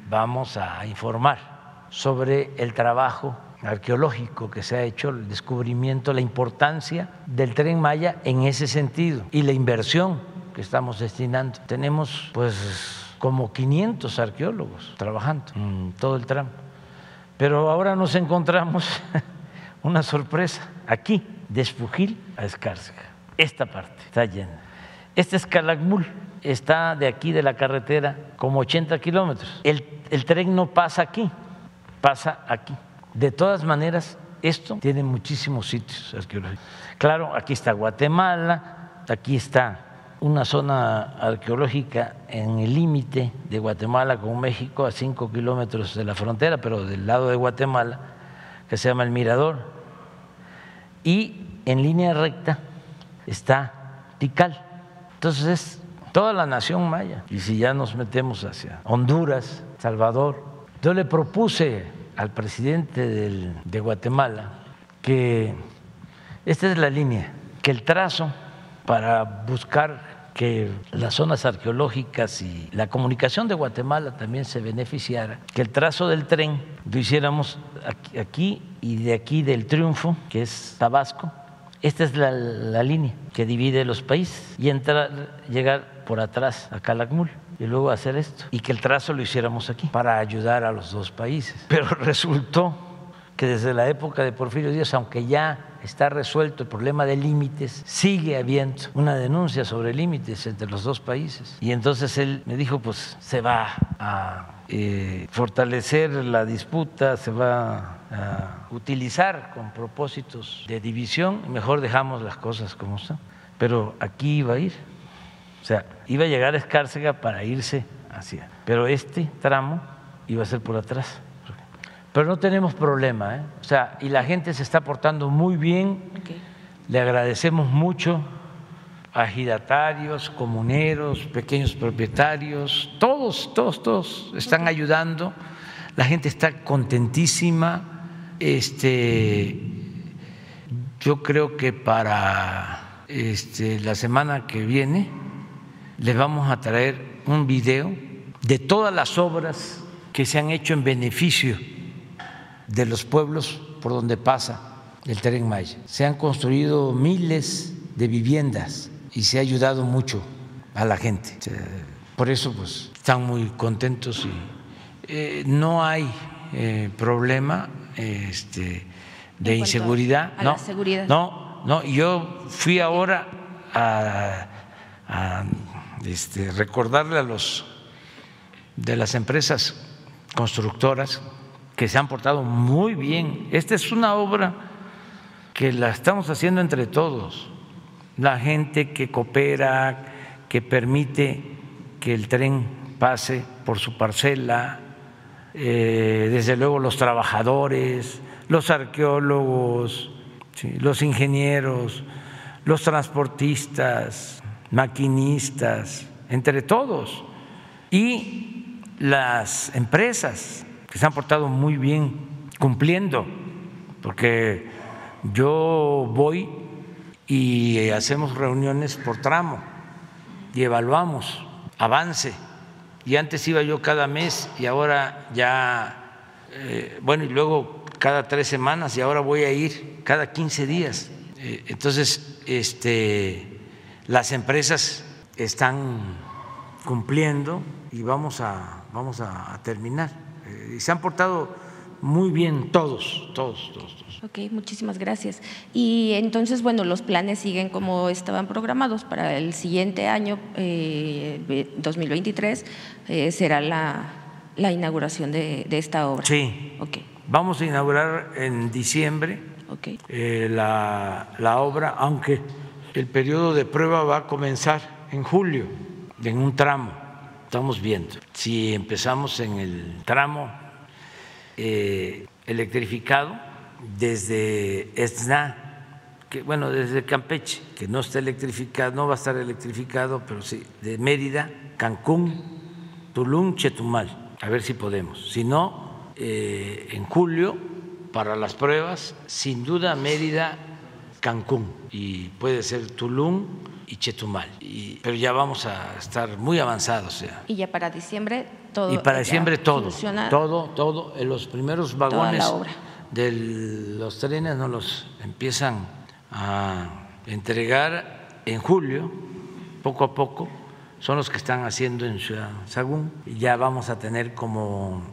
vamos a informar sobre el trabajo arqueológico que se ha hecho, el descubrimiento, la importancia del tren Maya en ese sentido y la inversión que estamos destinando. Tenemos pues como 500 arqueólogos trabajando todo el tramo. Pero ahora nos encontramos una sorpresa aquí, de Espujil a Escárcega. Esta parte está llena. Este es Calakmul, está de aquí de la carretera como 80 kilómetros. El, el tren no pasa aquí, pasa aquí. De todas maneras, esto tiene muchísimos sitios arqueológicos. Claro, aquí está Guatemala, aquí está una zona arqueológica en el límite de Guatemala con México, a cinco kilómetros de la frontera, pero del lado de Guatemala, que se llama el Mirador. Y en línea recta está Tikal. Entonces es toda la nación maya. Y si ya nos metemos hacia Honduras, Salvador, yo le propuse al presidente de Guatemala que esta es la línea, que el trazo para buscar que las zonas arqueológicas y la comunicación de Guatemala también se beneficiara, que el trazo del tren lo hiciéramos aquí, y de aquí del Triunfo, que es Tabasco. Esta es la, la línea que divide los países y entrar, llegar por atrás a Calakmul y luego hacer esto y que el trazo lo hiciéramos aquí para ayudar a los dos países. Pero resultó que desde la época de Porfirio Díaz, aunque ya está resuelto el problema de límites, sigue habiendo una denuncia sobre límites entre los dos países. Y entonces él me dijo, pues se va a eh, fortalecer la disputa, se va a utilizar con propósitos de división, mejor dejamos las cosas como están. Pero aquí iba a ir, o sea, iba a llegar a Escárcega para irse hacia, pero este tramo iba a ser por atrás pero no tenemos problema, ¿eh? o sea, y la gente se está portando muy bien. Okay. Le agradecemos mucho a giratarios, comuneros, pequeños propietarios, todos, todos, todos están ayudando. La gente está contentísima. Este, yo creo que para este, la semana que viene les vamos a traer un video de todas las obras que se han hecho en beneficio de los pueblos por donde pasa el tren Maya. Se han construido miles de viviendas y se ha ayudado mucho a la gente. Por eso pues están muy contentos y eh, no hay eh, problema este, de inseguridad. A, no, la seguridad. no, no. Yo fui ahora a, a este, recordarle a los de las empresas constructoras que se han portado muy bien. Esta es una obra que la estamos haciendo entre todos, la gente que coopera, que permite que el tren pase por su parcela, eh, desde luego los trabajadores, los arqueólogos, los ingenieros, los transportistas, maquinistas, entre todos, y las empresas se han portado muy bien cumpliendo, porque yo voy y hacemos reuniones por tramo y evaluamos avance. Y antes iba yo cada mes y ahora ya, eh, bueno, y luego cada tres semanas y ahora voy a ir cada 15 días. Eh, entonces, este, las empresas están cumpliendo y vamos a, vamos a terminar. Y se han portado muy bien todos, todos, todos. Ok, muchísimas gracias. Y entonces, bueno, los planes siguen como estaban programados para el siguiente año, eh, 2023, eh, será la, la inauguración de, de, esta obra. Sí. Ok. Vamos a inaugurar en diciembre okay. eh, la, la obra, aunque el periodo de prueba va a comenzar en julio, en un tramo. Estamos viendo. Si empezamos en el tramo eh, electrificado, desde Esna, bueno, desde Campeche, que no está electrificado, no va a estar electrificado, pero sí, de Mérida, Cancún, Tulum, Chetumal, a ver si podemos. Si no, eh, en julio, para las pruebas, sin duda Mérida, Cancún, y puede ser Tulum y Chetumal, y, pero ya vamos a estar muy avanzados. Ya. Y ya para diciembre todo. Y para diciembre todo, todo, todo, en los primeros vagones de los trenes nos los empiezan a entregar en julio, poco a poco, son los que están haciendo en Ciudad Sagún, y ya vamos a tener como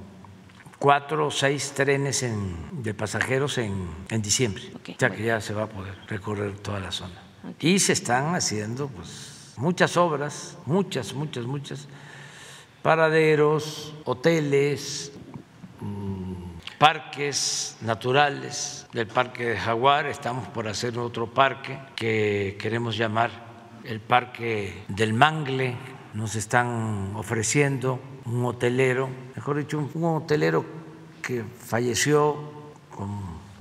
cuatro o seis trenes en, de pasajeros en, en diciembre, okay, o sea que bueno. ya se va a poder recorrer toda la zona. Y se están haciendo pues muchas obras, muchas, muchas, muchas, paraderos, hoteles, mmm, parques naturales. Del Parque de Jaguar, estamos por hacer otro parque que queremos llamar el Parque del Mangle, nos están ofreciendo un hotelero, mejor dicho, un hotelero que falleció con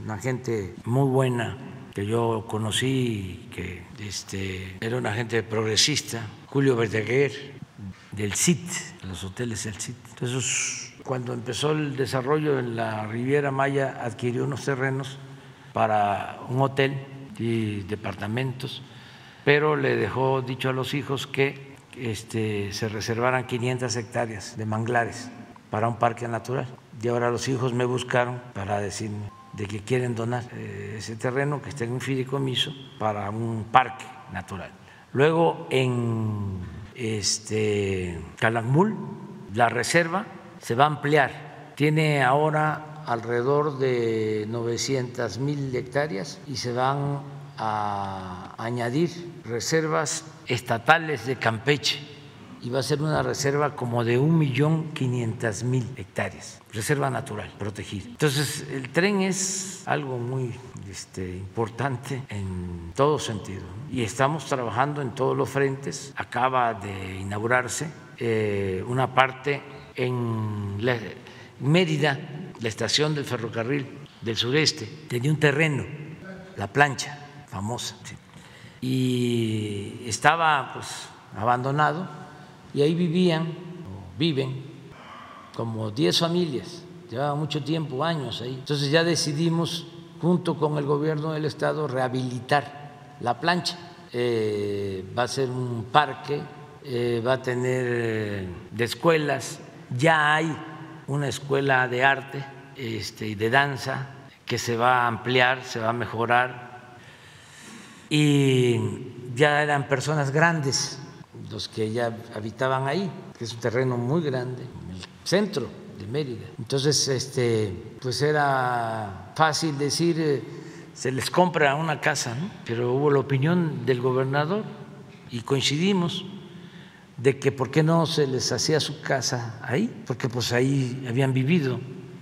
una gente muy buena que yo conocí, este, era una gente progresista, Julio Verdaguer, del CIT, los hoteles del CIT. Entonces, cuando empezó el desarrollo en la Riviera Maya, adquirió unos terrenos para un hotel y departamentos, pero le dejó dicho a los hijos que este, se reservaran 500 hectáreas de manglares para un parque natural. Y ahora los hijos me buscaron para decirme de que quieren donar eh, ese terreno que está en un fideicomiso para un parque natural. Luego en este, Calakmul, la reserva se va a ampliar. Tiene ahora alrededor de 900 mil hectáreas y se van a añadir reservas estatales de Campeche y va a ser una reserva como de un millón quinientas mil hectáreas, reserva natural protegida. Entonces, el tren es algo muy este, importante en todo sentido y estamos trabajando en todos los frentes. Acaba de inaugurarse eh, una parte en Mérida, la estación del ferrocarril del sureste, tenía un terreno, la plancha famosa, y estaba pues abandonado y ahí vivían, o viven, como 10 familias, llevaba mucho tiempo, años ahí. Entonces ya decidimos, junto con el gobierno del estado, rehabilitar la plancha. Eh, va a ser un parque, eh, va a tener eh, de escuelas, ya hay una escuela de arte este, y de danza que se va a ampliar, se va a mejorar y ya eran personas grandes los que ya habitaban ahí, que es un terreno muy grande, en el centro de Mérida. Entonces, este, pues era fácil decir, eh, se les compra una casa, ¿no? pero hubo la opinión del gobernador y coincidimos de que por qué no se les hacía su casa ahí, porque pues ahí habían vivido,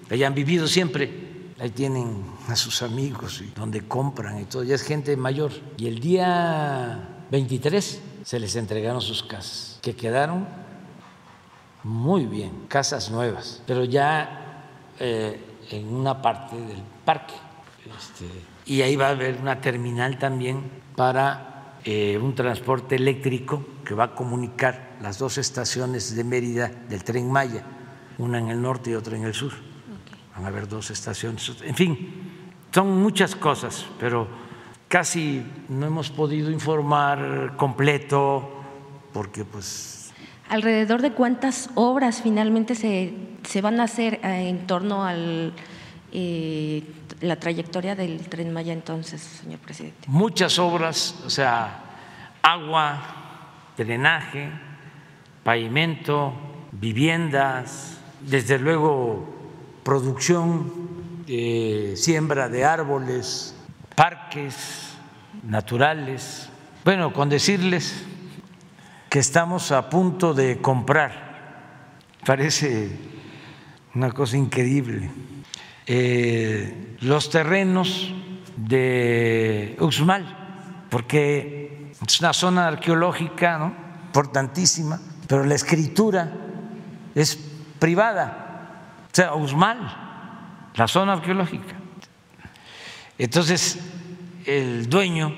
ahí han vivido siempre, ahí tienen a sus amigos y donde compran y todo, ya es gente mayor. Y el día 23 se les entregaron sus casas, que quedaron muy bien, casas nuevas, pero ya eh, en una parte del parque. Este, y ahí va a haber una terminal también para eh, un transporte eléctrico que va a comunicar las dos estaciones de Mérida del tren Maya, una en el norte y otra en el sur. Van a haber dos estaciones. En fin, son muchas cosas, pero casi no hemos podido informar completo porque pues... ¿Alrededor de cuántas obras finalmente se, se van a hacer eh, en torno a eh, la trayectoria del tren Maya entonces, señor presidente? Muchas obras, o sea, agua, drenaje, pavimento, viviendas, desde luego producción, eh, siembra de árboles, parques naturales. Bueno, con decirles que estamos a punto de comprar, parece una cosa increíble, eh, los terrenos de Uxmal, porque es una zona arqueológica importantísima, pero la escritura es privada, o sea, Uxmal, la zona arqueológica. Entonces, el dueño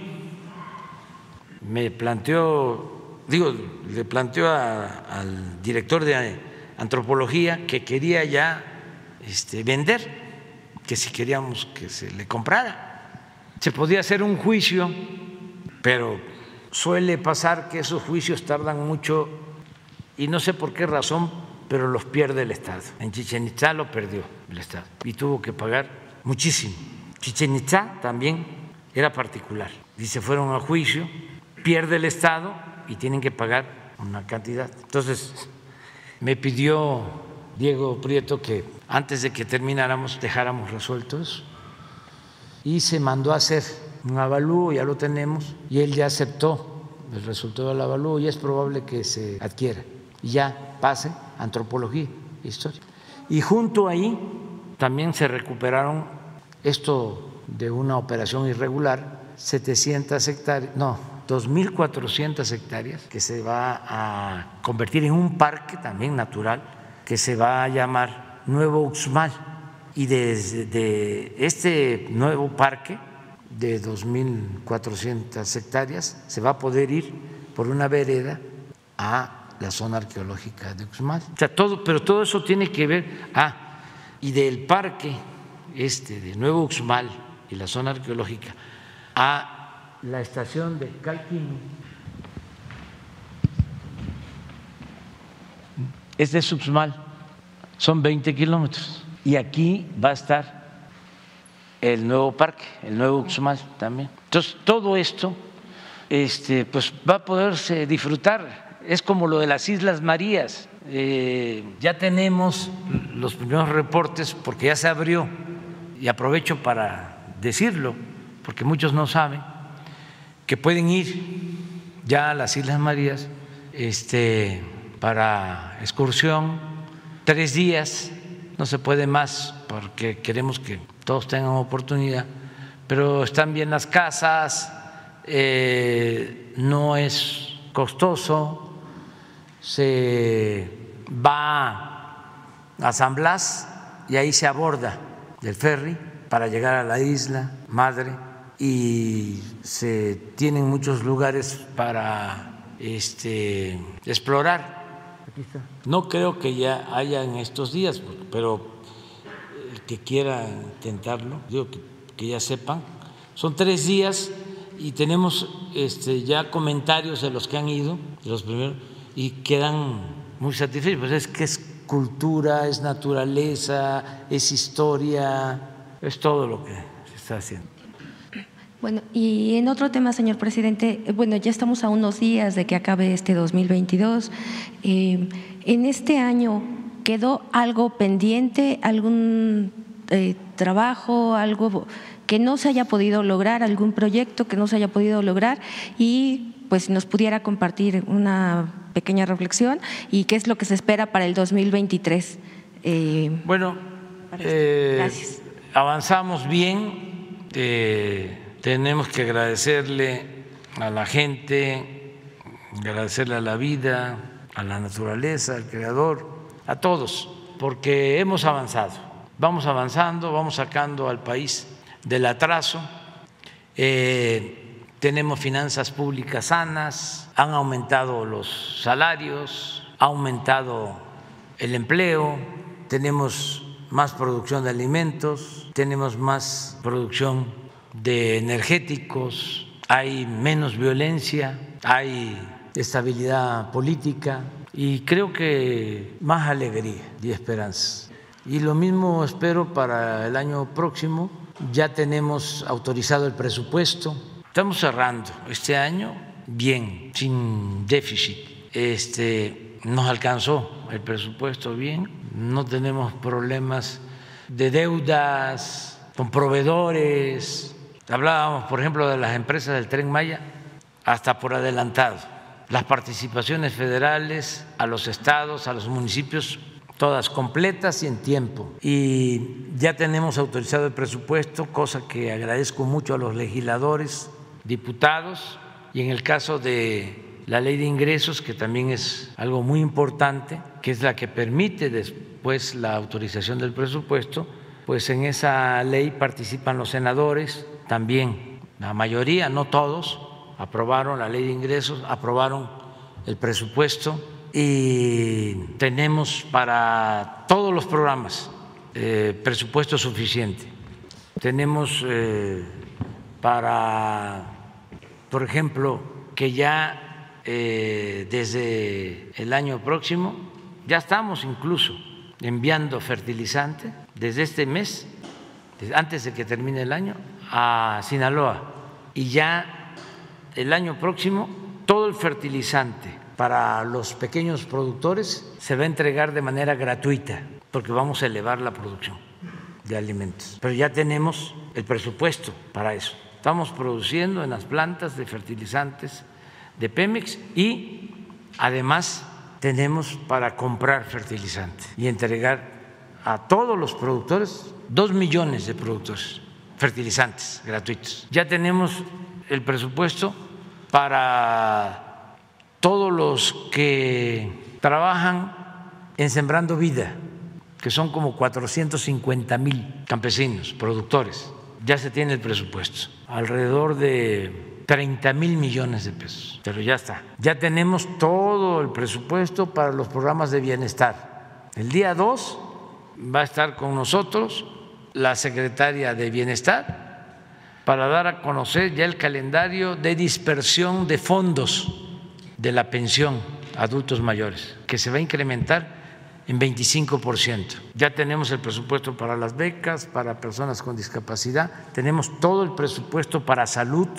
me planteó, digo, le planteó al director de antropología que quería ya este, vender, que si queríamos que se le comprara. Se podía hacer un juicio, pero suele pasar que esos juicios tardan mucho y no sé por qué razón, pero los pierde el Estado. En Chichen Itza lo perdió el Estado y tuvo que pagar muchísimo. Chichen Itza también era particular y se fueron a juicio, pierde el Estado y tienen que pagar una cantidad. Entonces, me pidió Diego Prieto que antes de que termináramos dejáramos resuelto eso. Y se mandó a hacer un avalúo, ya lo tenemos, y él ya aceptó el resultado del avalúo y es probable que se adquiera y ya pase antropología, historia. Y junto ahí también se recuperaron esto de una operación irregular, 700 hectáreas, no, 2.400 hectáreas, que se va a convertir en un parque también natural, que se va a llamar Nuevo Uxmal. Y desde este nuevo parque de 2.400 hectáreas se va a poder ir por una vereda a la zona arqueológica de Uxmal. O sea, todo, pero todo eso tiene que ver, ah, y del parque este de Nuevo Uxmal y la zona arqueológica a la estación de Calquini es de Uxmal, son 20 kilómetros. Y aquí va a estar el nuevo parque, el nuevo Uxmal también. Entonces, todo esto este, pues va a poderse disfrutar. Es como lo de las Islas Marías. Eh, ya tenemos los primeros reportes porque ya se abrió, y aprovecho para decirlo, porque muchos no saben, que pueden ir ya a las Islas Marías este, para excursión, tres días, no se puede más porque queremos que todos tengan oportunidad, pero están bien las casas, eh, no es costoso, se va a San Blas y ahí se aborda del ferry para llegar a la isla madre y se tienen muchos lugares para este, explorar. No creo que ya haya en estos días, pero el que quiera intentarlo, digo que, que ya sepan, son tres días y tenemos este, ya comentarios de los que han ido, de los primeros, y quedan muy satisfechos. Pues es que es cultura, es naturaleza, es historia, Es todo lo que se está haciendo. Bueno, y en otro tema, señor presidente, eh, bueno, ya estamos a unos días de que acabe este 2022. Eh, en este año, ¿quedó algo pendiente, algún eh, trabajo, algo que no se haya podido lograr, algún proyecto que no se haya podido lograr? Y pues nos pudiera compartir una pequeña reflexión y qué es lo que se espera para el 2023. bueno, Gracias. avanzamos bien tenemos que agradecerle a la gente, agradecerle a la vida, a la naturaleza, al Creador, a todos, porque hemos avanzado. Vamos avanzando, vamos sacando al país del atraso. Eh, tenemos finanzas públicas sanas, han aumentado los salarios, ha aumentado el empleo, tenemos más producción de alimentos, tenemos más producción de energéticos, hay menos violencia, hay estabilidad política y creo que más alegría y esperanza. Y lo mismo espero para el año próximo. Ya tenemos autorizado el presupuesto. Estamos cerrando este año bien, sin déficit. Este, nos alcanzó el presupuesto bien, no tenemos problemas de deudas con proveedores, Hablábamos, por ejemplo, de las empresas del tren Maya, hasta por adelantado. Las participaciones federales a los estados, a los municipios, todas completas y en tiempo. Y ya tenemos autorizado el presupuesto, cosa que agradezco mucho a los legisladores, diputados, y en el caso de la ley de ingresos, que también es algo muy importante, que es la que permite después la autorización del presupuesto, pues en esa ley participan los senadores, también la mayoría, no todos, aprobaron la ley de ingresos, aprobaron el presupuesto y tenemos para todos los programas eh, presupuesto suficiente. Tenemos eh, para, por ejemplo, que ya eh, desde el año próximo, ya estamos incluso enviando fertilizante desde este mes, antes de que termine el año, a Sinaloa y ya el año próximo todo el fertilizante para los pequeños productores se va a entregar de manera gratuita porque vamos a elevar la producción de alimentos. Pero ya tenemos el presupuesto para eso. Estamos produciendo en las plantas de fertilizantes de Pemex y además tenemos para comprar fertilizante y entregar a todos los productores, dos millones de productores fertilizantes gratuitos. Ya tenemos el presupuesto para todos los que trabajan en Sembrando Vida, que son como 450 mil campesinos, productores. Ya se tiene el presupuesto, alrededor de 30 mil millones de pesos, pero ya está. Ya tenemos todo el presupuesto para los programas de bienestar. El día 2 va a estar con nosotros la secretaria de Bienestar para dar a conocer ya el calendario de dispersión de fondos de la pensión adultos mayores, que se va a incrementar en 25%. Ya tenemos el presupuesto para las becas, para personas con discapacidad, tenemos todo el presupuesto para salud,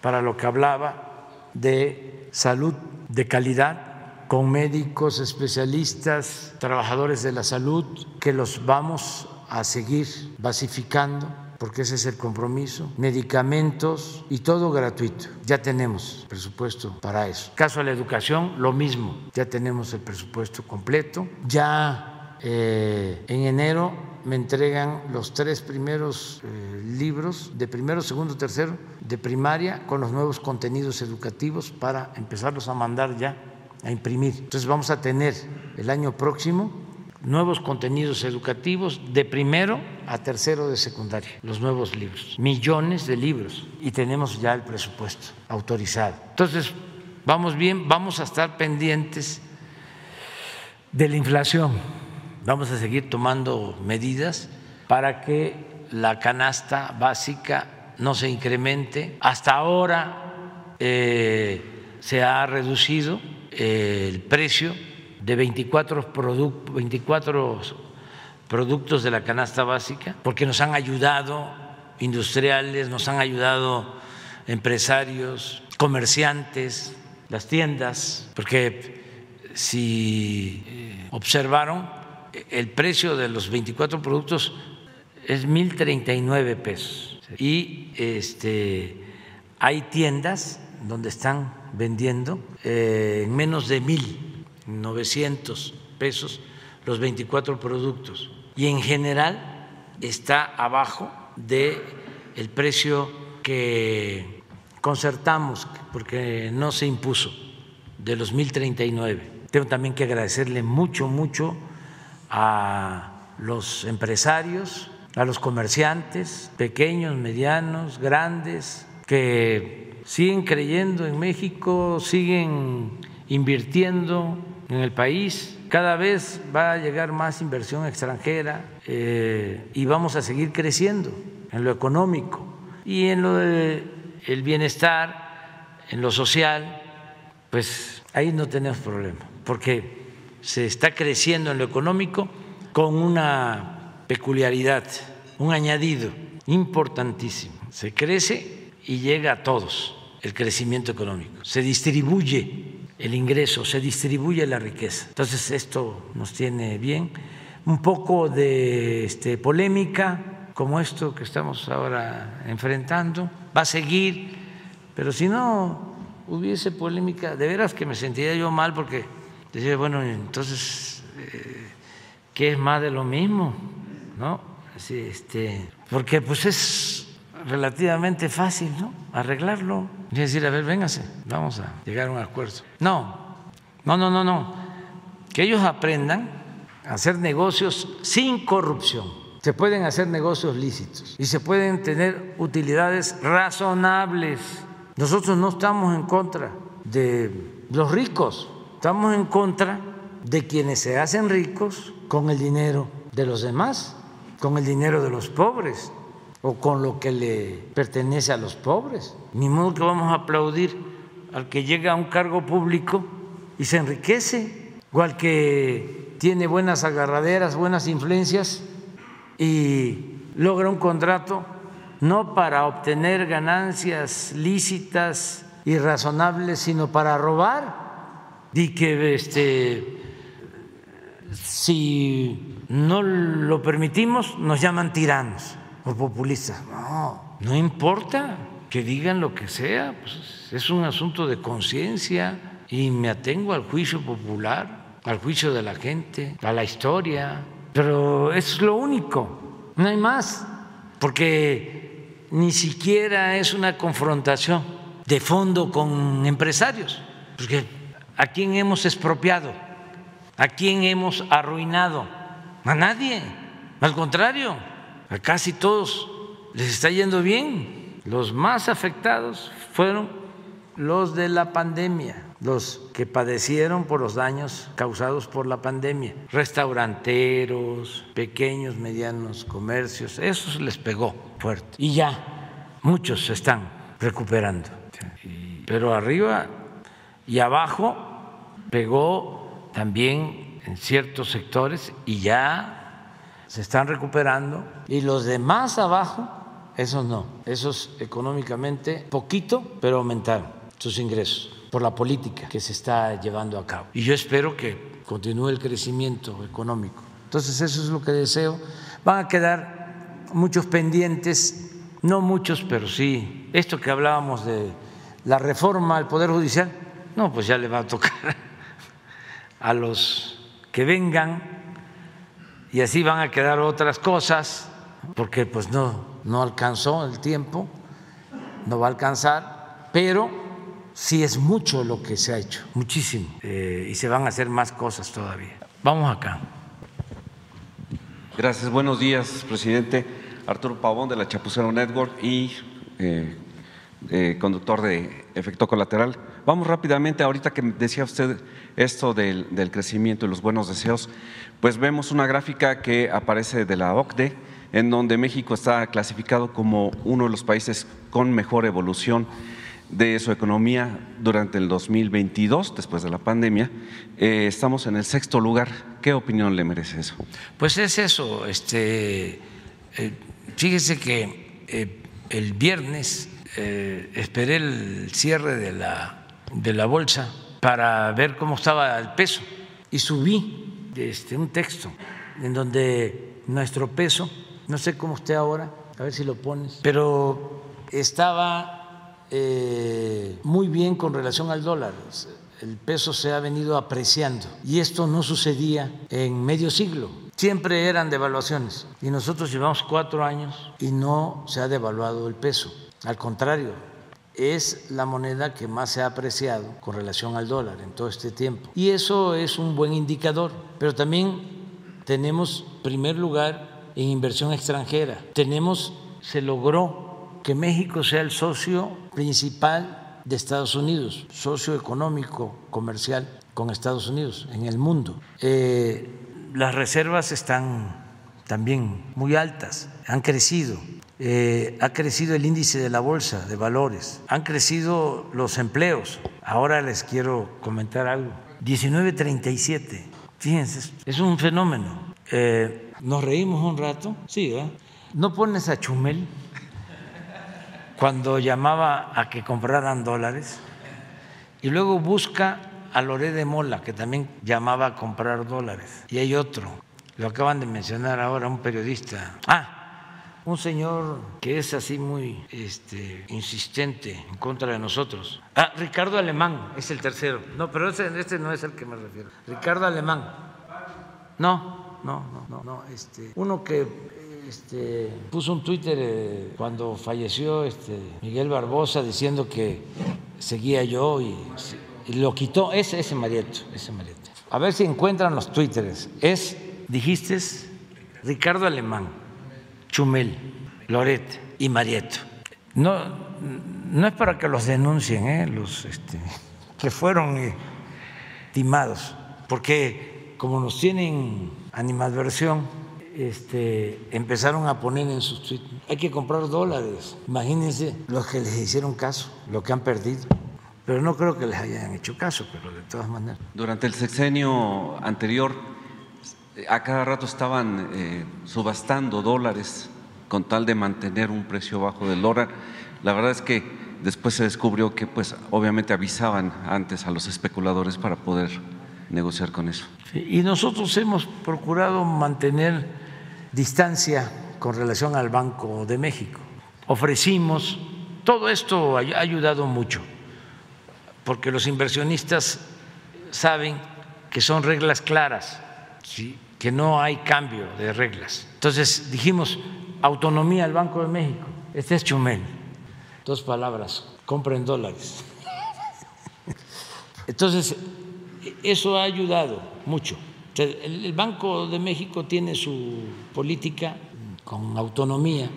para lo que hablaba de salud de calidad con médicos, especialistas, trabajadores de la salud, que los vamos a seguir basificando, porque ese es el compromiso, medicamentos y todo gratuito. Ya tenemos presupuesto para eso. Caso a la educación, lo mismo, ya tenemos el presupuesto completo. Ya eh, en enero me entregan los tres primeros eh, libros de primero, segundo, tercero de primaria con los nuevos contenidos educativos para empezarlos a mandar ya a imprimir. Entonces vamos a tener el año próximo nuevos contenidos educativos de primero a tercero de secundaria, los nuevos libros, millones de libros y tenemos ya el presupuesto autorizado. Entonces, vamos bien, vamos a estar pendientes de la inflación, vamos a seguir tomando medidas para que la canasta básica no se incremente. Hasta ahora eh, se ha reducido el precio de 24, 24 productos de la canasta básica, porque nos han ayudado industriales, nos han ayudado empresarios, comerciantes, las tiendas, porque si eh, observaron, el precio de los 24 productos es 1.039 pesos. Y este, hay tiendas donde están vendiendo eh, en menos de 1.900 pesos los 24 productos. Y en general está abajo del el precio que concertamos, porque no se impuso, de los 1.039. Tengo también que agradecerle mucho, mucho a los empresarios, a los comerciantes, pequeños, medianos, grandes, que siguen creyendo en México, siguen invirtiendo en el país. Cada vez va a llegar más inversión extranjera eh, y vamos a seguir creciendo en lo económico y en lo del bienestar, en lo social, pues ahí no tenemos problema, porque se está creciendo en lo económico con una peculiaridad, un añadido importantísimo. Se crece y llega a todos el crecimiento económico. Se distribuye el ingreso, se distribuye la riqueza. Entonces esto nos tiene bien. Un poco de este, polémica como esto que estamos ahora enfrentando va a seguir, pero si no hubiese polémica, de veras que me sentiría yo mal porque decía, bueno, entonces, eh, ¿qué es más de lo mismo? ¿No? este, porque pues es relativamente fácil, ¿no? Arreglarlo. Y decir, a ver, véngase, vamos a llegar a un acuerdo. No, no, no, no, no. Que ellos aprendan a hacer negocios sin corrupción. Se pueden hacer negocios lícitos y se pueden tener utilidades razonables. Nosotros no estamos en contra de los ricos, Estamos en contra de quienes se hacen ricos con el dinero de los demás, con el dinero de los pobres o con lo que le pertenece a los pobres. Ni modo que vamos a aplaudir al que llega a un cargo público y se enriquece, o al que tiene buenas agarraderas, buenas influencias y logra un contrato no para obtener ganancias lícitas y razonables, sino para robar y que este, si no lo permitimos nos llaman tiranos o populistas. No, no importa que digan lo que sea, pues es un asunto de conciencia y me atengo al juicio popular, al juicio de la gente, a la historia, pero es lo único, no hay más, porque ni siquiera es una confrontación de fondo con empresarios, porque ¿A quién hemos expropiado? ¿A quién hemos arruinado? A nadie. Al contrario, a casi todos les está yendo bien. Los más afectados fueron los de la pandemia, los que padecieron por los daños causados por la pandemia. Restauranteros, pequeños, medianos comercios, eso les pegó fuerte. Y ya, muchos se están recuperando. Pero arriba y abajo pegó también en ciertos sectores y ya se están recuperando. Y los de más abajo, esos no, esos económicamente poquito, pero aumentaron sus ingresos por la política que se está llevando a cabo. Y yo espero que continúe el crecimiento económico. Entonces eso es lo que deseo. Van a quedar muchos pendientes, no muchos, pero sí, esto que hablábamos de la reforma al Poder Judicial, no, pues ya le va a tocar a los que vengan y así van a quedar otras cosas, porque pues no, no alcanzó el tiempo, no va a alcanzar, pero sí es mucho lo que se ha hecho, muchísimo, eh, y se van a hacer más cosas todavía. Vamos acá. Gracias, buenos días, presidente. Arturo Pavón de la Chapucero Network y eh, eh, conductor de efecto colateral. Vamos rápidamente, ahorita que decía usted esto del, crecimiento y los buenos deseos, pues vemos una gráfica que aparece de la OCDE, en donde México está clasificado como uno de los países con mejor evolución de su economía durante el 2022, después de la pandemia. Eh, estamos en el sexto lugar. ¿Qué opinión le merece eso? Pues es eso. Este, eh, fíjese que el viernes esperé el cierre de la, de la bolsa para ver cómo estaba el peso y subí este, un texto en donde nuestro peso, no sé cómo esté ahora, a ver si lo pones, pero estaba eh, muy bien con relación al dólar. El peso se ha venido apreciando y esto no sucedía en medio siglo. Siempre eran devaluaciones y nosotros llevamos cuatro años y no se ha devaluado el peso. Al contrario, es la moneda que más se ha apreciado con relación al dólar en todo este tiempo. Y eso es un buen indicador, pero también tenemos primer lugar en inversión extranjera. Tenemos, se logró que México sea el socio principal de Estados Unidos, socio económico, comercial con Estados Unidos en el mundo. Eh, las reservas están también muy altas, han crecido. Eh, ha crecido el índice de la bolsa de valores, han crecido los empleos. Ahora les quiero comentar algo. 1937, fíjense, es un fenómeno. Eh, nos reímos un rato, sí, ¿no pones a Chumel? cuando llamaba a que compraran dólares y luego busca a Loré de Mola, que también llamaba a comprar dólares. Y hay otro, lo acaban de mencionar ahora, un periodista. Ah, un señor que es así muy este, insistente en contra de nosotros. Ah, Ricardo Alemán es el tercero. No, pero este no es el que me refiero. Ricardo Alemán. No, no, no, no, no. Este, uno que este, puso un Twitter eh, cuando falleció este, Miguel Barbosa diciendo que seguía yo y, lo quitó. Ese, ese Marieto, ese Marieto. A ver si encuentran los Twitteres. Es, dijiste, Ricardo Alemán, Chumel, Loret y Marieto. No, no es para que los denuncien, ¿eh? los este, que fueron eh, timados, porque como nos tienen animadversión, este, empezaron a poner en sus tweets, hay que comprar dólares. Imagínense los que les hicieron caso, lo que han perdido. Pero no creo que les hayan hecho caso, pero de todas maneras. Durante el sexenio anterior, a cada rato estaban eh, subastando dólares con tal de mantener un precio bajo del dólar. La verdad es que después se descubrió que, pues, obviamente avisaban antes a los especuladores para poder negociar con eso. y nosotros hemos procurado mantener distancia con relación al Banco de México. Ofrecimos, todo esto ha ayudado mucho, porque los inversionistas saben que son reglas claras, que no hay cambio de reglas. Entonces dijimos, autonomía al Banco de México, este es Chumel, dos palabras, compren dólares. Entonces, eso ha ayudado mucho. El Banco de México tiene su política con autonomía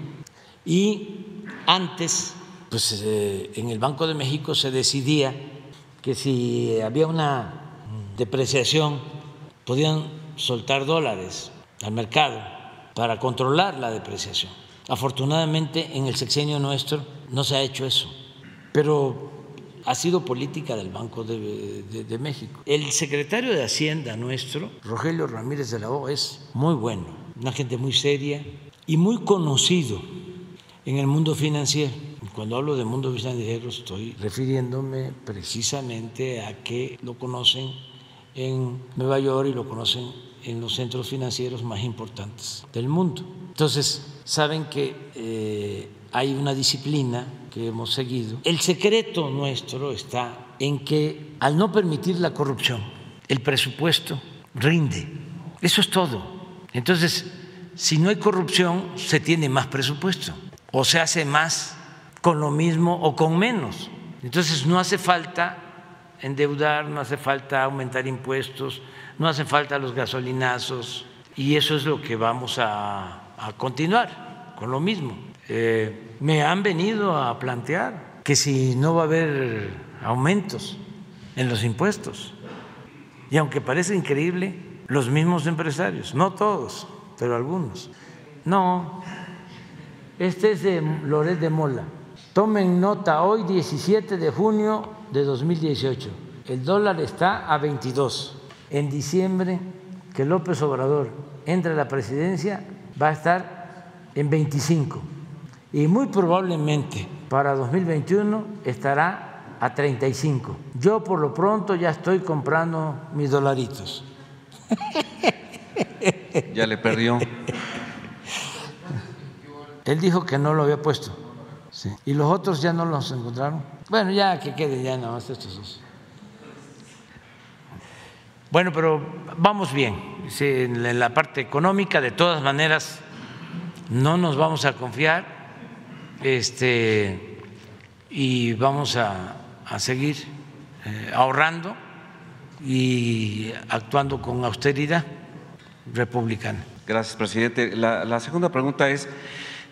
y antes, pues eh, en el Banco de México se decidía que si había una depreciación podían soltar dólares al mercado para controlar la depreciación. Afortunadamente en el sexenio nuestro no se ha hecho eso, pero ha sido política del Banco de, México. El secretario de Hacienda nuestro, Rogelio Ramírez de la O, es muy bueno, una gente muy seria y muy conocido en el mundo financiero. Cuando hablo de mundo financiero estoy refiriéndome precisamente a que lo conocen en Nueva York y lo conocen en los centros financieros más importantes del mundo. Entonces, saben que eh, hay una disciplina que hemos seguido. El secreto nuestro está en que al no permitir la corrupción, el presupuesto rinde. Eso es todo. Entonces, si no hay corrupción, se tiene más presupuesto o se hace más con lo mismo o con menos. Entonces, no hace falta endeudar, no hace falta aumentar impuestos, no hace falta los gasolinazos y eso es lo que vamos a, a continuar con lo mismo. Eh, me han venido a plantear que si no va a haber aumentos en los impuestos. Y aunque parece increíble, los mismos empresarios, no todos, pero algunos. No, este es de Loret de Mola. Tomen nota, hoy 17 de junio de 2018, el dólar está a 22. En diciembre, que López Obrador entre a la presidencia, va a estar en 25. Y muy probablemente para 2021 estará a 35. Yo por lo pronto ya estoy comprando mis dolaritos. Ya le perdió. Él dijo que no lo había puesto. Sí. Y los otros ya no los encontraron. Bueno, ya que quede ya nada más estos dos. Bueno, pero vamos bien. En la parte económica, de todas maneras, no nos vamos a confiar este, y vamos a, a seguir eh, ahorrando y actuando con austeridad republicana. Gracias, presidente. La, segunda pregunta es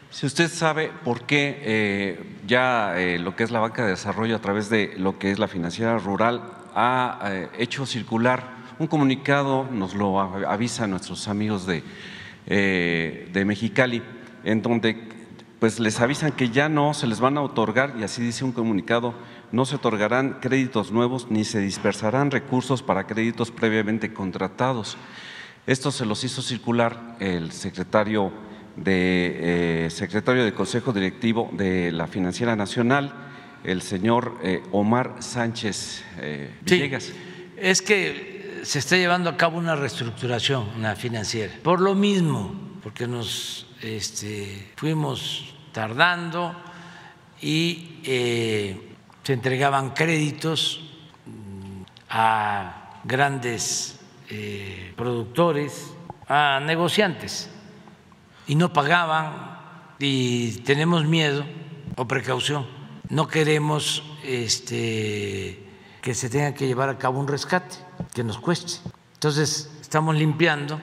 si usted sabe por qué eh, ya eh, lo que es la banca de desarrollo a través de lo que es la financiera rural ha hecho circular un comunicado, nos lo avisan nuestros amigos de, de Mexicali, en donde pues les avisan que ya no se les van a otorgar, y así dice un comunicado, no se otorgarán créditos nuevos ni se dispersarán recursos para créditos previamente contratados. Esto se los hizo circular el secretario de eh, secretario del Consejo Directivo de la Financiera Nacional, el señor eh, Omar Sánchez eh, Villegas. Sí, es que se está llevando a cabo una reestructuración en la financiera. Por lo mismo, porque nos este, fuimos tardando y se entregaban créditos mm, a grandes productores, a negociantes y no pagaban y tenemos miedo o precaución. No queremos este, que se tenga que llevar a cabo un rescate que nos cueste. Entonces, estamos limpiando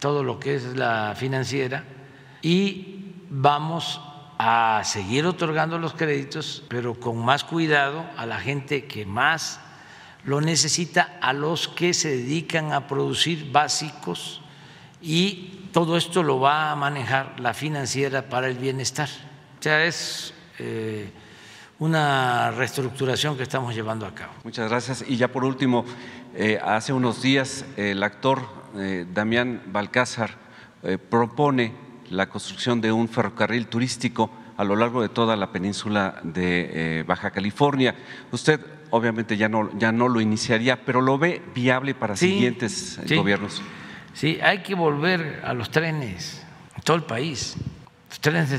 todo lo que es la financiera y vamos a seguir otorgando los créditos, pero con más cuidado a la gente que más lo necesita, a los que se dedican a producir básicos y todo esto lo va a manejar la financiera para el bienestar. O sea, es eh, una reestructuración que estamos llevando a cabo. Muchas gracias. Y ya por último, eh, hace unos días el actor eh, Damián Balcázar propone la construcción de un ferrocarril turístico a lo largo de toda la península de Baja California. Usted obviamente ya no, ya no lo iniciaría, pero lo ve viable para siguientes gobiernos. Sí, hay que volver a los trenes en todo el país, los trenes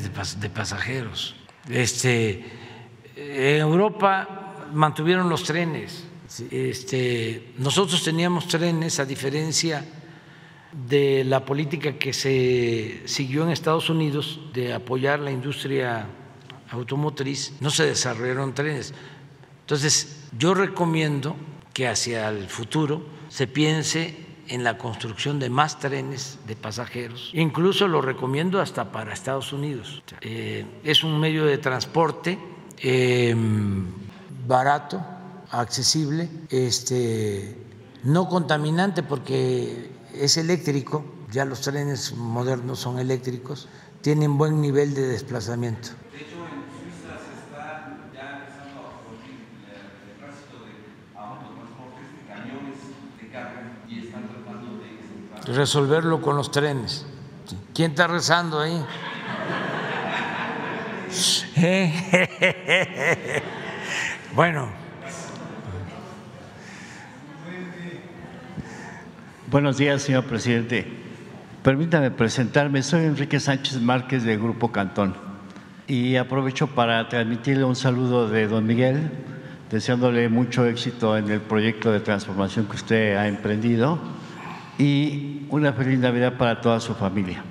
de pasajeros. Este, en Europa mantuvieron los trenes. Este, nosotros teníamos trenes a diferencia de la política que se siguió en Estados Unidos de apoyar la industria automotriz, no se desarrollaron trenes. Entonces, yo recomiendo que hacia el futuro se piense en la construcción de más trenes de pasajeros. Incluso lo recomiendo hasta para Estados Unidos. Eh, es un medio de transporte em, barato, accesible, este, no contaminante porque es eléctrico, ya los trenes modernos son eléctricos, tienen buen nivel de desplazamiento. resolverlo con los trenes. ¿Quién está rezando ahí? bueno. Buenos días, señor presidente. Permítame presentarme. Soy Enrique Sánchez Márquez de Grupo Cantón y aprovecho para transmitirle un saludo de don Miguel, deseándole mucho éxito en el proyecto de transformación que usted ha emprendido y una feliz Navidad para toda su familia.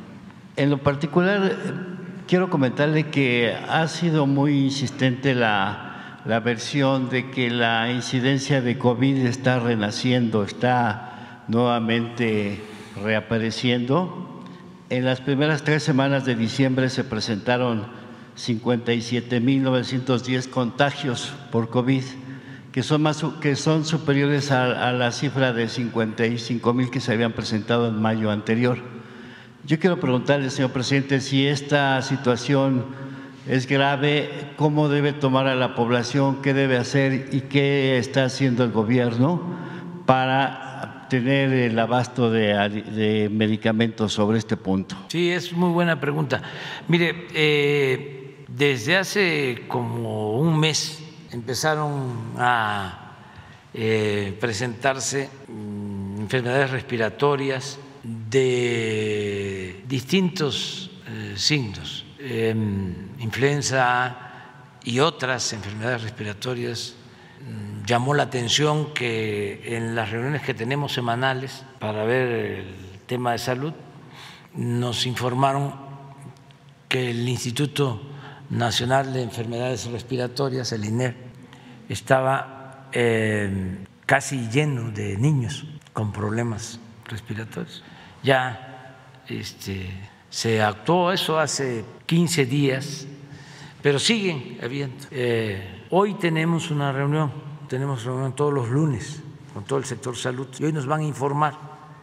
En lo particular, quiero comentarle que ha sido muy insistente la, la versión de que la incidencia de COVID está renaciendo, está nuevamente reapareciendo. En las primeras tres semanas de diciembre se presentaron 57.910 contagios por COVID que son, más, que son superiores a, la cifra de 55 mil que se habían presentado en mayo anterior. Yo quiero preguntarle, señor presidente, si esta situación es grave, cómo debe tomar a la población, qué debe hacer y qué está haciendo el gobierno para tener el abasto de, medicamentos sobre este punto. Sí, es muy buena pregunta. Mire, eh, desde hace como un mes empezaron a eh, presentarse mm, enfermedades respiratorias de distintos eh, signos, em, influenza y otras enfermedades respiratorias. Mm, llamó la atención que en las reuniones que tenemos semanales para ver el tema de salud, nos informaron que el Instituto Nacional de Enfermedades Respiratorias, el INER, estaba eh, casi lleno de niños con problemas respiratorios. Ya este, se actuó eso hace 15 días, pero siguen habiendo. Eh, hoy tenemos una reunión, tenemos reunión todos los lunes con todo el sector salud y hoy nos van a informar.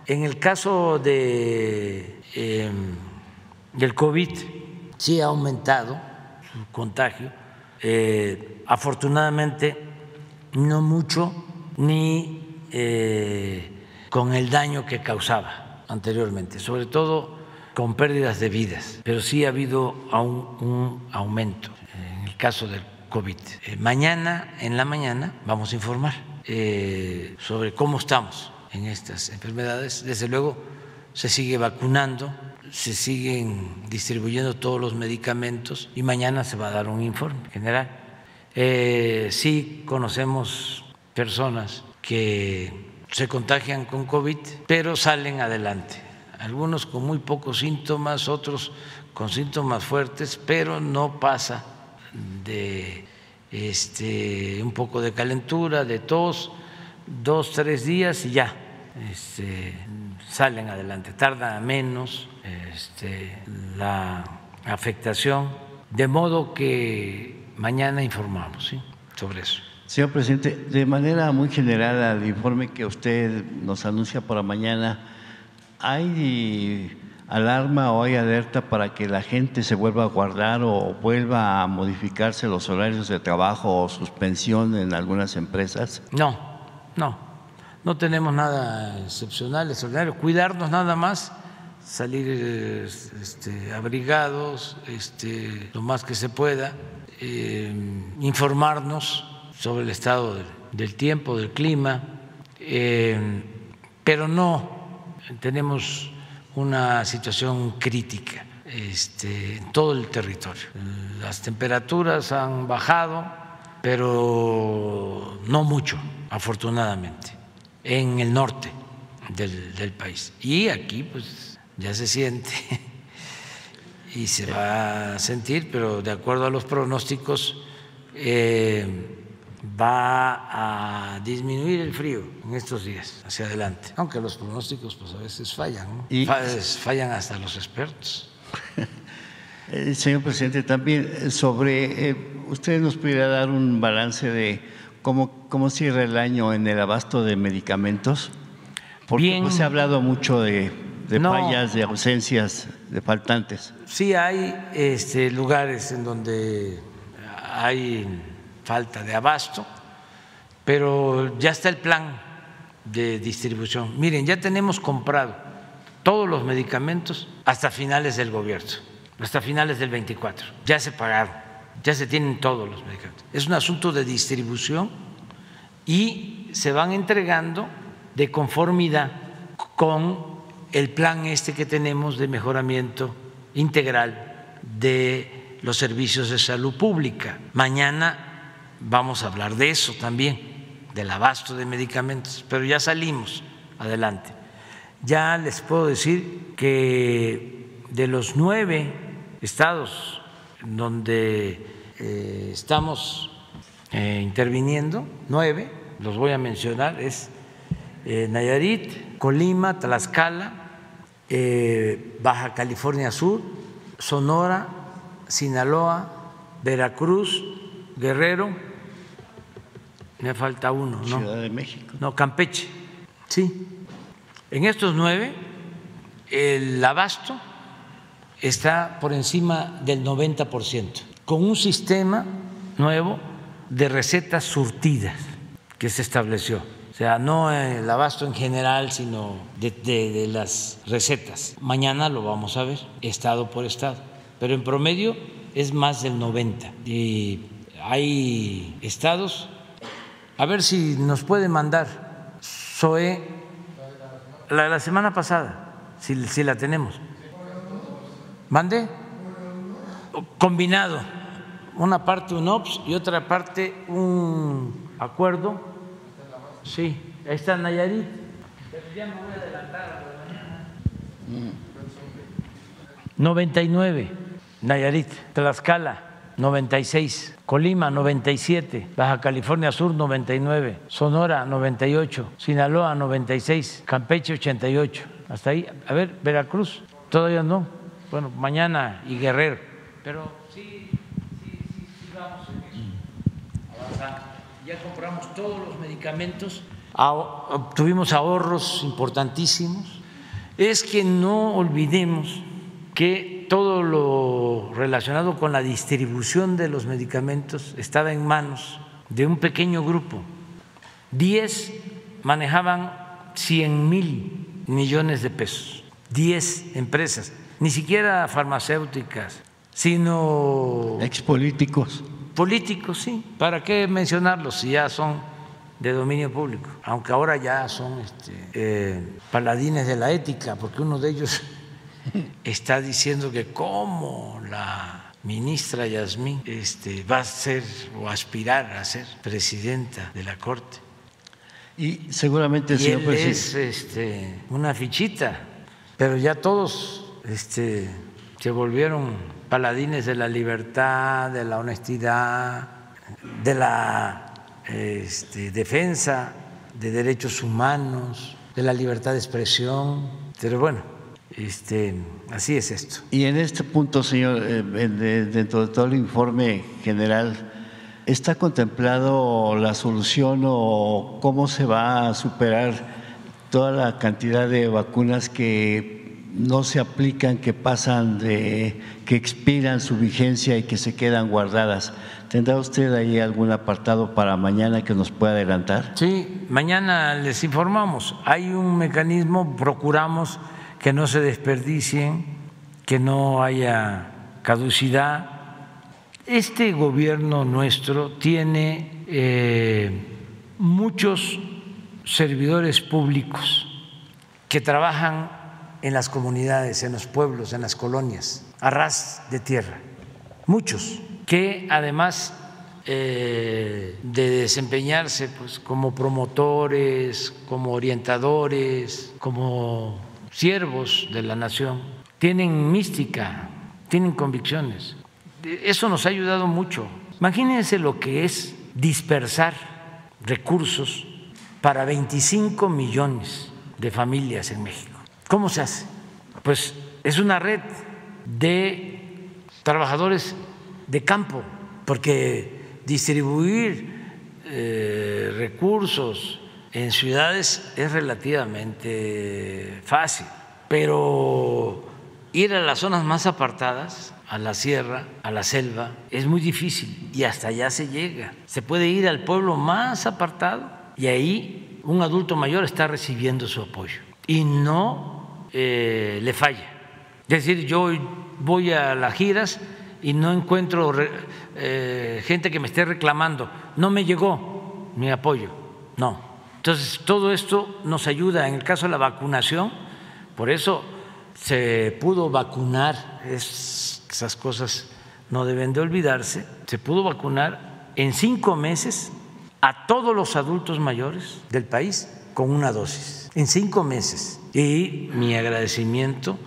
En el caso de, eh, del COVID, sí ha aumentado su contagio. Eh, afortunadamente, no mucho ni eh, con el daño que causaba anteriormente, sobre todo con pérdidas de vidas, pero sí ha habido un, un aumento en el caso del COVID. Eh, mañana, en la mañana, vamos a informar eh, sobre cómo estamos en estas enfermedades. Desde luego, se sigue vacunando, se siguen distribuyendo todos los medicamentos y mañana se va a dar un informe general. Eh, sí conocemos personas que se contagian con COVID, pero salen adelante. Algunos con muy pocos síntomas, otros con síntomas fuertes, pero no pasa de este, un poco de calentura, de tos, dos, tres días y ya este, salen adelante. Tarda menos este, la afectación, de modo que mañana informamos sobre eso. Señor presidente, de manera muy general al informe que usted nos anuncia para mañana, ¿hay alarma o hay alerta para que la gente se vuelva a guardar o vuelva a modificarse los horarios de trabajo o suspensión en algunas empresas? No, no, no tenemos nada excepcional, extraordinario. Cuidarnos nada más, salir este, abrigados este, lo más que se pueda, eh, informarnos sobre el estado del, tiempo, del clima, eh, pero no tenemos una situación crítica este, en todo el territorio. Las temperaturas han bajado, pero no mucho, afortunadamente, en el norte del, del país. Y aquí, pues, ya se siente y se va a sentir, pero de acuerdo a los pronósticos, eh, va a disminuir el frío en estos días hacia adelante, aunque los pronósticos pues a veces fallan, ¿no? y, fallan hasta los expertos. Eh, señor presidente, también eh, sobre, eh, usted nos pudiera dar un balance de cómo, cómo cierra el año en el abasto de medicamentos, porque Bien. se ha hablado mucho de, de no. fallas, de ausencias, de faltantes. Sí hay este, lugares en donde hay falta de abasto, pero ya está el plan de distribución. Miren, ya tenemos comprado todos los medicamentos hasta finales del gobierno, hasta finales del 24. Ya se pagaron, ya se tienen todos los medicamentos. Es un asunto de distribución y se van entregando de conformidad con el plan este que tenemos de mejoramiento integral de los servicios de salud pública. Mañana vamos a hablar de eso también, del abasto de medicamentos, pero ya salimos adelante. Ya les puedo decir que de los nueve estados donde eh, estamos eh, interviniendo, nueve, los voy a mencionar, es eh, Nayarit, Colima, Tlaxcala, Baja California Sur, Sonora, Sinaloa, Veracruz, Guerrero, me falta uno, ¿no? Ciudad de México. No, Campeche. Sí. En estos nueve, el abasto está por encima del 90%, con un sistema nuevo de recetas surtidas que se estableció. O sea, no el abasto en general, sino de, de, de las recetas. Mañana lo vamos a ver, estado por estado. Pero en promedio es más del 90. Y hay estados, a ver si nos puede mandar SOE la, la semana pasada, si, si la tenemos. ¿Mande? Combinado. Una parte un OPS y otra parte un acuerdo. Sí, ahí está Nayarit. Pero ya me voy a adelantar a la mañana. 99, Nayarit, Tlaxcala, 96, Colima 97, Baja California Sur 99, Sonora 98, Sinaloa 96, Campeche 88. Hasta ahí. A ver, Veracruz, todavía no. Bueno, mañana y Guerrero. Pero sí, sí, sí, sí vamos en eso. Ya compramos todos los medicamentos, obtuvimos ahorros importantísimos. Es que no olvidemos que todo lo relacionado con la distribución de los medicamentos estaba en manos de un pequeño grupo. Diez manejaban 100 mil millones de pesos, diez empresas, ni siquiera farmacéuticas, sino... Expolíticos. Políticos, sí. ¿Para qué mencionarlos si ya son de dominio público? Aunque ahora ya son este, eh, paladines de la ética, porque uno de ellos está diciendo que cómo la ministra Yasmín este, va a ser o aspirar a ser presidenta de la Corte. Y seguramente, y señor él es este, una fichita, pero ya todos este, se volvieron paladines de la libertad, de la honestidad, de la este, defensa de derechos humanos, de la libertad de expresión. Pero bueno, este, así es esto. Y en este punto, señor, eh, de- dentro de todo el informe general, ¿está contemplado la solución o cómo se va a superar toda la cantidad de vacunas que no se aplican, que pasan de, que expiran su vigencia y que se quedan guardadas? ¿Tendrá usted ahí algún apartado para mañana que nos pueda adelantar? Sí, mañana les informamos. Hay un mecanismo, procuramos que no se desperdicien, que no haya caducidad. Este gobierno nuestro tiene eh, muchos servidores públicos que trabajan en las comunidades, en los pueblos, en las colonias, a ras de tierra. Muchos que además eh, de desempeñarse pues, como promotores, como orientadores, como siervos de la nación, tienen mística, tienen convicciones. Eso nos ha ayudado mucho. Imagínense lo que es dispersar recursos para 25 millones de familias en México. ¿Cómo se hace? Pues es una red de trabajadores de campo, porque distribuir eh, recursos en ciudades es relativamente fácil, pero ir a las zonas más apartadas, a la sierra, a la selva, es muy difícil y hasta allá se llega. Se puede ir al pueblo más apartado y ahí un adulto mayor está recibiendo su apoyo y no eh, le falla. Es decir, yo voy a las giras y no encuentro eh, gente que me esté reclamando, no me llegó mi apoyo, no. Entonces, todo esto nos ayuda en el caso de la vacunación, por eso se pudo vacunar, es, esas cosas no deben de olvidarse, se pudo vacunar en cinco meses a todos los adultos mayores del país con una dosis, en cinco meses. Y mi agradecimiento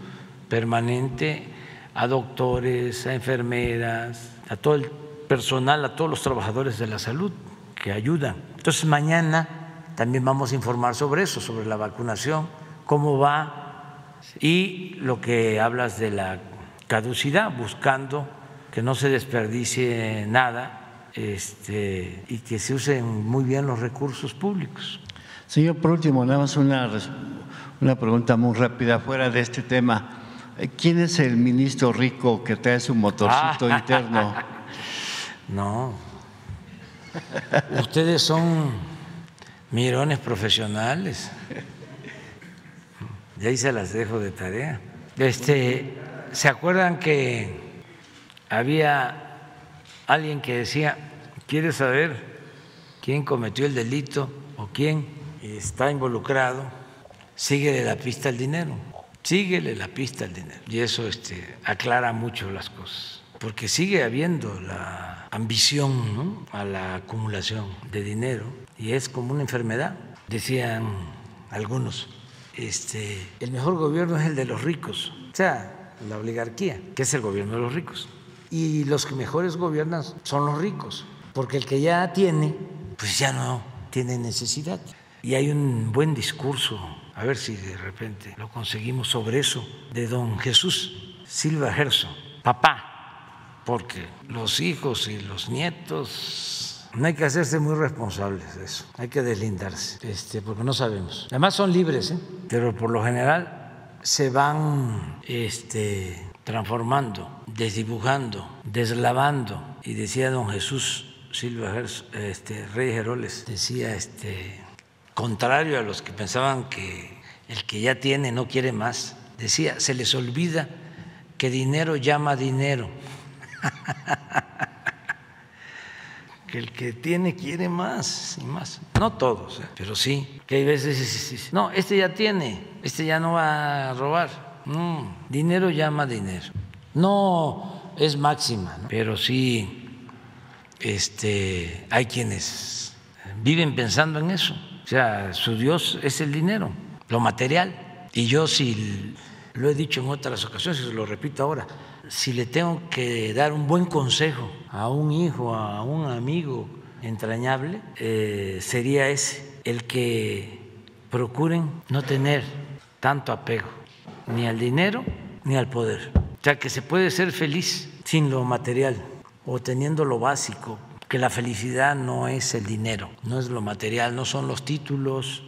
permanente a doctores, a enfermeras, a todo el personal, a todos los trabajadores de la salud que ayudan. Entonces mañana también vamos a informar sobre eso, sobre la vacunación, cómo va y lo que hablas de la caducidad, buscando que no se desperdicie nada este, y que se usen muy bien los recursos públicos. Señor, por último, nada más una, una pregunta muy rápida fuera de este tema. ¿Quién es el ministro rico que trae su motorcito Ah. interno? No. Ustedes son mirones profesionales. Y ahí se las dejo de tarea. Este, ¿Se acuerdan que había alguien que decía, ¿quiere saber quién cometió el delito o quién está involucrado? Síguele la pista al dinero, síguele la pista al dinero. Y eso este, aclara mucho las cosas, porque sigue habiendo la ambición a la acumulación de dinero y es como una enfermedad, decían algunos. Este, el mejor gobierno es el de los ricos, o sea, la oligarquía, que es el gobierno de los ricos. Y los que mejores gobiernan son los ricos, porque el que ya tiene, pues ya no tiene necesidad. Y hay un buen discurso, a ver si de repente lo conseguimos sobre eso, de don Jesús Silva Gerso, papá, porque los hijos y los nietos no hay que hacerse muy responsables de eso, hay que deslindarse, este, porque no sabemos. Además son libres, ¿eh? pero por lo general se van este, transformando, desdibujando, deslavando. Y decía don Jesús Silva este, Rey Heroles, decía, este, contrario a los que pensaban que el que ya tiene no quiere más, decía, se les olvida que dinero llama dinero. que el que tiene quiere más y más. No todos, ¿eh? pero sí, que hay veces, no, este ya tiene, este ya no va a robar no, dinero llama dinero. No es máxima, pero sí este, hay quienes viven pensando en eso. O sea, su Dios es el dinero, lo material. Y yo sí lo he dicho en otras ocasiones lo repito ahora, si le tengo que dar un buen consejo a un hijo, a un amigo entrañable, eh, sería ese, el que procuren no tener tanto apego ni al dinero ni al poder. O sea, que se puede ser feliz sin lo material o teniendo lo básico, que la felicidad no es el dinero, no es lo material, no son los títulos,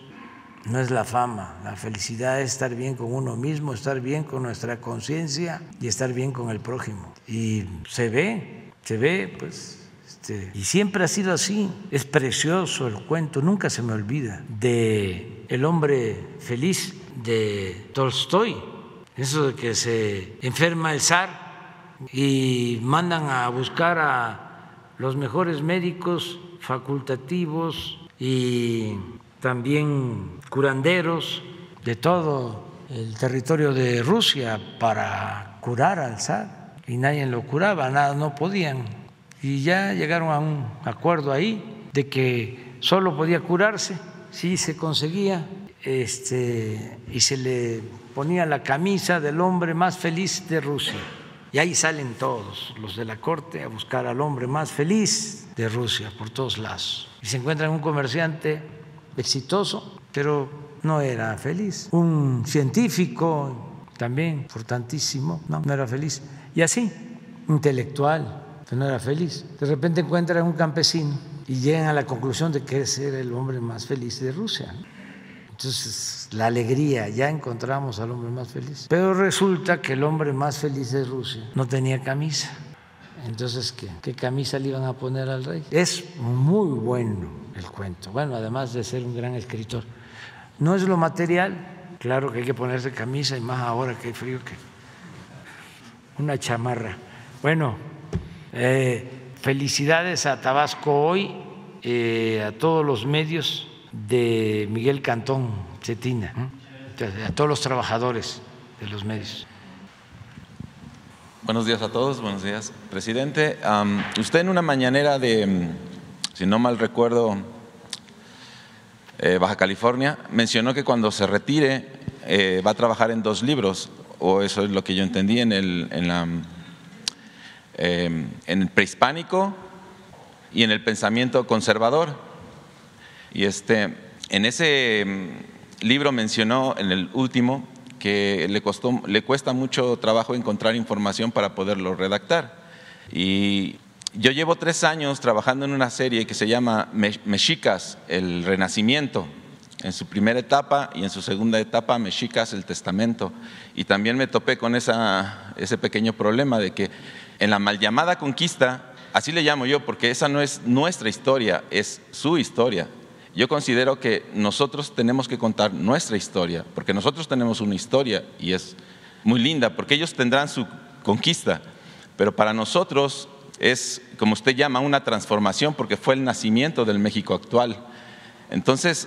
no es la fama. La felicidad es estar bien con uno mismo, estar bien con nuestra conciencia y estar bien con el prójimo. Y se ve, se ve, pues, este, y siempre ha sido así. Es precioso el cuento, nunca se me olvida, de el hombre feliz de Tolstoy, eso de que se enferma el zar y mandan a buscar a los mejores médicos facultativos y también curanderos de todo el territorio de Rusia para curar al zar y nadie lo curaba, nada, no podían. Y ya llegaron a un acuerdo ahí de que solo podía curarse si se conseguía este, y se le ponía la camisa del hombre más feliz de Rusia. Y ahí salen todos los de la corte a buscar al hombre más feliz de Rusia por todos lados. Y se encuentran un comerciante exitoso, pero no era feliz. Un científico también importantísimo, no, no era feliz. Y así, intelectual, no era feliz. De repente encuentran un campesino y llegan a la conclusión de que ese era el hombre más feliz de Rusia. Entonces, la alegría, ya encontramos al hombre más feliz. Pero resulta que el hombre más feliz de Rusia no tenía camisa. Entonces, ¿qué, ¿qué camisa le iban a poner al rey? Es muy bueno el cuento. Bueno, además de ser un gran escritor. No es lo material, claro que hay que ponerse camisa y más ahora que hay frío que una chamarra. Bueno, eh, felicidades a Tabasco hoy, eh, a todos los medios de Miguel Cantón Cetina, a todos los trabajadores de los medios. Buenos días a todos, buenos días, presidente. usted en una mañanera de, si no mal recuerdo, eh, Baja California, mencionó que cuando se retire eh, va a trabajar en dos libros, o eso es lo que yo entendí en el, en la, em, en el prehispánico y en el pensamiento conservador. Y este, en ese mm, libro mencionó, en el último, que le, costó, le cuesta mucho trabajo encontrar información para poderlo redactar. Y yo llevo tres años trabajando en una serie que se llama Mexicas, el Renacimiento, en su primera etapa y en su segunda etapa, Mexicas, el Testamento. Y también me topé con esa, ese pequeño problema de que en la mal llamada conquista Así le llamo yo, porque esa no es nuestra historia, es su historia. Yo considero que nosotros tenemos que contar nuestra historia, porque nosotros tenemos una historia y es muy linda, porque ellos tendrán su conquista, pero para nosotros es, como usted llama, una transformación, porque fue el nacimiento del México actual. Entonces,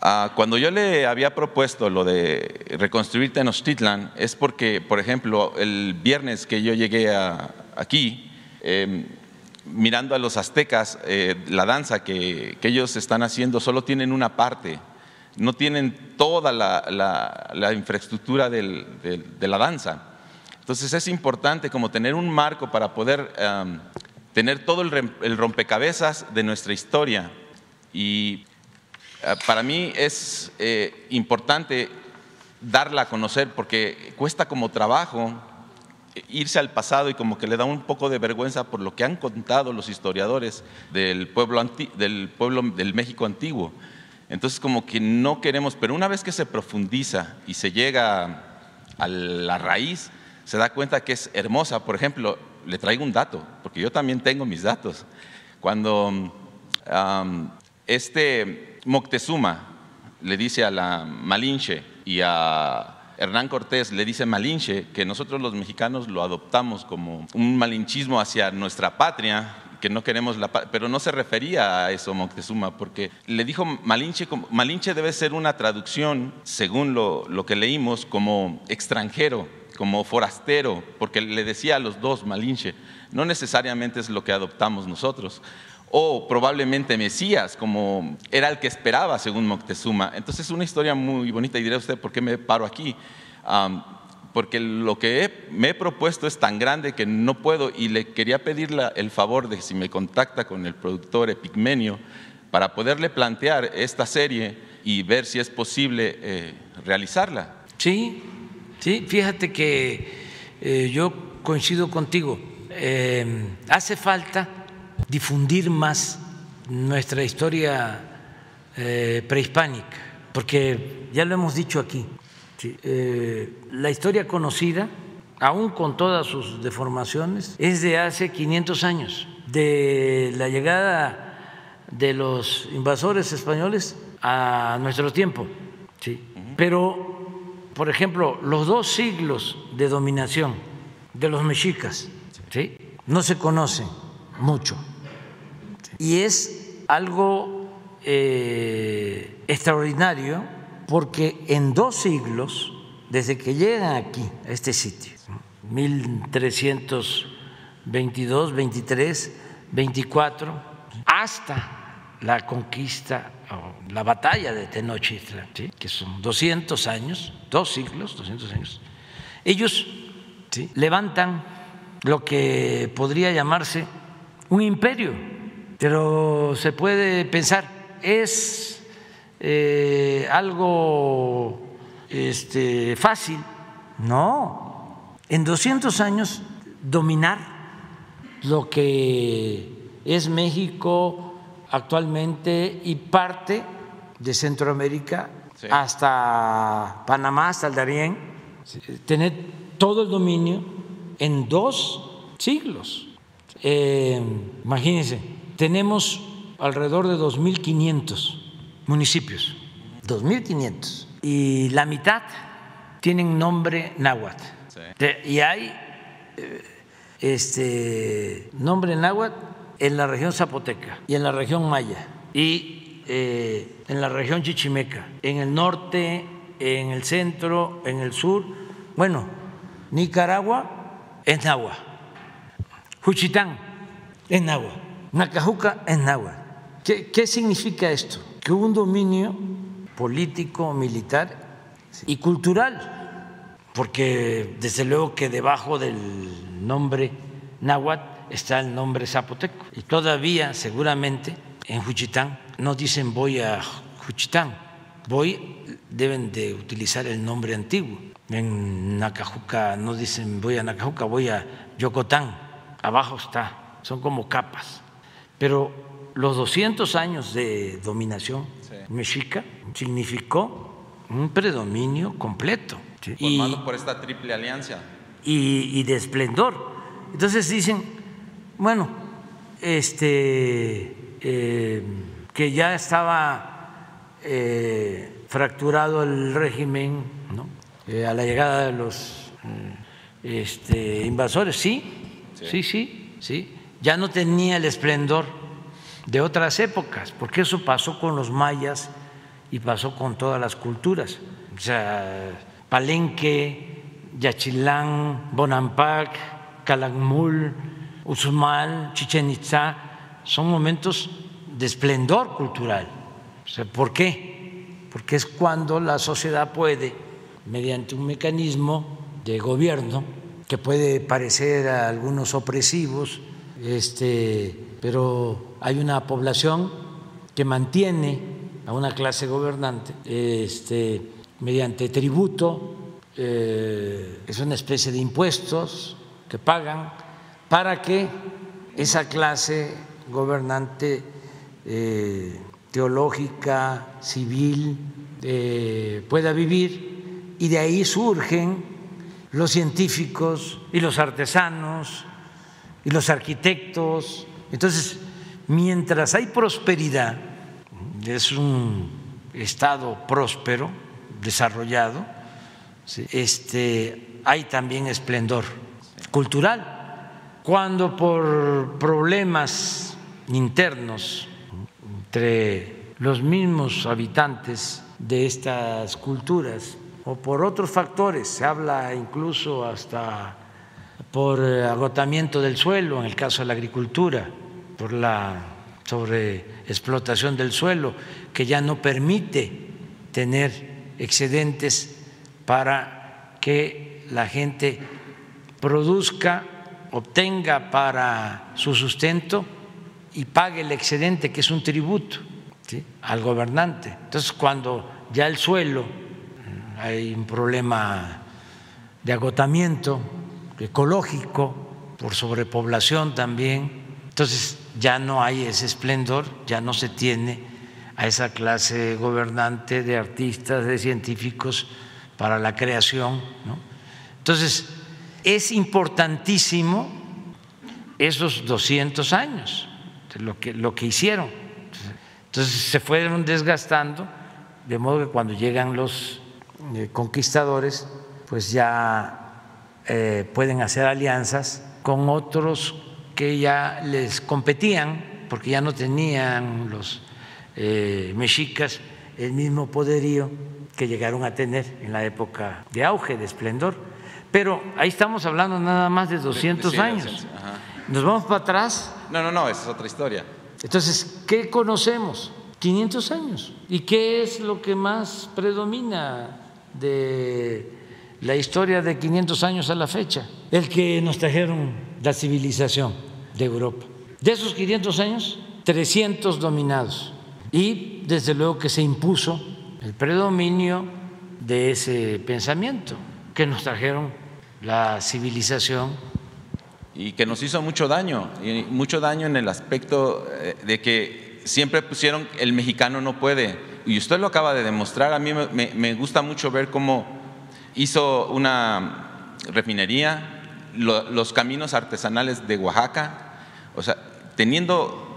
ah, cuando yo le había propuesto lo de reconstruir Tenochtitlan, es porque, por ejemplo, el viernes que yo llegué aquí, em, mirando a los aztecas, eh, la danza que, ellos están haciendo solo tienen una parte, no tienen toda la, infraestructura de la danza. Entonces es importante como tener un marco para poder tener todo el, rompecabezas de nuestra historia. Y eh, para mí es eh, importante darla a conocer porque cuesta como trabajo irse al pasado y como que le da un poco de vergüenza por lo que han contado los historiadores del pueblo, del, pueblo del México antiguo. Entonces como que no queremos, pero una vez que se profundiza y se llega a la raíz, se da cuenta que es hermosa. Por ejemplo, le traigo un dato, porque yo también tengo mis datos. Cuando este Moctezuma le dice a la Malinche y a Hernán Cortés le dice Malinche, que nosotros los mexicanos lo adoptamos como un malinchismo hacia nuestra patria, que no queremos la pero no se refería a eso Moctezuma, porque le dijo Malinche, Malinche debe ser una traducción, según lo, lo que leímos, como extranjero, como forastero, porque le decía a los dos Malinche, no necesariamente es lo que adoptamos nosotros o probablemente Mesías, como era el que esperaba según Moctezuma. Entonces es una historia muy bonita y diré a usted por qué me paro aquí. porque lo que me he propuesto es tan grande que no puedo y le quería pedir el favor de si me contacta con el productor Epigmenio para poderle plantear esta serie y ver si es posible eh, realizarla. Sí, sí, fíjate que eh, yo coincido contigo. Eh, hace falta difundir más nuestra historia eh, prehispánica, porque ya lo hemos dicho aquí, eh, la historia conocida, aún con todas sus deformaciones, es de hace 500 años, de la llegada de los invasores españoles a nuestro tiempo. Pero, por ejemplo, los dos siglos de dominación de los mexicas no se conocen mucho y es algo eh, extraordinario porque en dos siglos, desde que llegan aquí, a este sitio, 1322, 23, 24, hasta la conquista, la batalla de Tenochtitlan, que son 200 años, dos siglos, 200 años, ellos levantan lo que podría llamarse un imperio pero se puede pensar, es eh, algo este, fácil. No, en 200 años dominar lo que es México actualmente y parte de Centroamérica hasta Panamá, hasta el Darién, tener todo el dominio en dos siglos. Eh, imagínense, tenemos alrededor de 2.500 municipios, 2.500, y la mitad tienen nombre náhuatl. Y hay eh, este, nombre náhuatl en la región zapoteca y en la región maya y eh, en la región chichimeca, en el norte, en el centro, en el sur. Bueno, Nicaragua es náhuatl, Juchitán es náhuatl. Nacajuca es náhuatl. ¿Qué, significa esto? Que hubo un dominio político, militar y cultural, porque desde luego que debajo del nombre náhuatl está el nombre zapoteco. Y todavía, seguramente, en Juchitán no dicen voy a Juchitán, voy, deben de utilizar el nombre antiguo. En Nacajuca no dicen voy a Nacajuca, voy a Yocotán, abajo está, son como capas. Pero los 200 años de dominación mexica significó un predominio completo. Formado por esta triple alianza. Y, de esplendor. Entonces dicen, bueno, este, eh, que ya estaba eh, fracturado el régimen ¿no? Eh, a la llegada de los este, invasores, sí, sí, sí, sí, ya no tenía el esplendor de otras épocas, porque eso pasó con los mayas y pasó con todas las culturas. O sea, Palenque, Yachilán, Bonampak, Calakmul, Uxmal, Chichen Itza, son momentos de esplendor cultural. O sea, ¿Por qué? Porque es cuando la sociedad puede, mediante un mecanismo de gobierno, que puede parecer a algunos opresivos, este, pero hay una población que mantiene a una clase gobernante este, mediante tributo, eh, es una especie de impuestos que pagan para que esa clase gobernante eh, teológica, civil, eh, pueda vivir. Y de ahí surgen los científicos y los artesanos y los arquitectos. Entonces, mientras hay prosperidad, es un estado próspero, desarrollado, este, hay también esplendor cultural cuando por problemas internos entre los mismos habitantes de estas culturas o por otros factores, se habla incluso hasta por agotamiento del suelo, en el caso de la agricultura, por la sobreexplotación del suelo, que ya no permite tener excedentes para que la gente produzca obtenga para su sustento y pague el excedente, que es un tributo al gobernante. Entonces, cuando ya el suelo, mm, hay un problema de agotamiento ecológico, por sobrepoblación también, entonces ya no hay ese esplendor, ya no se tiene a esa clase gobernante de artistas, de científicos para la creación. Entonces, es importantísimo esos 200 años, lo que, lo que hicieron. Entonces se fueron desgastando, de modo que cuando llegan los eh, conquistadores, pues ya eh, pueden hacer alianzas con otros que ya les competían, porque ya no tenían los eh, mexicas el mismo poderío que llegaron a tener en la época de auge, de esplendor pero ahí estamos hablando nada más de 200 años. ¿Nos vamos para atrás? No, no, no, esa es otra historia. Entonces, ¿qué conocemos? 500 años. ¿Y qué es lo que más predomina de la historia de 500 años a la fecha? El que nos trajeron la civilización de Europa. De esos 500 años, 300 dominados. Y desde luego que se impuso el predominio de ese pensamiento que nos trajeron la civilización. Y que nos hizo mucho daño, y mucho daño en el aspecto eh, de que siempre pusieron el mexicano no puede. Y usted lo acaba de demostrar, a mí me, gusta mucho ver cómo hizo una refinería, los caminos artesanales de Oaxaca, o sea, teniendo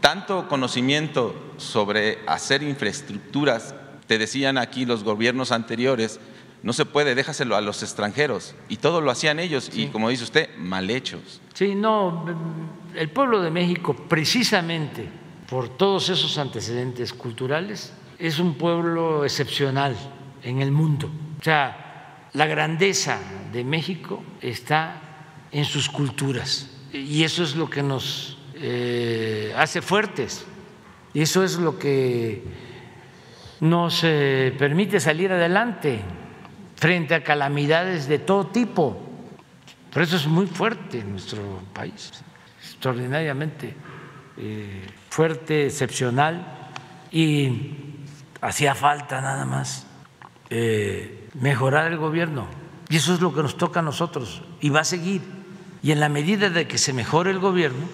tanto conocimiento sobre hacer infraestructuras, te decían aquí los gobiernos anteriores, no se puede, déjaselo a los extranjeros. Y todo lo hacían ellos, y como dice usted, mal hechos. Sí, no, el pueblo de México, precisamente por todos esos antecedentes culturales, es un pueblo excepcional en el mundo. O sea, la grandeza de México está en sus culturas, y eso es lo que nos eh, hace fuertes, eso es lo que nos eh, permite salir adelante frente a calamidades de todo tipo. Por eso es muy fuerte nuestro país, extraordinariamente eh, fuerte, excepcional, y hacía falta nada más eh, mejorar el gobierno. Y eso es lo que nos toca a nosotros, y va a seguir. Y en la medida de que se mejore el gobierno,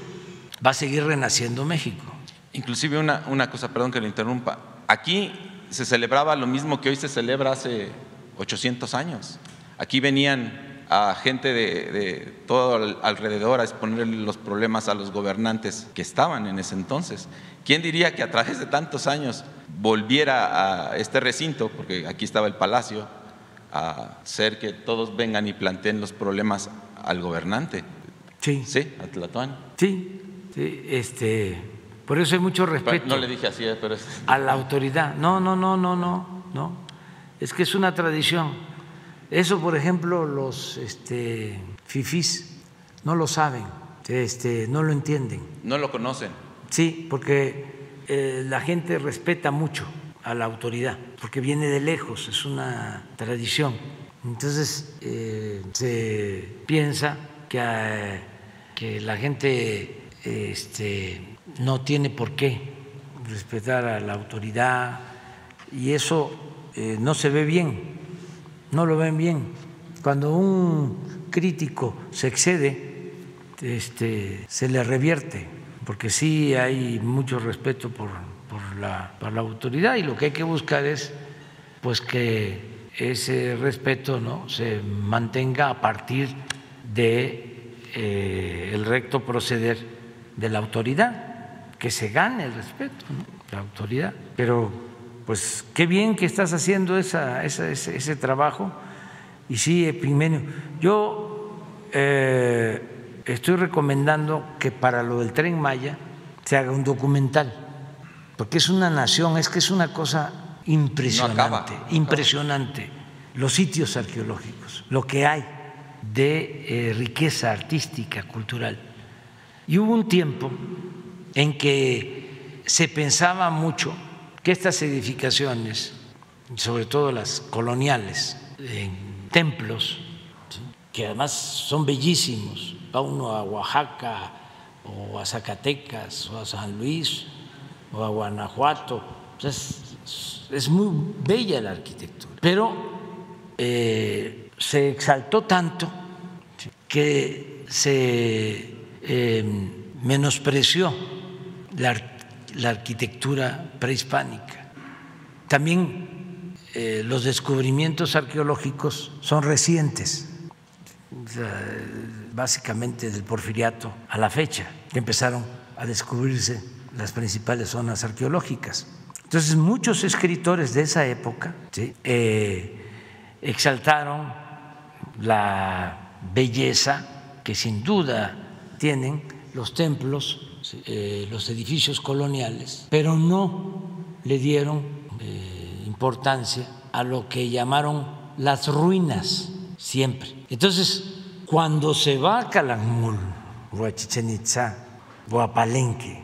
va a seguir renaciendo México. Inclusive una, una cosa, perdón que lo interrumpa, aquí se celebraba lo mismo que hoy se celebra hace 800 años. Aquí venían a gente de, de todo alrededor a exponer los problemas a los gobernantes que estaban en ese entonces. ¿Quién diría que a través de tantos años volviera a este recinto, porque aquí estaba el palacio, a ser que todos vengan y planteen los problemas al gobernante? Sí. Sí, a Tlatuán. Sí, sí, este, por eso hay mucho respeto. No le dije así, eh, pero es... A la autoridad. No, no, no, no, no, no. Es que es una tradición. Eso, por ejemplo, los este, fifís no lo saben, este, no lo entienden. No lo conocen. Sí, porque eh, la gente respeta mucho a la autoridad, porque viene de lejos, es una tradición. Entonces eh, se piensa que, eh, que la gente este, no tiene por qué respetar a la autoridad y eso no se ve bien, no lo ven bien. Cuando un crítico se excede, este, se le revierte, porque sí hay mucho respeto por, por, la, por la autoridad y lo que hay que buscar es pues que ese respeto ¿no? se mantenga a partir de eh, el recto proceder de la autoridad, que se gane el respeto, ¿no? la autoridad. Pero pues qué bien que estás haciendo esa, esa, ese, ese, trabajo. Y sí, Epimenio, yo eh, estoy recomendando que para lo del tren Maya se haga un documental, porque es una nación, es que es una cosa impresionante, No acaba, no acaba. impresionante, los sitios arqueológicos, lo que hay de eh, riqueza artística, cultural. Y hubo un tiempo en que se pensaba mucho estas edificaciones, sobre todo las coloniales, en templos, que además son bellísimos, va uno a Oaxaca o a Zacatecas o a San Luis o a Guanajuato, es, muy bella la arquitectura, pero eh, se exaltó tanto que se eh, menospreció la, la, arquitectura prehispánica. También eh, los descubrimientos arqueológicos son recientes, básicamente del porfiriato a la fecha, que empezaron a descubrirse las principales zonas arqueológicas. Entonces, muchos escritores de esa época eh, exaltaron la belleza que sin duda tienen los templos, eh, los edificios coloniales, pero no le dieron eh, importancia a lo que llamaron las ruinas siempre. Entonces, cuando se va a Calakmul o a Chichen Itza o a Palenque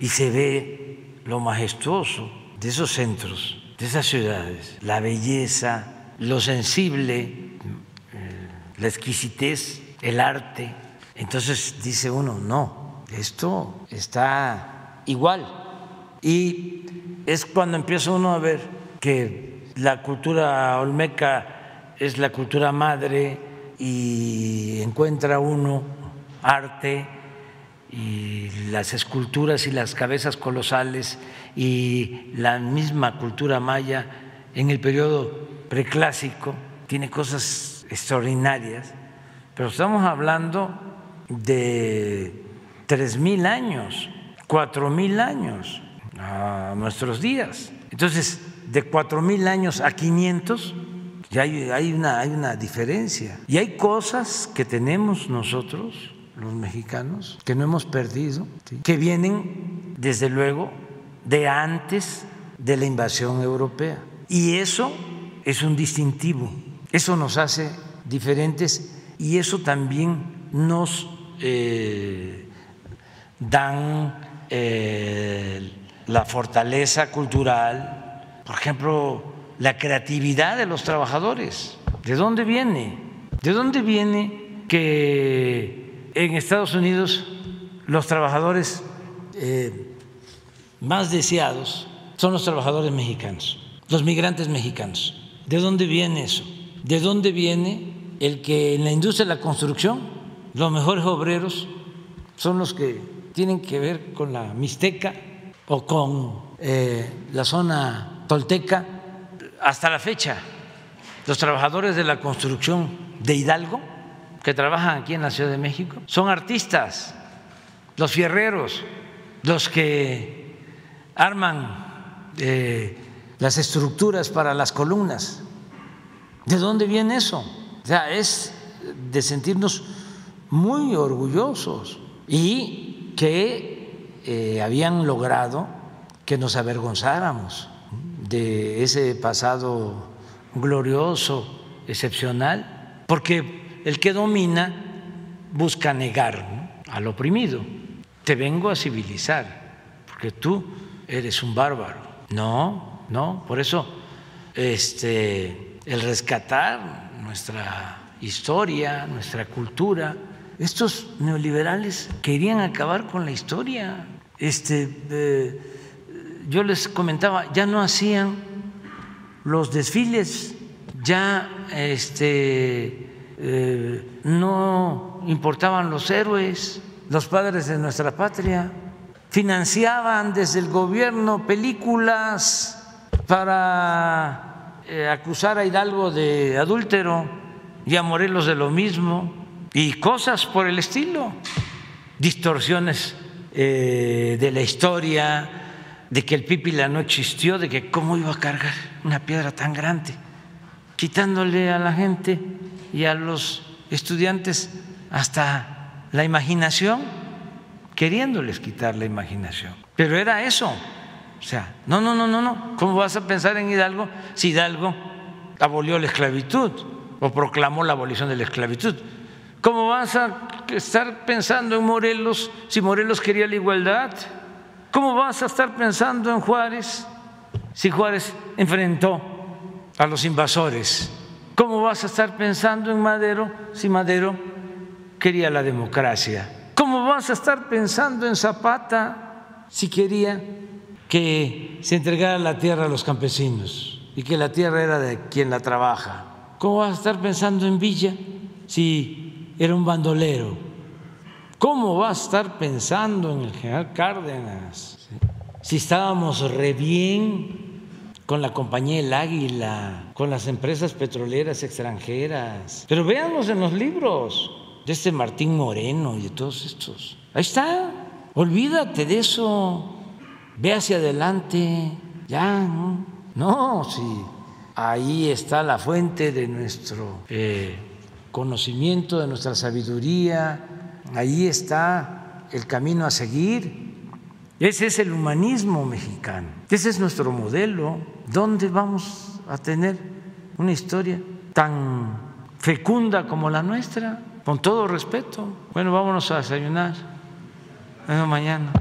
y se ve lo majestuoso de esos centros, de esas ciudades, la belleza, lo sensible, la exquisitez, el arte. Entonces dice uno, no, esto está igual. Y es cuando empieza uno a ver que la cultura olmeca es la cultura madre y encuentra uno arte y las esculturas y las cabezas colosales y la misma cultura maya en el periodo preclásico tiene cosas extraordinarias, pero estamos hablando de tres mil años, cuatro mil años a nuestros días. Entonces, de cuatro mil años a 500, ya hay, una, hay una diferencia. Y hay cosas que tenemos nosotros, los mexicanos, que no hemos perdido, que vienen, desde luego, de antes de la invasión europea. Y eso es un distintivo, eso nos hace diferentes y eso también nos eh, dan eh, la fortaleza cultural, por ejemplo, la creatividad de los trabajadores. ¿De dónde viene? ¿De dónde viene que en Estados Unidos los trabajadores eh, más deseados son los trabajadores mexicanos, los migrantes mexicanos? ¿De dónde viene eso? ¿De dónde viene el que en la industria de la construcción los mejores obreros son los que tienen que ver con la Mixteca o con eh, la zona tolteca? Hasta la fecha, los trabajadores de la construcción de Hidalgo que trabajan aquí en la Ciudad de México son artistas, los fierreros, los que arman eh, las estructuras para las columnas. ¿De dónde viene eso? O sea, es de sentirnos muy orgullosos y que eh, habían logrado que nos avergonzáramos de ese pasado glorioso, excepcional, porque el que domina busca negar al oprimido. Te vengo a civilizar, porque tú eres un bárbaro. No, no, por eso este, el rescatar nuestra historia, nuestra cultura, estos neoliberales querían acabar con la historia. Este, eh, yo les comentaba, ya no hacían los desfiles, ya este, eh, no importaban los héroes, los padres de nuestra patria, financiaban desde el gobierno películas para eh, acusar a Hidalgo de adúltero y a Morelos de lo mismo y cosas por el estilo, distorsiones eh, de la historia, de que el pípila no existió, de que cómo iba a cargar una piedra tan grande, quitándole a la gente y a los estudiantes hasta la imaginación, queriéndoles quitar la imaginación. Pero era eso. O sea, no, no, no, no, no. ¿Cómo vas a pensar en Hidalgo si Hidalgo abolió la esclavitud o proclamó la abolición de la esclavitud? ¿Cómo vas a estar pensando en Morelos si Morelos quería la igualdad? ¿Cómo vas a estar pensando en Juárez si Juárez enfrentó a los invasores? ¿Cómo vas a estar pensando en Madero si Madero quería la democracia? ¿Cómo vas a estar pensando en Zapata si quería que se entregara la tierra a los campesinos y que la tierra era de quien la trabaja? ¿Cómo vas a estar pensando en Villa si era un bandolero? ¿Cómo va a estar pensando en el general Cárdenas? Si estábamos re bien con la compañía El Águila, con las empresas petroleras extranjeras. Pero véanlos en los libros de este Martín Moreno y de todos estos. Ahí está. Olvídate de eso. Ve hacia adelante. Ya, no. No, sí. Ahí está la fuente de nuestro eh, conocimiento, de nuestra sabiduría Ahí está el camino a seguir. Ese es el humanismo mexicano. Ese es nuestro modelo. ¿Dónde vamos a tener una historia tan fecunda como la nuestra? Con todo respeto. Bueno, vámonos a desayunar. Bueno, mañana.